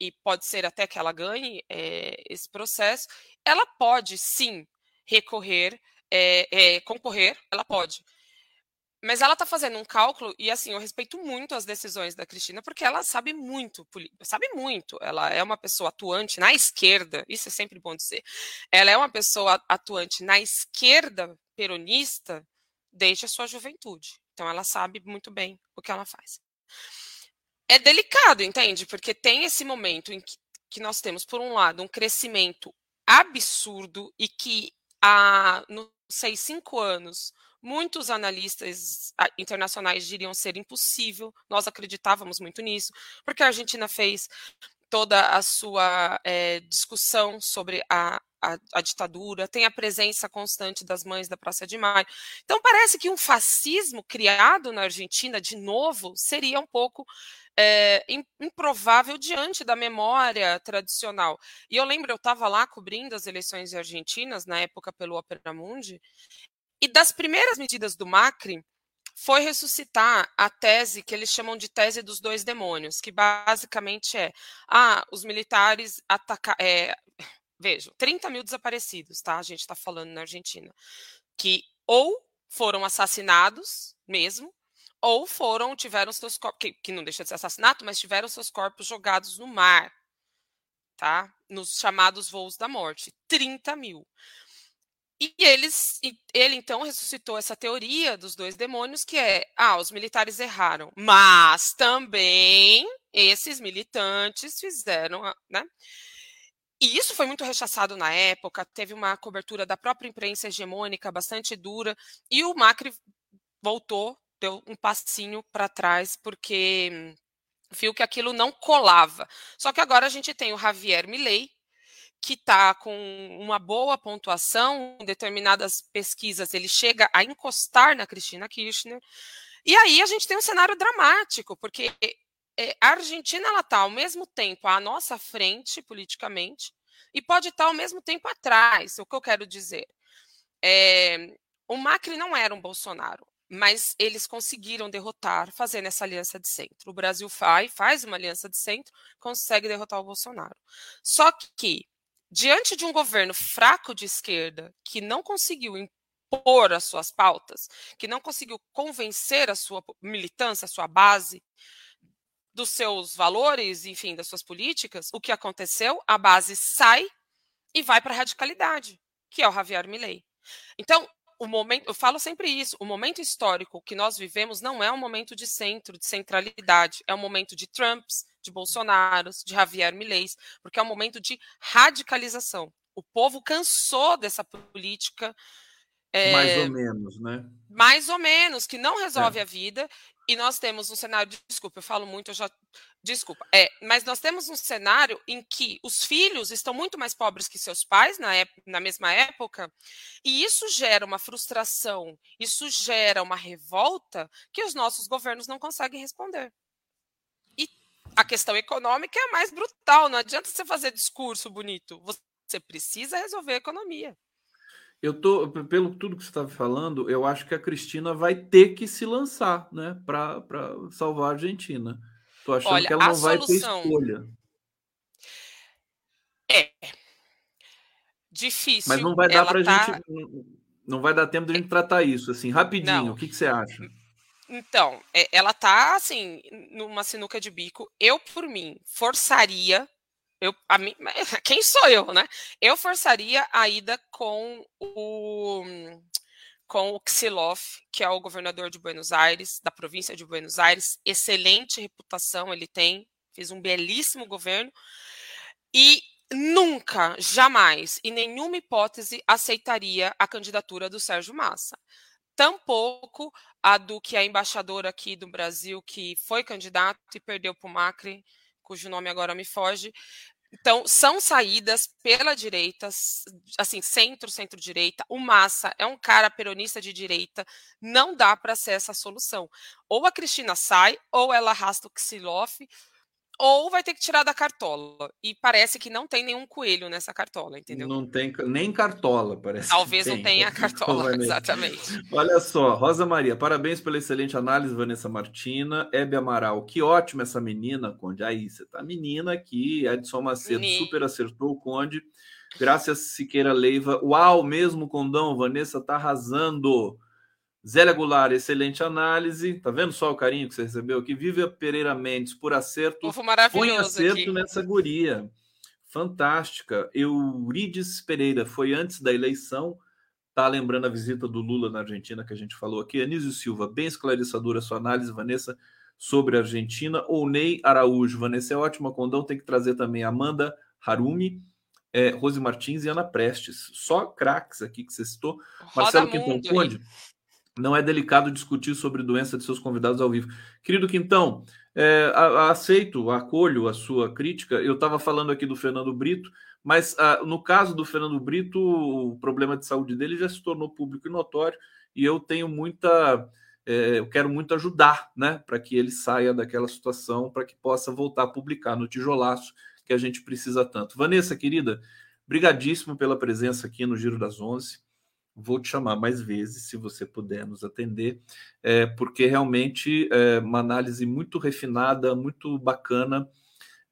e pode ser até que ela ganhe é, esse processo. Ela pode, sim, recorrer, é, é, concorrer, ela pode. Mas ela está fazendo um cálculo, e assim, eu respeito muito as decisões da Cristina, porque ela sabe muito, sabe muito. Ela é uma pessoa atuante na esquerda, isso é sempre bom dizer. Ela é uma pessoa atuante na esquerda peronista desde a sua juventude. Então ela sabe muito bem o que ela faz. É delicado, entende? Porque tem esse momento em que, que nós temos, por um lado, um crescimento absurdo e que há, não sei, cinco anos Muitos analistas ah, internacionais diriam ser impossível, nós acreditávamos muito nisso, porque a Argentina fez toda a sua é, discussão sobre a, a, a, ditadura, tem a presença constante das mães da Praça de Maio. Então, parece que um fascismo criado na Argentina, de novo, seria um pouco é, improvável diante da memória tradicional. E eu lembro, eu estava lá cobrindo as eleições argentinas, na época pelo Opera Mundi, e das primeiras medidas do Macri foi ressuscitar a tese que eles chamam de tese dos dois demônios, que basicamente é: ah, os militares atacaram. É, vejam, 30 mil desaparecidos, tá? A gente está falando na Argentina, que ou foram assassinados mesmo, ou foram, tiveram seus corpos, que, que não deixa de ser assassinato, mas tiveram seus corpos jogados no mar, tá? Nos chamados voos da morte. 30 mil. E eles, ele então ressuscitou essa teoria dos dois demônios, que é, ah, os militares erraram, mas também esses militantes fizeram, né? E isso foi muito rechaçado na época, teve uma cobertura da própria imprensa hegemônica bastante dura, e o Macri voltou, deu um passinho para trás, porque viu que aquilo não colava. Só que agora a gente tem o Javier Milei, que está com uma boa pontuação, em determinadas pesquisas ele chega a encostar na Cristina Kirchner. E aí a gente tem um cenário dramático, porque é, a Argentina está ao mesmo tempo à nossa frente politicamente e pode estar tá ao mesmo tempo atrás. O que eu quero dizer é, o Macri não era um Bolsonaro, mas eles conseguiram derrotar fazendo essa aliança de centro. O Brasil faz, faz uma aliança de centro, consegue derrotar o Bolsonaro. Só que diante de um governo fraco de esquerda que não conseguiu impor as suas pautas, que não conseguiu convencer a sua militância, a sua base dos seus valores, enfim, das suas políticas, o que aconteceu? A base sai e vai para a radicalidade, que é o Javier Milei. Então, o momento, eu falo sempre isso, o momento histórico que nós vivemos não é um momento de centro, de centralidade, é um momento de Trumps, de Bolsonaros, de Javier Milei, porque é um momento de radicalização. O povo cansou dessa política. É, mais ou menos, né? Mais ou menos, que não resolve é. a vida. E nós temos um cenário, desculpa, eu falo muito, eu já. Desculpa. É, mas nós temos um cenário em que os filhos estão muito mais pobres que seus pais na, época, na mesma época, e isso gera uma frustração, isso gera uma revolta que os nossos governos não conseguem responder a questão econômica é a mais brutal. Não adianta você fazer discurso bonito. Você precisa resolver a economia. Eu tô, pelo tudo que você está falando, eu acho que a Cristina vai ter que se lançar, né, para salvar a Argentina. Tô achando Olha, que ela não vai solução... ter escolha. É difícil. Mas não vai dar para tá... gente, não vai dar tempo de a gente tratar isso assim rapidinho. Não. O que, que você acha? Então, é, ela tá assim, numa sinuca de bico. Eu, por mim, forçaria. Eu, a mim, quem sou eu, né? Eu forçaria a ida com o com o Ksilov, que é o governador de Buenos Aires, da província de Buenos Aires, excelente reputação ele tem, fez um belíssimo governo, e nunca, jamais, em nenhuma hipótese, aceitaria a candidatura do Sérgio Massa tampouco a do que é embaixador aqui do Brasil, que foi candidato e perdeu para o Macri, cujo nome agora me foge. Então, são saídas pela direita, assim, centro, centro-direita. O Massa é um cara peronista de direita, não dá para ser essa solução. Ou a Cristina sai, ou ela arrasta o Kicillof, ou vai ter que tirar da cartola. E parece que não tem nenhum coelho nessa cartola, entendeu? Não tem nem cartola, parece. Talvez não tenha cartola, exatamente. Olha só, Rosa Maria, parabéns pela excelente análise, Vanessa Martina. Hebe Amaral, que ótima essa menina, Conde. Aí, você tá menina aqui. Edson Macedo Menino. super acertou o Conde. Graças Siqueira Leiva. Uau, mesmo Condão, Vanessa tá arrasando. Zélia Goulart, excelente análise. Tá vendo só o carinho que você recebeu aqui? Vivian Pereira Mendes, por acerto. Povo maravilhoso Põe acerto aqui. nessa guria. Fantástica. Eurides Pereira, foi antes da eleição. Tá lembrando a visita do Lula na Argentina que a gente falou aqui. Anísio Silva, bem esclarecedora a sua análise, Vanessa, sobre a Argentina. Ou Ney Araújo, Vanessa é ótima. Condão tem que trazer também Amanda Harumi. É, Rose Martins e Ana Prestes. Só craques aqui que você citou. Marcelo Quintão Conde. Não é delicado discutir sobre doença de seus convidados ao vivo. Querido Quintão, é, aceito, acolho a sua crítica. Eu estava falando aqui do Fernando Brito, mas ah, no caso do Fernando Brito, o problema de saúde dele já se tornou público e notório, e eu tenho muita. É, eu quero muito ajudar, né, para que ele saia daquela situação, para que possa voltar a publicar no tijolaço que a gente precisa tanto. Vanessa, querida, brigadíssimo pela presença aqui no Giro das Onze. Vou te chamar mais vezes, se você puder nos atender, é, porque realmente é uma análise muito refinada, muito bacana,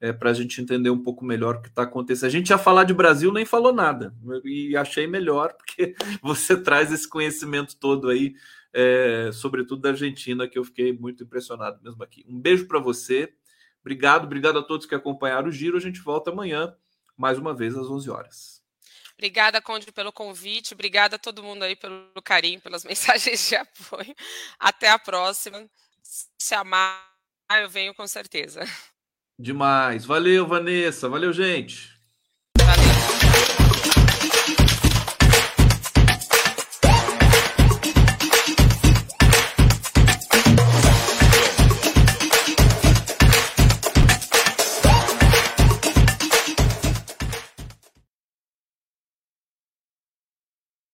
é, para a gente entender um pouco melhor o que está acontecendo. A gente ia falar de Brasil, nem falou nada, e achei melhor, porque você traz esse conhecimento todo aí, é, sobretudo da Argentina, que eu fiquei muito impressionado mesmo aqui. Um beijo para você, obrigado, obrigado a todos que acompanharam o Giro. A gente volta amanhã, mais uma vez, às 11 horas. Obrigada, Conde, pelo convite. Obrigada a todo mundo aí pelo carinho, pelas mensagens de apoio. Até a próxima. Se amar, eu venho com certeza. Demais. Valeu, Vanessa. Valeu, gente.